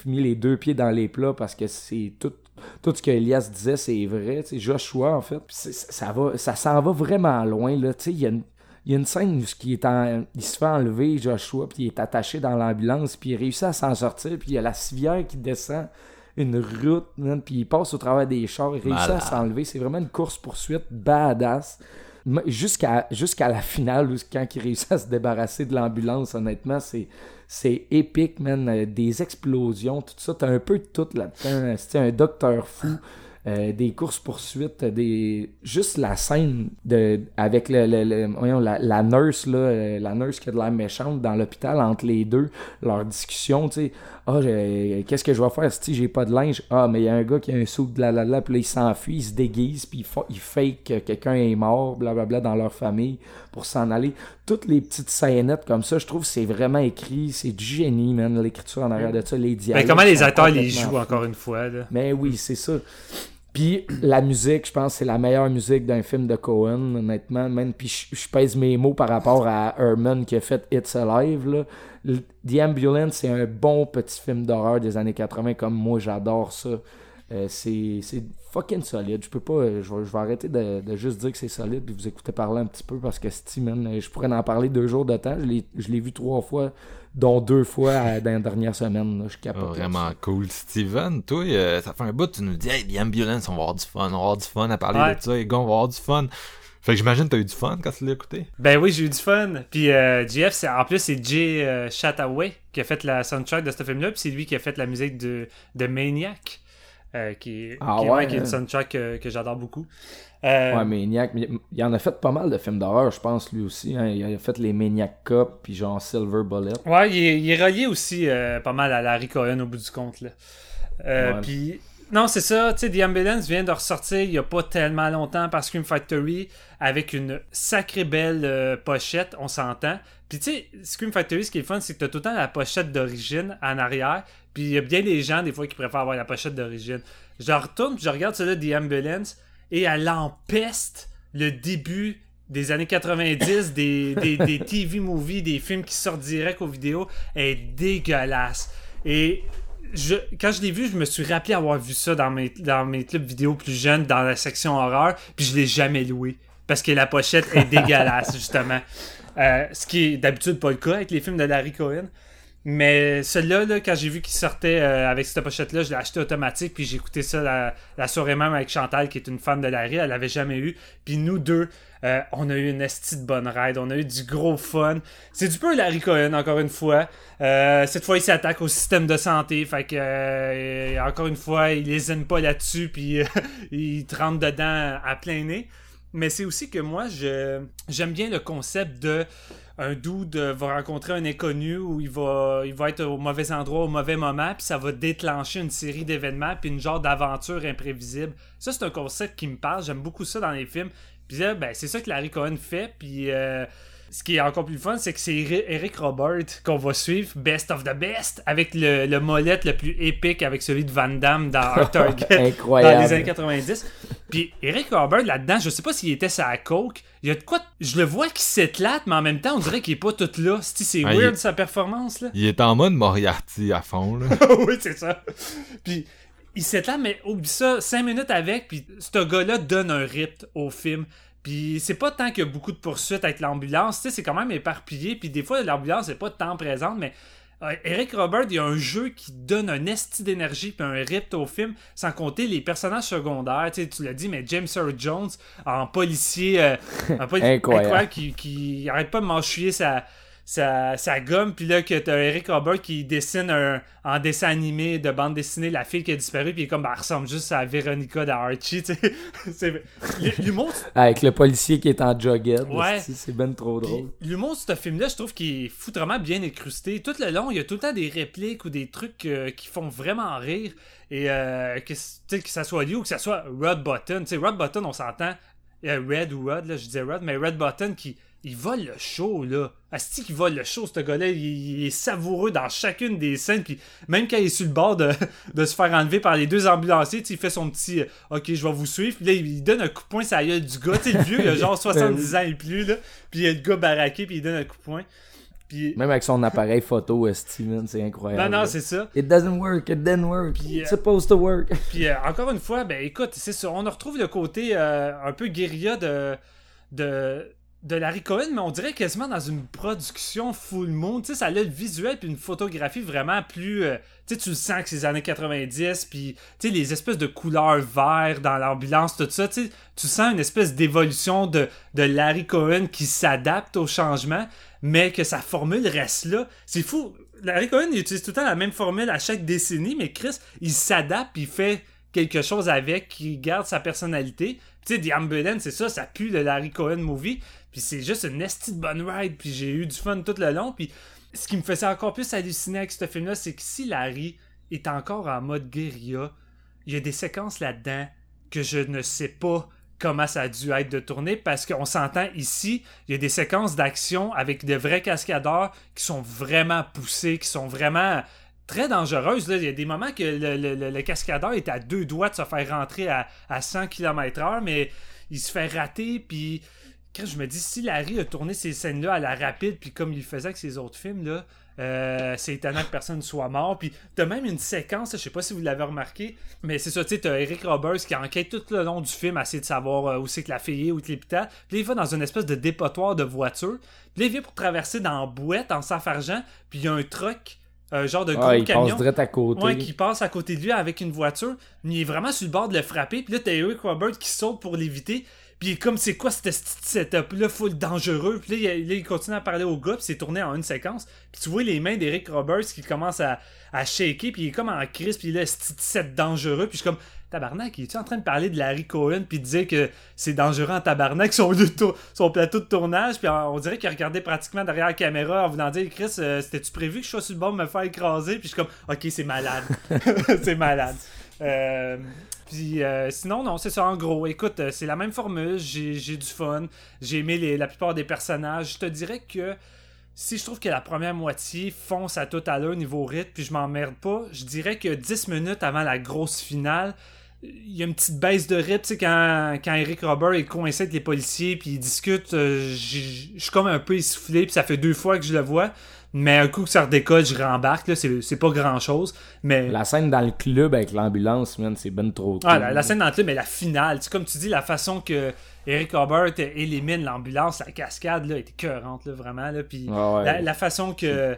[SPEAKER 3] mis les deux pieds dans les plats parce que c'est tout... Tout ce que Elias disait, c'est vrai. Joshua, en fait, ça va, ça s'en va vraiment loin. Là. Il y a une, il y a une scène où il, est en- il se fait enlever, Joshua, puis il est attaché dans l'ambulance, puis il réussit à s'en sortir, puis il y a la civière qui descend une route, man, puis il passe au travers des chars, il réussit à s'enlever. C'est vraiment une course-poursuite badass. Jusqu'à la finale, où, quand il réussit à se débarrasser de l'ambulance, honnêtement, c'est c'est épique, man. Euh, Des explosions, tout ça. T'as un peu de tout là-dedans. C'est un docteur fou. Euh, des courses-poursuites, des... juste la scène de... avec le, le- le- voyons, la, la nurse, là, euh, la nurse qui a de l'air méchante dans l'hôpital entre les deux, leur discussion, tu sais, ah, qu'est-ce que je vais faire? Si j'ai pas de linge? Ah, mais il y a un gars qui a un sou de la la la, puis là, il s'enfuit, il se déguise, puis il, fa- il fake que quelqu'un est mort, blablabla, dans leur famille pour s'en aller. Toutes les petites scénettes comme ça, je trouve que c'est vraiment écrit, c'est du génie, man, l'écriture en arrière de ça, les dialogues.
[SPEAKER 2] Ben, comment les acteurs les jouent encore une fois. Là?
[SPEAKER 3] Mais oui, c'est ça. Puis la musique, je pense c'est la meilleure musique d'un film de Cohen, honnêtement. Même, puis je, pèse mes mots par rapport à Herman qui a fait It's Alive. The Ambulance, c'est un bon petit film d'horreur des années 80, comme moi j'adore ça. Euh, c'est fucking solide. Je peux pas. euh, Je vais, arrêter de, juste dire que c'est solide puis vous écouter parler un petit peu parce que Steve, man, euh, je pourrais en parler deux jours de temps. Je l'ai vu trois fois, dont deux fois euh, dans la dernière semaine. là. Je capote.
[SPEAKER 1] Vraiment cool. Steven, toi, euh, ça fait un bout, tu nous dis, hey, The Ambulance, on va avoir du fun, on va avoir du fun à parler
[SPEAKER 2] Ouais.
[SPEAKER 1] de ça, les gars, on va avoir du fun. Fait que j'imagine que t'as eu du fun quand tu l'as écouté.
[SPEAKER 2] Ben oui, j'ai eu du fun. Puis euh, GF, c'est, en plus, c'est Jay euh, Chataway qui a fait la soundtrack de ce film-là. Puis c'est lui qui a fait la musique de, de Maniac. euh, qui, est-
[SPEAKER 3] Ah
[SPEAKER 2] qui
[SPEAKER 3] ouais,
[SPEAKER 2] ouais, qui est une soundtrack que, que j'adore beaucoup. Euh,
[SPEAKER 3] Ouais, Maniac. Il en a fait pas mal de films d'horreur, je pense, lui aussi. hein. Il a fait les Maniac Cop, puis genre Silver Bullet.
[SPEAKER 2] Ouais, il est, il est relié aussi euh, pas mal à Larry Cohen au bout du compte. Là. Euh,
[SPEAKER 3] Ouais.
[SPEAKER 2] Puis, non, c'est ça. Tu sais, The Ambulance vient de ressortir il y a pas tellement longtemps par Scream Factory avec une sacrée belle euh, pochette, on s'entend. Puis, tu sais, Scream Factory, ce qui est fun, c'est que t'as tout le temps la pochette d'origine en arrière. Puis, il y a bien des gens, des fois, qui préfèrent avoir la pochette d'origine. Je retourne, puis je regarde celle-là, The Ambulance, et elle empeste le début des années 90, des, des, des TV movies, des films qui sortent direct aux vidéos, est dégueulasse. Et je, quand je l'ai vu, je me suis rappelé avoir vu ça dans mes, dans mes clips vidéo plus jeunes, dans la section horreur, puis je l'ai jamais loué. Parce que la pochette est dégueulasse, justement. Euh, ce qui est d'habitude pas le cas avec les films de Larry Cohen. Mais celui-là, là, quand j'ai vu qu'il sortait euh, avec cette pochette-là, je l'ai acheté automatique, puis j'ai écouté ça la, soirée même avec Chantal, qui est une fan de Larry, elle l'avait jamais eu. Puis nous deux, euh, on a eu une estie de bonne ride, on a eu du gros fun. C'est du peu Larry Cohen, encore une fois. Euh, cette fois, il s'attaque au système de santé, fait que, euh, encore une fois, il lésine pas là-dessus, puis il te dedans à plein nez. mais c'est aussi que moi, je j'aime bien le concept de un dude euh, va rencontrer un inconnu où il va, il va être au mauvais endroit au mauvais moment, puis ça va déclencher une série d'événements, puis une genre d'aventure imprévisible. Ça, c'est un concept qui me parle. J'aime beaucoup ça dans les films. Puis là, ben, c'est ça que Larry Cohen fait. Puis euh, ce qui est encore plus fun, c'est que c'est Eri- Eric Robert qu'on va suivre, Best of the Best, avec le, le molette le plus épique avec celui de Van Damme dans Hard Target
[SPEAKER 3] Incroyable.
[SPEAKER 2] dans les années 90. Puis Eric Robert là-dedans, je sais pas s'il était sa coke. Il y a de quoi. Je le vois qui s'éclate, mais en même temps, on dirait qu'il est pas tout là. C'est c'est
[SPEAKER 1] Ah,
[SPEAKER 2] weird
[SPEAKER 1] il-
[SPEAKER 2] sa performance là.
[SPEAKER 1] Il est en mode Moriarty à fond, là.
[SPEAKER 2] oui, c'est ça. Puis il s'éclate, mais oublie ça, 5 minutes avec, puis ce gars-là donne un rythme au film. Puis c'est pas tant qu'il y a beaucoup de poursuites avec l'ambulance, tu sais, c'est quand même éparpillé, puis des fois l'ambulance n'est pas tant présente, mais euh, Eric Robert, il y a un jeu qui donne un esti d'énergie puis un rythme au film, sans compter les personnages secondaires, tu sais, tu l'as dit, mais James Earl Jones en policier, euh, un policier
[SPEAKER 3] Incroyable.
[SPEAKER 2] qui, qui arrête pas de m'enchouiller sa, sa, sa gomme, puis là que t'as Eric Robert qui dessine un, en dessin animé de bande dessinée la fille qui a disparu, puis il est comme, bah, elle ressemble juste à Veronica d'Archie, tu sais. L'humour,
[SPEAKER 3] Avec le policier qui est en joggette.
[SPEAKER 2] Ouais.
[SPEAKER 3] C'est ben trop drôle.
[SPEAKER 2] L'humour de ce film-là, je trouve qu'il est foutrement bien incrusté. Tout le long, il y a tout le temps des répliques ou des trucs euh, qui font vraiment rire. Et euh, que ça soit lui ou que ça soit Rod Button. Tu sais, Rod Button, on s'entend. euh, Red ou Rod, là, je disais Rod, mais Red Button qui. Il vole le show, là. Asti qui vole le show, ce gars-là. Il, il est savoureux dans chacune des scènes. Puis même quand il est sur le bord de, de se faire enlever par les deux ambulanciers, il fait son petit euh, OK, je vais vous suivre. Puis là, il donne un coup de poing sur la gueule du gars. Tu sais, le vieux, il a genre 70 ans et plus, là. Puis il y a le gars baraqué, puis il donne un coup de poing. Puis.
[SPEAKER 3] Même avec son appareil photo, man, c'est incroyable.
[SPEAKER 2] Non, non, c'est ça.
[SPEAKER 3] It doesn't work, it didn't work.
[SPEAKER 2] Puis,
[SPEAKER 3] It's
[SPEAKER 2] euh,
[SPEAKER 3] supposed to work.
[SPEAKER 2] Puis euh, encore une fois, ben écoute, c'est ça. On retrouve le côté euh, un peu guérilla de, de, de Larry Cohen, mais on dirait quasiment dans une production full moon. Tu sais, ça a le visuel puis une photographie vraiment plus. euh, tu sais, tu le sens que c'est les années 90, puis tu sais, les espèces de couleurs vertes dans l'ambulance, tout ça. Tu sens une espèce d'évolution de, Larry Cohen qui s'adapte au changement, mais que sa formule reste là. C'est fou. Larry Cohen, il utilise tout le temps la même formule à chaque décennie, mais Chris, il s'adapte, il fait quelque chose avec, qui garde sa personnalité. Tu sais, The Ambulance, c'est ça, ça pue le Larry Cohen movie. Puis c'est juste une esti de bonne ride, puis j'ai eu du fun tout le long. Puis ce qui me faisait encore plus halluciner avec ce film-là, c'est que si Larry est encore en mode guérilla, il y a des séquences là-dedans que je ne sais pas comment ça a dû être de tourner parce qu'on s'entend ici, il y a des séquences d'action avec de vrais cascadeurs qui sont vraiment poussés, qui sont vraiment très dangereuses. Il y a des moments que le, le- le- cascadeur est à deux doigts de se faire rentrer à, à 100 km/h, mais il se fait rater, puis je me dis, si Larry a tourné ces scènes-là à la rapide, puis comme il faisait avec ses autres films, là, euh, c'est étonnant que personne ne soit mort. Puis t'as même une séquence, je sais pas si vous l'avez remarqué, mais c'est ça, tu sais, t'as Eric Roberts qui enquête tout le long du film, à essayer de savoir euh, où c'est que la fille est, où est l'hôpital. Puis là, il va dans une espèce de dépotoir de voiture. Puis là, il vient pour traverser dans la boîte en s'affargeant, puis il y a un truck, un genre de gros
[SPEAKER 3] Ah, il
[SPEAKER 2] camion.
[SPEAKER 3] passe direct à côté.
[SPEAKER 2] Ouais, qui passe à côté de lui avec une voiture. mais Il est vraiment sur le bord de le frapper. Puis là, t'as Eric Roberts qui saute pour l'éviter. Puis comme, c'est quoi ce petit setup-là, full dangereux? Puis là, il, là, il continue à parler au gars, puis c'est tourné en une séquence. Puis tu vois les mains d'Eric Roberts qui commencent à, à shaker, puis il est comme en crise, puis là, c'est set dangereux. Puis je suis comme, tabarnak, il est-tu en train de parler de Larry Cohen, puis de dire que c'est dangereux en tabarnak, son, plateau de tournage, puis on, on dirait qu'il regardait pratiquement derrière la caméra en voulant dire, Chris, euh, c'était-tu prévu que je sois sur le bord de me faire écraser? Puis je suis comme, ok, c'est malade. c'est malade. Euh, puis euh, sinon, non, c'est ça en gros. Écoute, euh, c'est la même formule, j'ai du fun, j'ai aimé la plupart des personnages. Je te dirais que si je trouve que la première moitié fonce à tout à l'heure niveau rythme, puis je m'emmerde pas, je dirais que 10 minutes avant la grosse finale, il y a une petite baisse de rythme, tu sais, quand, quand Eric Robert est coincé avec les policiers, puis ils discutent, euh, je suis comme un peu essoufflé, puis ça fait deux fois que je le vois, mais un coup que ça redécolle, je rembarque, c'est c'est pas grand-chose, mais...
[SPEAKER 3] La scène dans le club avec l'ambulance, c'est ben trop
[SPEAKER 2] Ah,
[SPEAKER 3] cool.
[SPEAKER 2] la, la scène dans le club, mais la finale, comme tu dis, la façon que Eric Robert élimine l'ambulance, la cascade, là, est écœurante, là, vraiment, là, puis
[SPEAKER 3] Ah ouais.
[SPEAKER 2] la, la façon que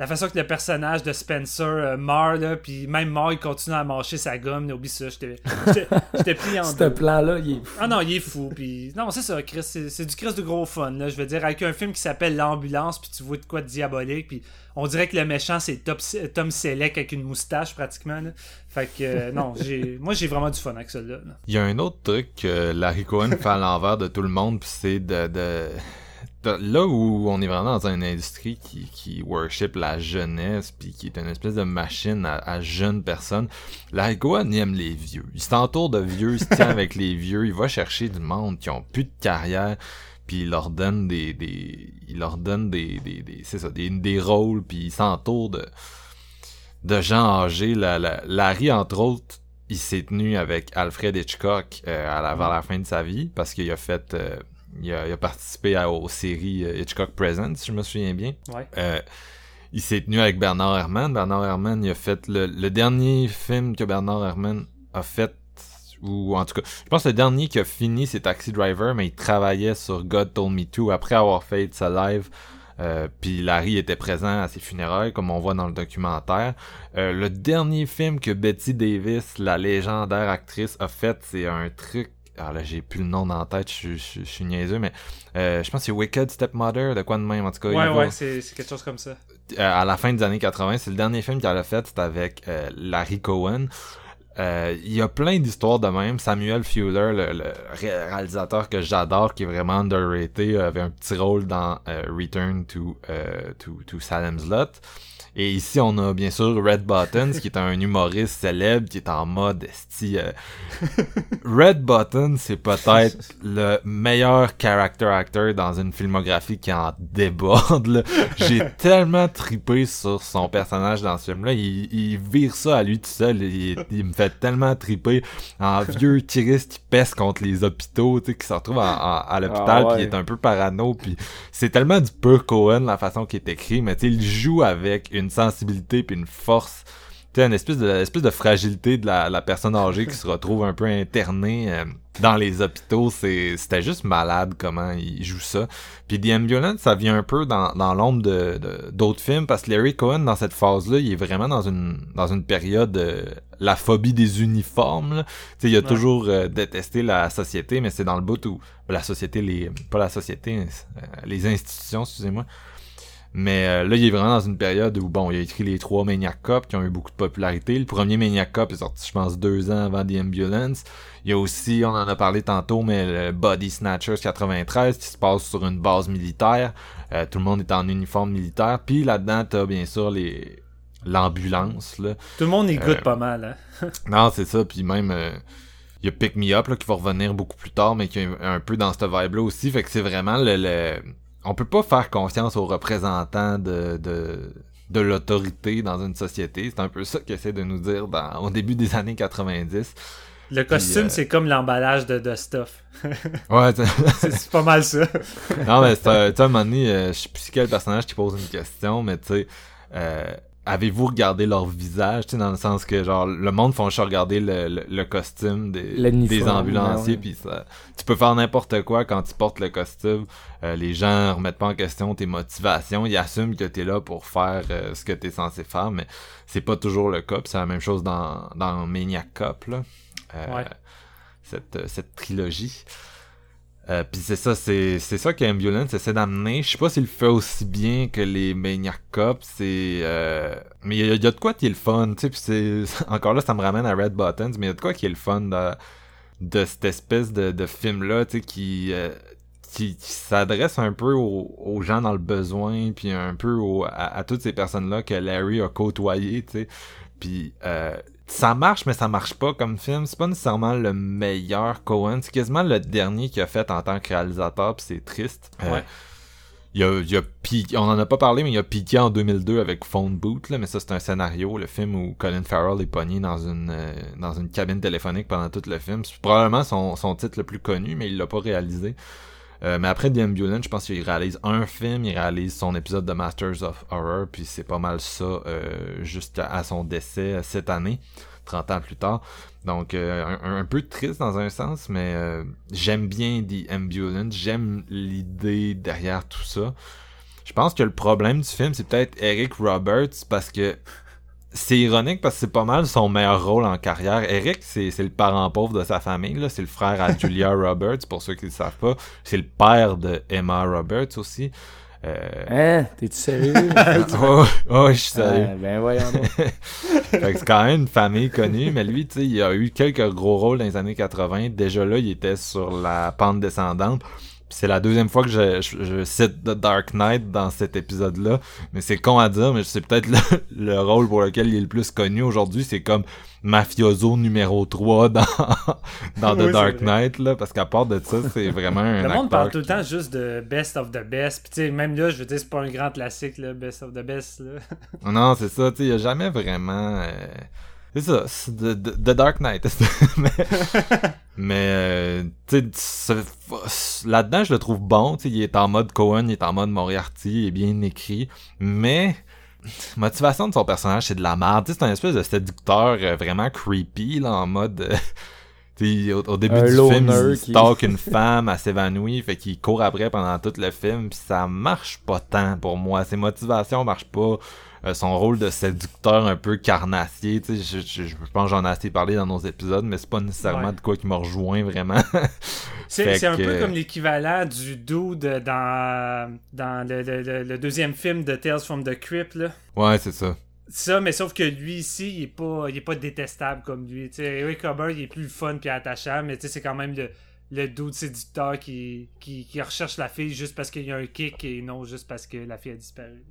[SPEAKER 2] la façon que le personnage de Spencer euh, meurt, là, puis même mort, il continue à mâcher sa gomme. là, Oublie ça, j'étais j'étais- j'étais pris en
[SPEAKER 3] Ce plan-là, il est
[SPEAKER 2] Ah non, il est fou. Puis non, c'est ça, Chris. C'est c'est du Chris de gros fun. Là. Je veux dire, avec un film qui s'appelle L'ambulance, puis tu vois de quoi de diabolique. Puis on dirait que le méchant, c'est Top- Tom Selleck avec une moustache pratiquement. là. Fait que euh, non, j'ai moi j'ai vraiment du fun avec ça. Là.
[SPEAKER 1] Il y a un autre truc que Larry Cohen fait à l'envers de tout le monde, puis c'est de- Là où on est vraiment dans une industrie qui, qui worship la jeunesse, puis qui est une espèce de machine à, à jeunes personnes, il aime les vieux. Il s'entoure de vieux, il se tient avec les vieux, il va chercher du monde qui ont plus de carrière, puis il leur donne des... des il leur donne des... des, des c'est ça, des, des rôles, puis il s'entoure de de gens âgés. La, la- Larry, entre autres, il s'est tenu avec Alfred Hitchcock euh, à la, vers la fin de sa vie parce qu'il a fait. euh, il, a, il a participé à- aux séries euh, Hitchcock Presents, si je me souviens bien.
[SPEAKER 2] Ouais.
[SPEAKER 1] Euh, il s'est tenu avec Bernard Herrmann. Bernard Herrmann, il a fait le, le dernier film que Bernard Herrmann a fait, ou en tout cas, je pense que le dernier qui a fini, c'est Taxi Driver, mais il travaillait sur God Told Me To après avoir fait It's Alive. Euh, puis Larry était présent à ses funérailles, comme on voit dans le documentaire. Euh, le dernier film que Betty Davis, la légendaire actrice, a fait, c'est un truc. Ah là, j'ai plus le nom dans la tête, je, je- je suis niaiseux, mais euh, je pense que c'est Wicked Stepmother, de quoi de même, en tout cas.
[SPEAKER 2] Ouais, ouais, c'est c'est quelque chose comme ça.
[SPEAKER 1] euh, à la fin des années 80. C'est le dernier film qu'elle a fait, c'était avec euh, Larry Cohen. Euh, Il y a plein d'histoires de même. Samuel Fuller, le, le ré- réalisateur que j'adore, qui est vraiment underrated, avait un petit rôle dans euh, Return to, euh, to, to Salem's Lot. Et ici, on a bien sûr Red Buttons, qui est un humoriste célèbre, qui est en mode esti. euh, Red Button, c'est peut-être le meilleur character actor dans une filmographie qui en déborde. J'ai tellement tripé sur son personnage dans ce film-là. Il, il vire ça à lui tout seul. Il, il me fait tellement triper en vieux touriste qui pèse contre les hôpitaux, tu sais, qui se retrouve en- en- à l'hôpital,
[SPEAKER 3] Ah ouais.
[SPEAKER 1] puis il est un peu parano, puis c'est tellement du pur Cohen la façon qu'il est écrit, mais tu sais, il joue avec une sensibilité puis une force tu une espèce de, espèce de fragilité de la, la personne âgée qui se retrouve un peu internée euh, dans les hôpitaux. C'est, c'était juste malade comment il joue ça. Puis The Ambulance, ça vient un peu dans, dans l'ombre de, de- d'autres films parce que Larry Cohen, dans cette phase-là, il est vraiment dans une, dans une période euh, la phobie des uniformes. là. Tu sais, il a
[SPEAKER 2] Ouais.
[SPEAKER 1] toujours euh, détesté la société, mais c'est dans le bout où la société, les, pas la société, euh, les institutions, excusez-moi. Mais euh, là, il est vraiment dans une période où, bon, il a écrit les trois Maniac Cop qui ont eu beaucoup de popularité. Le premier Maniac Cop est sorti, je pense, deux ans avant The Ambulance. Il y a aussi, on en a parlé tantôt, mais le Body Snatchers 93 qui se passe sur une base militaire. Euh, tout le monde est en uniforme militaire. Puis là-dedans, t'as bien sûr les l'ambulance, là.
[SPEAKER 2] Tout le monde y goûte
[SPEAKER 1] Euh,
[SPEAKER 2] pas mal. Hein.
[SPEAKER 1] Non, c'est ça. Puis même, euh, il y a Pick Me Up là, qui va revenir beaucoup plus tard, mais qui est un peu dans cette vibe-là aussi. Fait que c'est vraiment le, le- On peut pas faire confiance aux représentants de, de, de l'autorité dans une société. C'est un peu ça qu'il essaie de nous dire dans, au début des années 90.
[SPEAKER 2] Le costume,
[SPEAKER 1] euh,
[SPEAKER 2] c'est comme l'emballage de, de stuff.
[SPEAKER 1] Ouais,
[SPEAKER 2] C'est pas mal ça.
[SPEAKER 1] non, mais c'est un, tu sais, un moment donné, euh, je sais plus quel personnage qui pose une question, mais tu sais, euh, avez-vous regardé leur visage, tu sais, dans le sens que, genre, le monde font juste regarder le, le, le costume des, des ambulanciers, puis ça, tu peux faire n'importe quoi quand tu portes le costume. Euh, les gens remettent pas en question tes motivations, ils assument que t'es là pour faire euh, ce que t'es censé faire, mais c'est pas toujours le cas, c'est la même chose dans, dans Maniac Cop, là. Euh,
[SPEAKER 2] Ouais.
[SPEAKER 1] cette, cette trilogie. Euh, puis c'est ça, c'est c'est ça qu'Ambulance essaie d'amener. Je sais pas s'il le fait aussi bien que les Maniac Cop, c'est euh, mais il y, a- il y a de quoi qui est le fun, tu sais, c'est encore là ça me ramène à Red Buttons, mais il y a de quoi qui est le fun de, de cette espèce de, de film là, tu sais qui euh, qui, qui s'adresse un peu aux, aux gens dans le besoin, puis un peu à, à toutes ces personnes-là que Larry a côtoyé, tu sais. Puis euh, ça marche, mais ça marche pas comme film. C'est pas nécessairement le meilleur Cohen. C'est quasiment le dernier qu'il a fait en tant que réalisateur, puis c'est triste. Euh,
[SPEAKER 2] Ouais.
[SPEAKER 1] il a, il y a piqué- on en a pas parlé, mais il y a piqué en 2002 avec Phone Boot, là, mais ça c'est un scénario, le film où Colin Farrell est pogné dans une euh, dans une cabine téléphonique pendant tout le film. C'est probablement son, son titre le plus connu, mais il l'a pas réalisé. Euh, mais après The Ambulance, je pense qu'il réalise un film, il réalise son épisode de Masters of Horror, puis c'est pas mal ça euh, jusqu'à son décès euh, cette année, 30 ans plus tard. Donc euh, un, un peu triste dans un sens, mais euh, j'aime bien The Ambulance, j'aime l'idée derrière tout ça. je pense que le problème du film, c'est peut-être Eric Roberts parce que c'est ironique parce que c'est pas mal son meilleur rôle en carrière. Eric, c'est le parent pauvre de sa famille, là. C'est le frère à Julia Roberts, pour ceux qui le savent pas. C'est le père de Emma Roberts aussi. Euh...
[SPEAKER 3] Hein? T'es-tu sérieux?
[SPEAKER 1] oh, oh, je suis sérieux.
[SPEAKER 3] Ah, ben voyons donc.
[SPEAKER 1] Fait que c'est quand même une famille connue, mais lui, tu sais, il a eu quelques gros rôles dans les années 80. Déjà là, il était sur la pente descendante. C'est la deuxième fois que je, je, je cite The Dark Knight dans cet épisode-là. Mais c'est con à dire, mais c'est peut-être le, le rôle pour lequel il est le plus connu aujourd'hui. C'est comme mafioso numéro 3 dans, dans The
[SPEAKER 2] Oui,
[SPEAKER 1] Dark. Knight, là. Parce qu'à part de ça, c'est vraiment un
[SPEAKER 2] Le monde
[SPEAKER 1] acteur
[SPEAKER 2] parle tout le temps juste de best of the best. Puis tu sais, même là, je veux dire, c'est pas un grand classique, là, best of the best. Là.
[SPEAKER 1] Non, c'est ça, tu sais, il a jamais vraiment... euh, C'est ça, c'est The, Dark Knight. mais mais euh, tu sais, là-dedans, je le trouve bon. Tu sais, il est en mode Cohen, il est en mode Moriarty, il est bien écrit. Mais motivation de son personnage, c'est de la merde. C'est un espèce de séducteur euh, vraiment creepy, là, en mode... euh, au, au début
[SPEAKER 3] Un
[SPEAKER 1] du film, il
[SPEAKER 3] qui-
[SPEAKER 1] stalk une femme, elle s'évanouit, fait qu'il court après pendant tout le film, puis ça marche pas tant pour moi. Ses motivations marchent pas. Euh, son rôle de séducteur un peu carnassier, tu sais, je, je, je pense que j'en ai assez parlé dans nos épisodes, mais c'est pas nécessairement
[SPEAKER 2] Ouais.
[SPEAKER 1] de quoi qui me rejoint vraiment.
[SPEAKER 2] C'est un
[SPEAKER 1] que-
[SPEAKER 2] peu comme l'équivalent du dude dans, dans le, le- le- deuxième film de Tales from the Crypt. Là.
[SPEAKER 1] ouais, c'est ça.
[SPEAKER 2] Ça, mais sauf que lui ici, il est pas, il est pas détestable comme lui. Tu sais, Eric Hubbard, il est plus fun puis attachant, mais c'est quand même le, le dude séducteur qui, qui, qui recherche la fille juste parce qu'il y a un kick et non juste parce que la fille a disparu.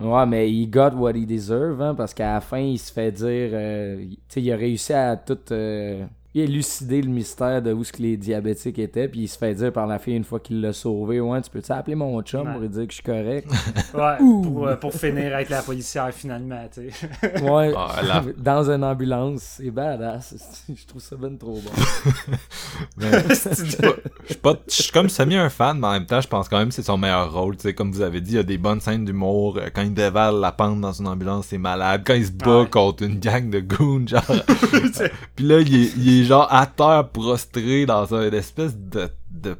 [SPEAKER 3] Ouais, mais il got what he deserve, hein, parce qu'à la fin, il se fait dire. euh, tu sais, il a réussi à tout. euh, élucider le mystère de où ce que les diabétiques étaient, puis il se fait dire par la fille une fois qu'il l'a sauvé Ouais, tu peux-tu appeler mon chum
[SPEAKER 2] Ouais.
[SPEAKER 3] pour lui dire que je suis correct
[SPEAKER 2] Ouais, pour, euh, pour finir avec la policière finalement, tu sais.
[SPEAKER 3] Ouais,
[SPEAKER 1] Ah, la-
[SPEAKER 3] dans une ambulance. C'est badass. Je trouve ça ben trop bon.
[SPEAKER 1] Mais- Je suis pas- je suis pas- je suis comme semi un fan, mais en même temps, je pense quand même que c'est son meilleur rôle. Tu sais, comme vous avez dit, il y a des bonnes scènes d'humour. Euh, Quand il dévale la pente dans une ambulance, c'est malade. Quand il se bat
[SPEAKER 2] Ouais.
[SPEAKER 1] contre une gang de goons, genre. Puis là, il est, il est genre à terre prostré dans un espèce de, de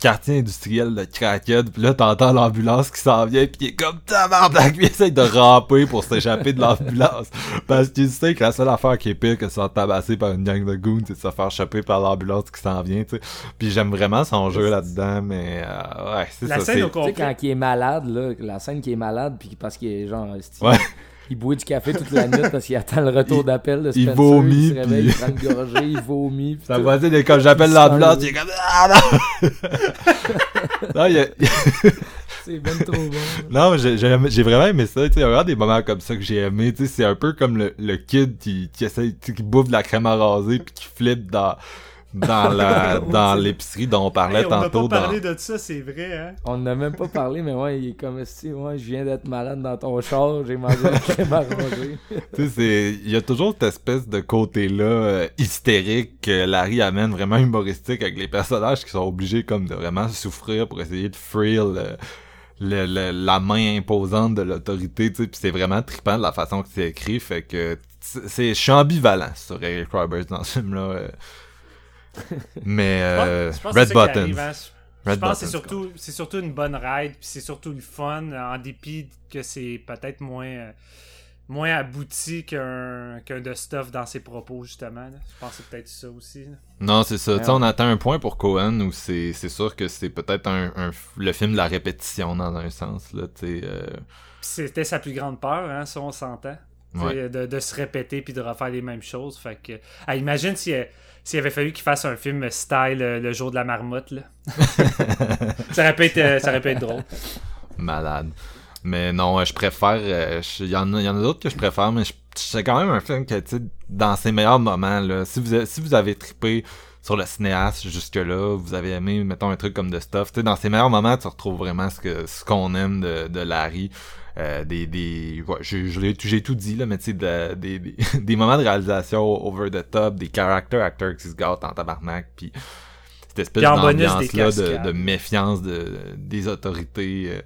[SPEAKER 1] quartier industriel de crackhead. Puis là, t'entends l'ambulance qui s'en vient, puis il est comme tabarnak, puis il essaye de ramper pour s'échapper de l'ambulance. Parce qu'il sait que la seule affaire qui est pire que de se faire tabasser par une gang de goons, c'est de se faire choper par l'ambulance qui s'en vient, tu sais. Puis j'aime vraiment son jeu là-dedans, mais euh, ouais, c'est
[SPEAKER 2] La
[SPEAKER 1] ça.
[SPEAKER 2] scène
[SPEAKER 1] c'est-
[SPEAKER 2] au
[SPEAKER 3] Tu sais, quand il est malade, là, la scène qui est malade, puis parce qu'il est genre.
[SPEAKER 1] Ouais.
[SPEAKER 3] Il boit du café toute la nuit parce qu'il attend le retour
[SPEAKER 1] Il-
[SPEAKER 3] d'appel de
[SPEAKER 1] il
[SPEAKER 3] Spencer.
[SPEAKER 1] vomit,
[SPEAKER 3] Il se réveille,
[SPEAKER 1] puis-
[SPEAKER 3] il prend une gorgée, il vomit.
[SPEAKER 1] voisine est comme j'appelle
[SPEAKER 3] Il
[SPEAKER 1] l'ambulance, il est comme ah non! non, il y a-
[SPEAKER 3] C'est ben trop bon.
[SPEAKER 1] Non, j'ai vraiment aimé ça. Tu sais, il y a vraiment des moments comme ça que j'ai aimé. Tu sais, c'est un peu comme le, le kid qui, qui essaie, tu sais, qui bouffe de la crème à raser puis qui flippe dans, dans la, dans l'épicerie dont on parlait
[SPEAKER 2] Hey, on n'a
[SPEAKER 1] tantôt.
[SPEAKER 2] pas
[SPEAKER 1] dans...
[SPEAKER 2] parlé de ça, c'est vrai, hein?
[SPEAKER 3] On n'a même pas parlé, mais ouais, il est comme si, ouais, je viens d'être malade dans ton char, j'ai mangé.
[SPEAKER 1] Tu sais, c'est, il y a toujours cette espèce de côté-là euh, hystérique que Larry amène vraiment humoristique avec les personnages qui sont obligés comme de vraiment souffrir pour essayer de freer le, le- le- la main imposante de l'autorité, tu sais, puis c'est vraiment trippant de la façon que c'est écrit, fait que c'est, c'est- je suis ambivalent sur Eric Roberts dans ce film-là. euh. Mais euh,
[SPEAKER 2] je pense que
[SPEAKER 1] Red
[SPEAKER 2] arrive, hein. Je
[SPEAKER 1] Red
[SPEAKER 2] pense que c'est surtout, c'est surtout une bonne ride, puis c'est surtout le fun, en dépit que c'est peut-être moins, euh, moins abouti qu'un qu'un de stuff dans ses propos, justement. là. Je pense que c'est peut-être ça aussi. là.
[SPEAKER 1] Non, c'est ça.
[SPEAKER 3] Ouais.
[SPEAKER 1] on atteint un point pour Cohen où c'est c'est sûr que c'est peut-être un, un- le film de la répétition dans un sens. Là, euh,
[SPEAKER 2] C'était sa plus grande peur, hein, ça on s'entend.
[SPEAKER 1] Ouais.
[SPEAKER 2] De, de se répéter puis de refaire les mêmes choses. Fait que, ah, imagine a- s'il avait fallu qu'il fasse un film style euh, Le jour de la marmotte. Là. ça, aurait pu être, euh, ça aurait pu être drôle.
[SPEAKER 1] malade. Mais non, euh, je préfère. Il y en a, d'autres que je préfère, mais c'est quand même un film que, tu dans ses meilleurs moments, là, si vous, a- si vous avez trippé sur le cinéaste jusque-là, vous avez aimé, mettons, un truc comme The Stuff, tu sais, dans ses meilleurs moments, tu retrouves vraiment ce qu'on aime de, de Larry. Euh, des des ouais, j'ai tout dit là mais tu sais de- des, des, des moments de réalisation over the top des character actors qui se gâtent en tabarnak puis cette espèce d'ambiance là de, méfiance de, des autorités euh,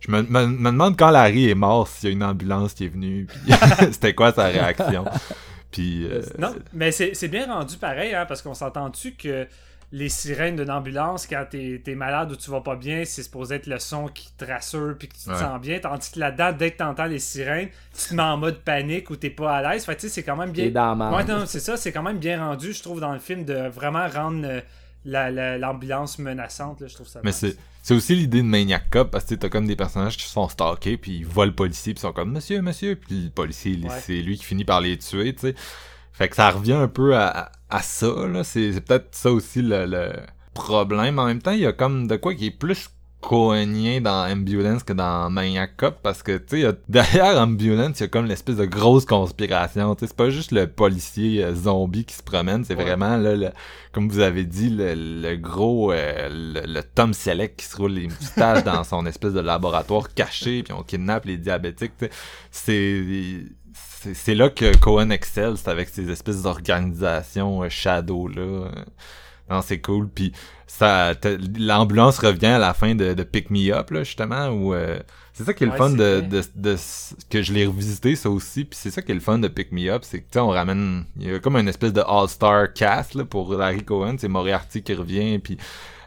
[SPEAKER 1] je me, me, me demande quand Larry est mort s'il y a une ambulance qui est venue puis c'était quoi sa réaction. Puis euh,
[SPEAKER 2] Non, mais c'est c'est bien rendu pareil, hein, parce qu'on s'entend-tu que les sirènes d'une ambulance quand t'es es malade ou tu vas pas bien, c'est supposé être le son qui te rassure puis que tu te
[SPEAKER 1] Ouais.
[SPEAKER 2] sens bien. Tandis que là-dedans, dès que t'entends les sirènes, tu te mets en mode panique ou t'es pas à l'aise. Fait que tu sais, c'est quand même bien.
[SPEAKER 3] T'es dans la
[SPEAKER 2] Ouais, non, c'est ça, c'est quand même bien rendu, je trouve, dans le film, de vraiment rendre euh, la- la- l'ambulance menaçante. Là, je trouve ça
[SPEAKER 1] Mais c'est c'est aussi l'idée de Maniac Cop parce que t'as comme des personnages qui se font stalker puis ils voient le policier puis ils sont comme monsieur monsieur puis le policier
[SPEAKER 2] Ouais.
[SPEAKER 1] c'est lui qui finit par les tuer tu sais fait que ça revient un peu à, à ça là c'est peut-être ça aussi le, le problème en même temps il y a comme de quoi qui est plus cognien dans Ambulance que dans Maniac Cop parce que tu sais derrière Ambulance il y a comme l'espèce de grosse conspiration tu sais c'est pas juste le policier euh, zombie qui se promène c'est
[SPEAKER 2] Ouais.
[SPEAKER 1] vraiment là le, comme vous avez dit, le, le gros, euh, le, le Tom Selleck qui se roule les moustaches dans son espèce de laboratoire caché, puis on kidnappe les diabétiques. tu sais. C'est, c'est, là que Cohen excelle, c'est avec ces espèces d'organisations euh, shadow là. Non, c'est cool. Puis ça, l'ambulance revient à la fin de, de Pick Me Up là justement où euh, c'est ça qui est le
[SPEAKER 2] Ouais,
[SPEAKER 1] fun de,
[SPEAKER 2] vrai.
[SPEAKER 1] de, de- que je l'ai revisité ça aussi puis c'est ça qui est le fun de Pick Me Up c'est que tu sais on ramène il y a comme une espèce de all-star cast là, pour Larry Cohen c'est Moriarty qui revient puis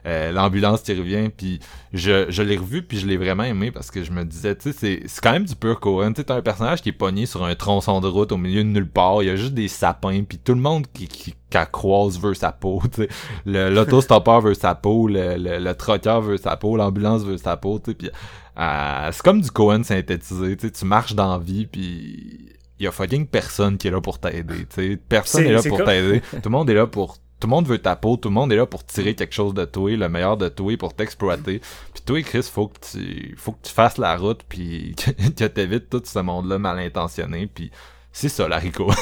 [SPEAKER 1] euh, l'ambulance qui revient puis je, je l'ai revu puis je l'ai vraiment aimé parce que je me disais tu sais c'est c'est quand même du pur Cohen tu sais t'as un personnage qui est pogné sur un tronçon de route au milieu de nulle part. Il y a juste des sapins puis tout le monde qui qui qu'elle croise veut sa peau tu sais. Le l'autostoppeur veut sa peau le le, le trucker veut sa peau l'ambulance veut sa peau tu sais puis euh, c'est comme du Cohen synthétisé, tu sais, tu marches dans la vie, puis il y a fucking personne qui est là pour t'aider, tu sais, personne est là pour
[SPEAKER 2] comme-
[SPEAKER 1] t'aider, tout le monde est là pour tout le monde veut ta peau, tout le monde est là pour tirer quelque chose de toi, le meilleur de toi pour t'exploiter. Puis toi, Chris, faut que tu faut que tu fasses la route puis que, t'évites tout ce monde-là mal intentionné puis c'est ça la Rico.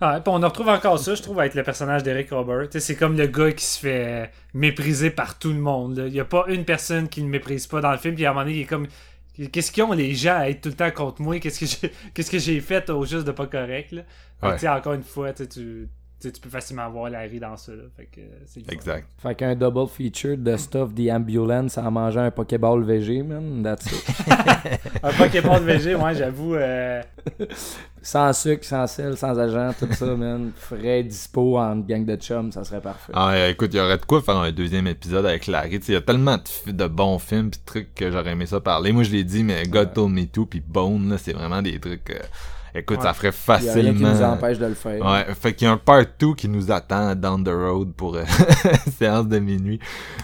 [SPEAKER 2] Ouais, puis on retrouve encore ça, je trouve, avec le personnage d'Eric Robert. C'est comme le gars qui se fait mépriser par tout le monde. là. Il n'y a pas une personne qui ne méprise pas dans le film. Puis à un moment donné, il est comme. Qu'est-ce qu'ils ont les gens à être tout le temps contre moi? Qu'est-ce que j'ai qu'est-ce que j'ai fait au juste de pas correct? Là?
[SPEAKER 1] Ouais.
[SPEAKER 2] encore une fois, tu, tu, tu sais, tu peux facilement voir Larry dans ça. Là. Fait que, euh, c'est le fun.
[SPEAKER 1] exact.
[SPEAKER 3] Fait qu'un double feature de stuff The Ambulance en mangeant un Pokéball VG, man. That's it.
[SPEAKER 2] Un Pokéball VG, moi, j'avoue. euh,
[SPEAKER 3] sans sucre, sans sel, sans agent, tout ça, man. Frais, dispo en gang de chums, ça serait parfait.
[SPEAKER 1] Ah, euh, écoute, il y aurait de quoi faire un deuxième épisode avec Larry. Il y a tellement de, bons films pis de trucs que j'aurais aimé ça parler. Moi, je l'ai dit, mais God Told Me Too pis Bone, là, c'est vraiment des trucs... euh, écoute,
[SPEAKER 2] Ouais.
[SPEAKER 1] ça ferait
[SPEAKER 3] Il y a rien qui
[SPEAKER 1] facilement...
[SPEAKER 3] nous empêche de le faire.
[SPEAKER 1] Ouais, fait qu'il y a un part 2 qui nous attend down the road pour euh, séance de minuit.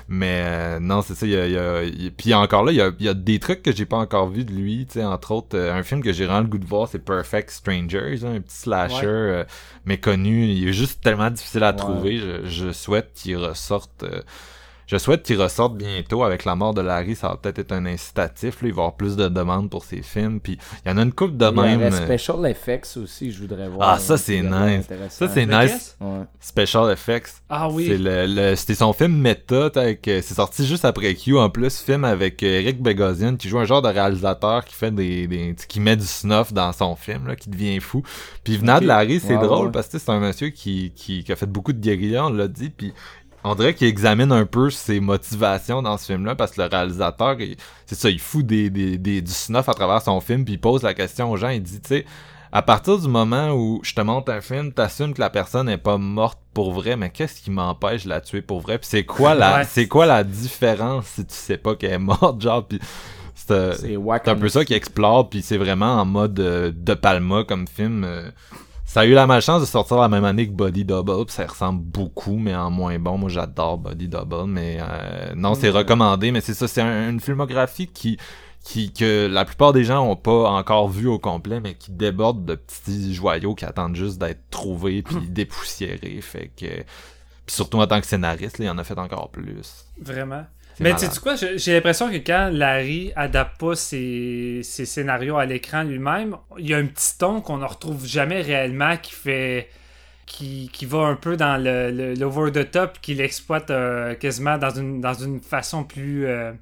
[SPEAKER 1] Mais euh, non, c'est ça, il y a, il y a- il puis encore là, il y a, il y a des trucs que j'ai pas encore vu de lui, tu sais, entre autres, euh, un film que j'ai vraiment le goût de voir, c'est Perfect Strangers, hein, un petit slasher
[SPEAKER 2] Ouais.
[SPEAKER 1] euh, méconnu, il est juste tellement difficile à
[SPEAKER 3] Ouais.
[SPEAKER 1] trouver, je, je souhaite qu'il ressorte... je souhaite qu'il ressorte bientôt avec la mort de Larry, ça va peut-être être un incitatif, là, il va y avoir plus de demandes pour ses films, puis il y en a une couple de
[SPEAKER 3] Il y
[SPEAKER 1] même.
[SPEAKER 3] aurait
[SPEAKER 1] euh,
[SPEAKER 3] Special Effects aussi, je voudrais voir.
[SPEAKER 1] Ah, ça, c'est nice. Ça, c'est nice.
[SPEAKER 3] Ouais.
[SPEAKER 1] Special Effects.
[SPEAKER 2] Ah oui.
[SPEAKER 1] C'est le, le- c'était son film Meta, avec, euh, c'est sorti juste après Q en plus, film avec euh, Eric Bogosian qui joue un genre de réalisateur qui fait des, des qui met du snuff dans son film là, qui devient fou. Puis venant de Larry, c'est
[SPEAKER 3] Ouais,
[SPEAKER 1] drôle
[SPEAKER 3] ouais.
[SPEAKER 1] parce que c'est un monsieur qui, qui, qui a fait beaucoup de guérilla, on l'a dit, puis on dirait qu'il examine un peu ses motivations dans ce film-là parce que le réalisateur, c'est ça, il fout des, des, des- du snuff à travers son film puis il pose la question aux gens, il dit, tu sais, à partir du moment où je te montre un film, t'assumes que la personne est pas morte pour vrai, mais qu'est-ce qui m'empêche de la tuer pour vrai? Puis c'est quoi la,
[SPEAKER 2] Ouais.
[SPEAKER 1] c'est quoi la différence si tu sais pas qu'elle est morte, genre, puis c'est, un peu ça qui explore, puis c'est vraiment en mode euh, De Palma comme film. euh. Ça a eu la malchance de sortir la même année que Body Double, puis ça ressemble beaucoup, mais en moins bon. Moi, j'adore Body Double, mais euh, non, c'est recommandé. Mais c'est ça, c'est un- une filmographie qui, qui que la plupart des gens ont pas encore vu au complet, mais qui déborde de petits joyaux qui attendent juste d'être trouvés puis dépoussiérés. Fait que, puis surtout en tant que scénariste, là, il en a fait encore plus.
[SPEAKER 2] Vraiment? Mais tu sais quoi, j'ai l'impression que quand Larry adapte pas ses, ses scénarios à l'écran lui-même, il y a un petit ton qu'on ne retrouve jamais réellement qui fait. qui, qui va un peu dans le, le- l'over the top, qui l'exploite euh, quasiment dans une, dans une façon plus. euh,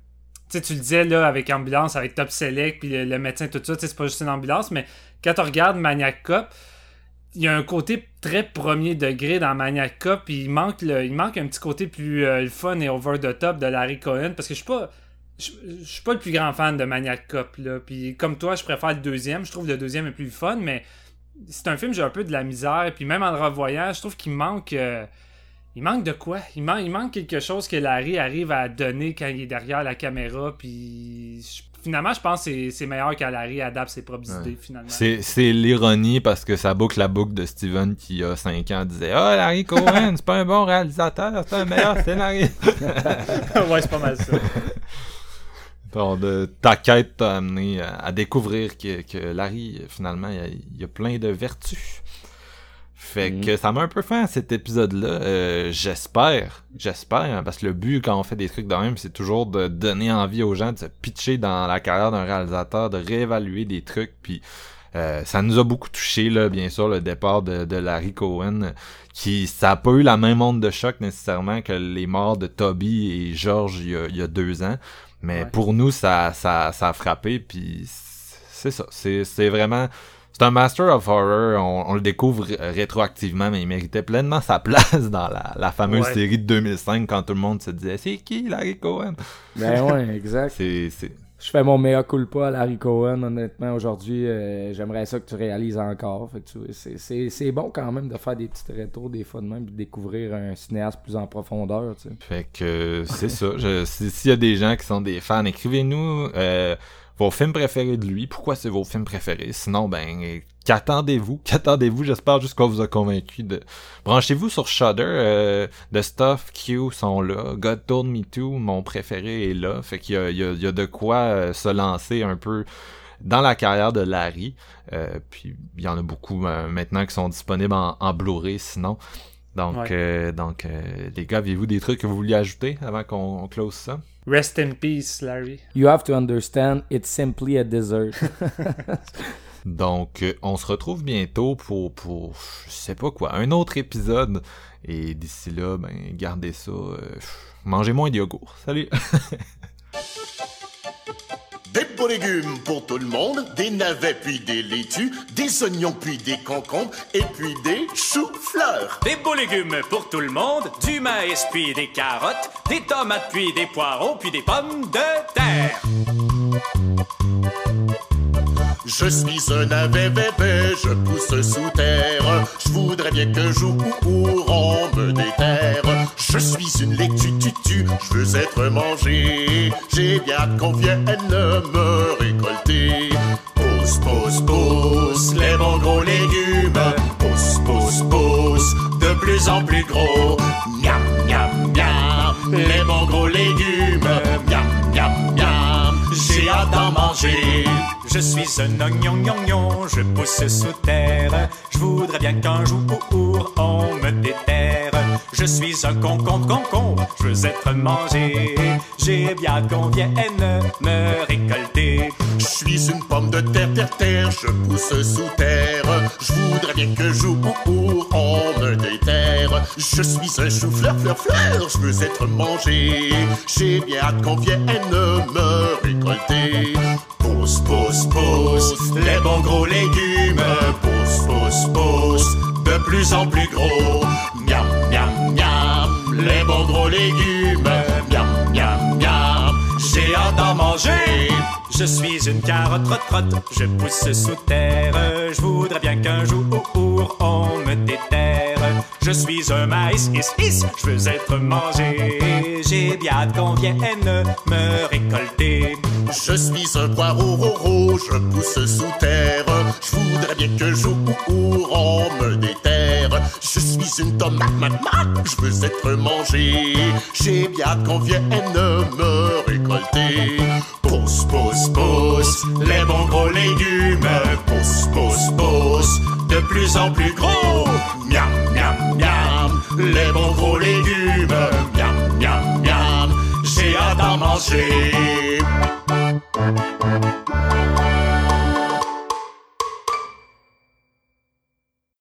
[SPEAKER 2] Tu sais, tu le disais là avec Ambulance, avec Top Select, puis le, le médecin, tout ça, c'est pas juste une ambulance, mais quand tu regardes Maniac Cop, il y a un côté très premier degré dans Maniac Cop, puis il manque, le, il manque un petit côté plus euh, fun et over the top de Larry Cohen, parce que je suis pas. Je suis pas le plus grand fan de Maniac Cop, là. Puis comme toi, je préfère le deuxième. Je trouve le deuxième est plus fun, mais c'est un film, j'ai un peu de la misère. Puis même en le revoyant, je trouve qu'il manque. euh, Il manque de quoi? Il, man- il manque quelque chose que Larry arrive à donner quand il est derrière la caméra, puis finalement, je pense que c'est- c'est meilleur quand Larry adapte ses propres
[SPEAKER 1] Ouais.
[SPEAKER 2] idées, finalement.
[SPEAKER 1] C'est, c'est l'ironie parce que ça boucle la boucle de Steven qui a 5 ans disait Ah, Larry Cohen, c'est pas un bon réalisateur, c'est un meilleur scénariste.
[SPEAKER 2] ouais, c'est pas mal ça.
[SPEAKER 1] De, ta quête t'a amené à, à découvrir que, que Larry, finalement, il y a, il y a plein de vertus. Fait
[SPEAKER 3] Mhm.
[SPEAKER 1] que ça m'a un peu fait à cet épisode-là. Euh, j'espère, j'espère, hein, parce que le but quand on fait des trucs de même, c'est toujours de donner envie aux gens de se pitcher dans la carrière d'un réalisateur, de réévaluer des trucs, puis euh, ça nous a beaucoup touché là, bien sûr, le départ de, de Larry Cohen, qui ça a pas eu la même onde de choc nécessairement que les morts de Toby et George il y a, il y a deux ans, mais
[SPEAKER 2] Ouais.
[SPEAKER 1] pour nous ça, ça, ça a frappé, puis c'est ça, c'est c'est vraiment c'est un Master of Horror, on, on le découvre ré- rétroactivement, mais il méritait pleinement sa place dans la, la fameuse
[SPEAKER 2] Ouais.
[SPEAKER 1] série de 2005 quand tout le monde se disait c'est qui Larry Cohen?
[SPEAKER 3] Ben ouais, exact.
[SPEAKER 1] C'est c'est
[SPEAKER 3] Je fais mon mea culpa à Larry Cohen, honnêtement, aujourd'hui. euh, J'aimerais ça que tu réalises encore. Fait que tu- c'est- c'est c'est bon quand même de faire des petits retours des fois de même, puis de découvrir un cinéaste plus en profondeur, tu sais.
[SPEAKER 1] Fait que c'est ça. Si- S'il y a des gens qui sont des fans, écrivez-nous euh, vos films préférés de lui. Pourquoi c'est vos films préférés? Sinon, ben, qu'attendez-vous? Qu'attendez-vous? J'espère juste qu'on vous a convaincu de... Branchez-vous sur Shudder. Euh, The Stuff, Q sont là. God Told Me To, mon préféré, est là. Fait qu'il y a, il y a- il y a de quoi euh, se lancer un peu dans la carrière de Larry. Euh, puis il y en a beaucoup euh, maintenant qui sont disponibles en, en Blu-ray sinon. Donc,
[SPEAKER 2] Ouais.
[SPEAKER 1] euh, donc euh, les gars, avez-vous des trucs que vous vouliez ajouter avant qu'on on close ça?
[SPEAKER 2] Rest in peace, Larry.
[SPEAKER 3] You have to understand, it's simply a desert.
[SPEAKER 1] Donc, euh, on se retrouve bientôt pour, pour, je sais pas quoi, un autre épisode. Et d'ici là, ben, gardez ça. euh, mangez moins de yogourt. Salut!
[SPEAKER 9] Des beaux légumes pour tout le monde, des navets puis des laitues, des oignons puis des concombres, et puis des choux-fleurs.
[SPEAKER 10] Des beaux légumes pour tout le monde, du maïs puis des carottes, des tomates puis des poireaux puis des pommes de terre.
[SPEAKER 9] Je suis un bébé, je pousse sous terre. Je voudrais bien que jour on me déterre. Je suis une lectue tutu, je veux être mangé. J'ai bien qu'on vienne me récolter. Pousse, pousse, pousse, les bons gros légumes. Pousse, pousse, pousse, de plus en plus gros. Miam, miam, miam, les bons gros légumes. Miam, miam, miam, j'ai hâte d'en manger.
[SPEAKER 10] Je suis un oignon, oignon, je pousse sous terre. Je voudrais bien qu'un jour on me déterre. Je suis un concombre, concombre, je veux être mangé. J'ai bien qu'on vienne me récolter.
[SPEAKER 9] Je suis une pomme de terre, terre, terre, je pousse sous terre. Je voudrais bien que jour on me déterre. Je suis un chou-fleur, fleur, fleur, je veux être mangé. J'ai bien qu'on vienne me récolter. Pousse, pousse, pousse, les bons gros légumes. Pousse, pousse, pousse, de plus en plus gros. Miam, miam, miam, les bons gros légumes. Miam, miam, miam, j'ai hâte d'en manger.
[SPEAKER 10] Je suis une carotte trotte trotte, je pousse sous terre. Je voudrais bien qu'un jour on me déterre. Je suis un maïs, is, is, je veux être mangé. J'ai bien hâte qu'on vienne me récolter.
[SPEAKER 9] Je suis un poireau roro, je pousse sous terre. Je voudrais bien que jour on me déterre. Je suis une tomate, mat, mat, je veux être mangé. J'ai bien hâte qu'on vienne me récolter. Pousse, pousse, pousse, les bons gros légumes. Pousse, pousse, de plus en plus gros. Miam, miam, miam, les bons gros légumes. Miam, miam, miam, j'ai hâte d'en manger.